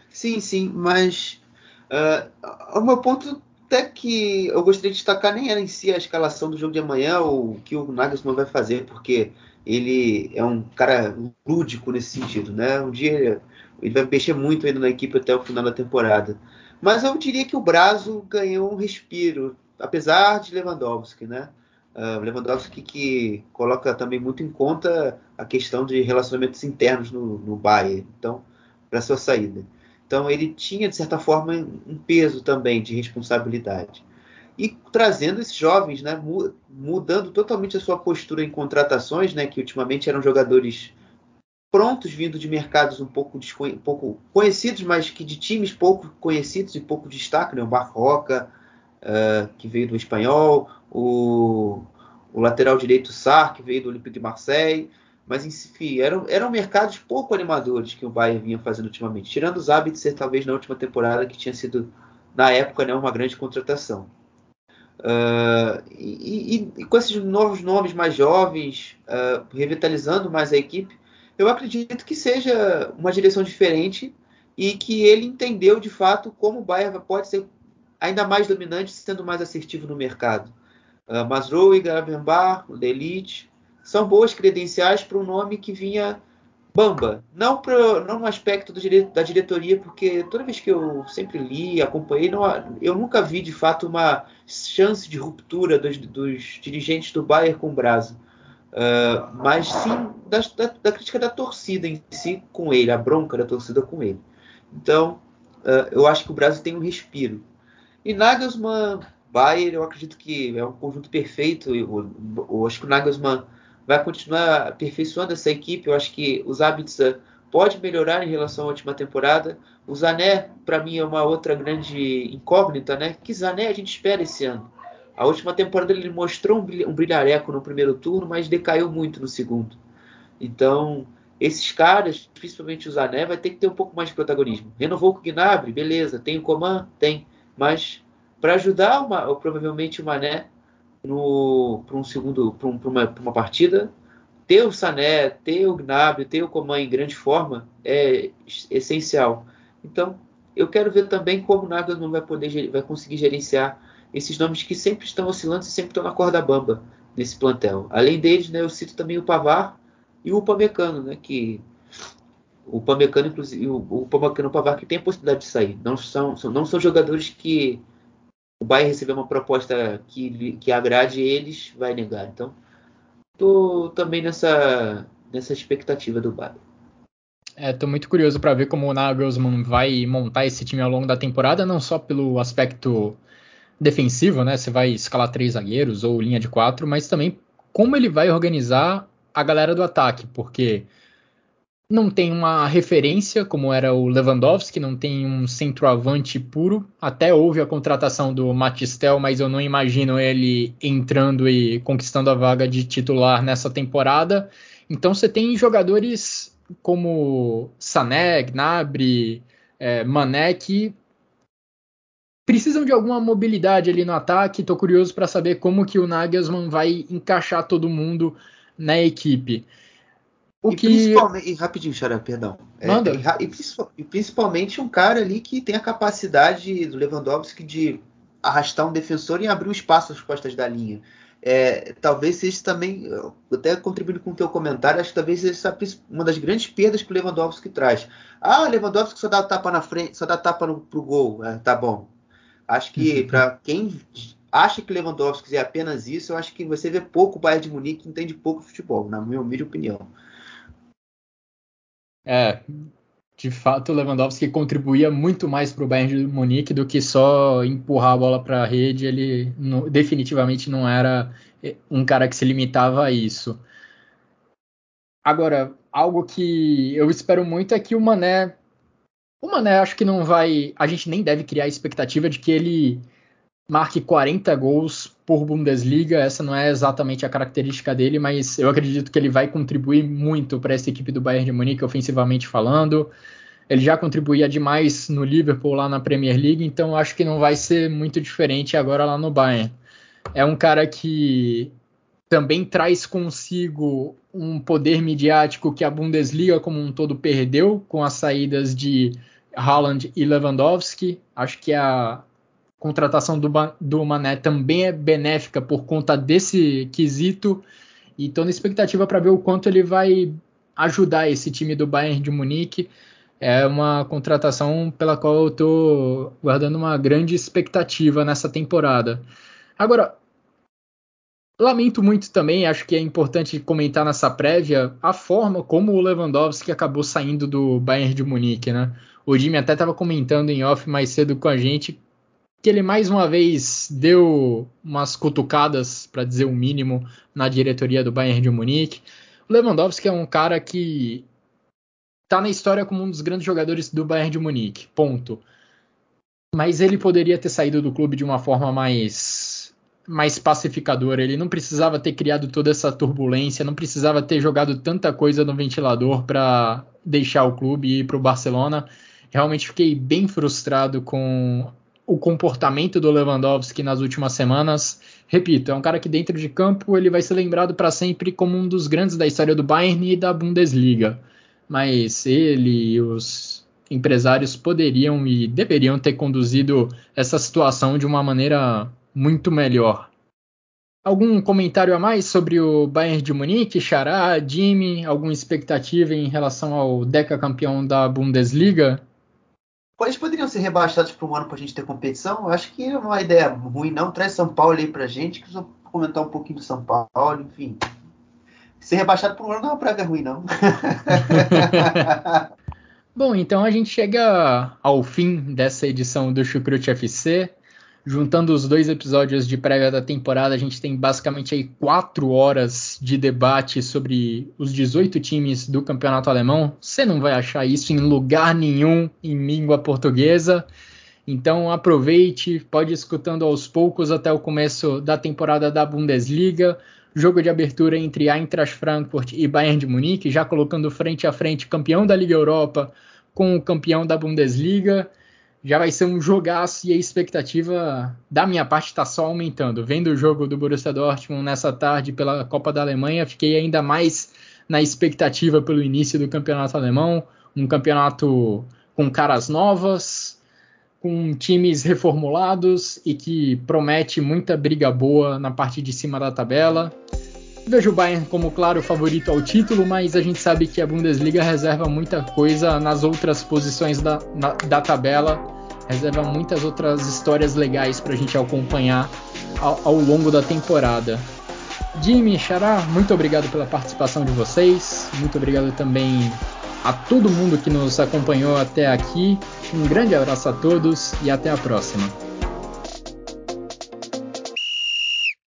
Sim, sim, mas uh, o meu ponto até que eu gostaria de destacar nem era em si a escalação do jogo de amanhã ou o que o Nagelsmann vai fazer, porque ele é um cara lúdico nesse sentido, né? Um dia ele vai mexer muito ainda na equipe até o final da temporada. Mas eu diria que o Brazo ganhou um respiro, apesar de Lewandowski, né? Uh, Lewandowski que coloca também muito em conta a questão de relacionamentos internos no, no Bayern, então para sua saída. Então ele tinha de certa forma um peso também de responsabilidade e trazendo esses jovens, né, mudando totalmente a sua postura em contratações, né, que ultimamente eram jogadores prontos vindo de mercados um pouco, um pouco conhecidos, mas que de times pouco conhecidos e pouco destaque, né, o Barroca, uh, que veio do Espanhol, o, o lateral direito Sar, que veio do Olympique de Marseille, mas enfim, eram, eram mercados pouco animadores que o Bayern vinha fazendo ultimamente, tirando os hábitos ser talvez na última temporada que tinha sido na época né, uma grande contratação. Uh, e, e, e, com esses novos nomes mais jovens, uh, revitalizando mais a equipe, eu acredito que seja uma direção diferente e que ele entendeu de fato como o Bayern pode ser ainda mais dominante, sendo mais assertivo no mercado. Uh, Masrowi, Gravenbar, Delite são boas credenciais para um nome que vinha Bamba, não, pro, não no aspecto dire, da diretoria, porque toda vez que eu sempre li, acompanhei, não, eu nunca vi de fato uma chance de ruptura dos, dos dirigentes do Bayern com o Brasil. Uh, mas sim da, da, da, crítica da torcida em si com ele, a bronca da torcida com ele. Então, uh, eu acho que o Brasil tem um respiro. E Nagelsmann, Bayern, eu acredito que é um conjunto perfeito. Eu, eu acho que o Nagelsmann vai continuar aperfeiçoando essa equipe. Eu acho que os hábitos pode melhorar em relação à última temporada. O Zané, para mim, é uma outra grande incógnita, né? Que Zané a gente espera esse ano. A última temporada ele mostrou um brilhareco no primeiro turno, mas decaiu muito no segundo. Então, esses caras, principalmente o Zané, vai ter que ter um pouco mais de protagonismo. Renovou com o Gnabry, beleza. Tem o Coman? Tem. Mas para ajudar uma, provavelmente o Mané para um segundo, para um, uma, uma, partida, ter o Sané, ter o Gnabry, ter o Coman em grande forma é essencial. Então, eu quero ver também como o Nagelsmann vai poder vai conseguir gerenciar esses nomes que sempre estão oscilando e sempre estão na corda bamba nesse plantel. Além deles, né, eu cito também o Pavar e o Upamecano, né, que o Upamecano, inclusive, o, o Upamecano e o Pavar que tem a possibilidade de sair. Não são, são, não são jogadores que o Bayern receber uma proposta que, que agrade eles, vai negar. Então, tô também nessa, nessa expectativa do Bayern. É, tô muito curioso para ver como o Nagelsmann vai montar esse time ao longo da temporada, não só pelo aspecto defensivo, né? Você vai escalar três zagueiros ou linha de quatro, mas também como ele vai organizar a galera do ataque, porque não tem uma referência como era o Lewandowski, não tem um centroavante puro. Até houve a contratação do Matistel, mas eu não imagino ele entrando e conquistando a vaga de titular nessa temporada. Então você tem jogadores como Sané, Gnabry, é, Mané, que precisam de alguma mobilidade ali no ataque. Estou curioso para saber como que o Nagelsmann vai encaixar todo mundo na equipe. O e que... principalmente, e rapidinho, Xará, perdão. É, e, e, principalmente um cara ali que tem a capacidade do Lewandowski de arrastar um defensor e abrir um espaço às costas da linha. É, talvez seja também, até contribuindo com o teu comentário, acho que talvez seja uma das grandes perdas que o Lewandowski traz. Ah, Lewandowski só dá tapa na frente, só dá tapa no, pro gol. É, tá bom. Acho que uhum. para quem acha que Lewandowski é apenas isso, eu acho que você vê pouco o Bayern de Munique entende pouco futebol, na minha humilde opinião. É, de fato, o Lewandowski contribuía muito mais para o Bayern de Munique do que só empurrar a bola para a rede. Ele não, definitivamente não era eh, um cara que se limitava a isso. Agora, algo que eu espero muito é que o Mané. O Mané acho que não vai. A gente nem deve criar a expectativa de que ele marque 40 gols por Bundesliga. Essa não é exatamente a característica dele, mas eu acredito que ele vai contribuir muito para essa equipe do Bayern de Munique, ofensivamente falando. Ele já contribuía demais no Liverpool lá na Premier League, então acho que não vai ser muito diferente agora lá no Bayern. É um cara que também traz consigo um poder midiático que a Bundesliga como um todo perdeu com as saídas de Haaland e Lewandowski. Acho que a contratação do, do Mané também é benéfica por conta desse quesito. E estou na expectativa para ver o quanto ele vai ajudar esse time do Bayern de Munique. É uma contratação pela qual eu estou guardando uma grande expectativa nessa temporada. Agora, lamento muito também, acho que é importante comentar nessa prévia a forma como o Lewandowski acabou saindo do Bayern de Munique, né? O Jimmy até estava comentando em off mais cedo com a gente que ele mais uma vez deu umas cutucadas, para dizer o mínimo, na diretoria do Bayern de Munique. O Lewandowski é um cara que está na história como um dos grandes jogadores do Bayern de Munique, ponto. Mas ele poderia ter saído do clube de uma forma mais mais pacificadora. Ele não precisava ter criado toda essa turbulência, não precisava ter jogado tanta coisa no ventilador para deixar o clube e ir para o Barcelona. Realmente fiquei bem frustrado com o comportamento do Lewandowski nas últimas semanas. Repito, é um cara que dentro de campo ele vai ser lembrado para sempre como um dos grandes da história do Bayern e da Bundesliga. Mas ele e os empresários poderiam e deveriam ter conduzido essa situação de uma maneira muito melhor. Algum comentário a mais sobre o Bayern de Munique, Xará, Jimmy? Alguma expectativa em relação ao Deca campeão da Bundesliga? Eles poderiam ser rebaixados para um ano para a gente ter competição. Eu acho que é uma ideia ruim, não. Traz São Paulo aí para a gente, que eu comentar um pouquinho do São Paulo, enfim. Ser rebaixado por um ano não é uma prévia ruim, não. (laughs) Bom, então a gente chega ao fim dessa edição do Chucrute FC. Juntando os dois episódios de prévia da temporada, a gente tem basicamente aí quatro horas de debate sobre os 18 times do campeonato alemão. Você não vai achar isso em lugar nenhum em língua portuguesa. Então aproveite, pode ir escutando aos poucos até o começo da temporada da Bundesliga. Jogo de abertura entre Eintracht Frankfurt e Bayern de Munique, já colocando frente a frente campeão da Liga Europa com o campeão da Bundesliga já vai ser um jogaço e a expectativa da minha parte está só aumentando. Vendo o jogo do Borussia Dortmund nessa tarde pela Copa da Alemanha, fiquei ainda mais na expectativa pelo início do campeonato alemão, um campeonato com caras novas, com times reformulados e que promete muita briga boa na parte de cima da tabela. Vejo o Bayern como claro favorito ao título, mas a gente sabe que a Bundesliga reserva muita coisa nas outras posições da, na, da tabela, reserva muitas outras histórias legais para a gente acompanhar ao, ao, longo da temporada. Jimmy, Xará, muito obrigado pela participação de vocês, muito obrigado também a todo mundo que nos acompanhou até aqui. Um grande abraço a todos e até a próxima.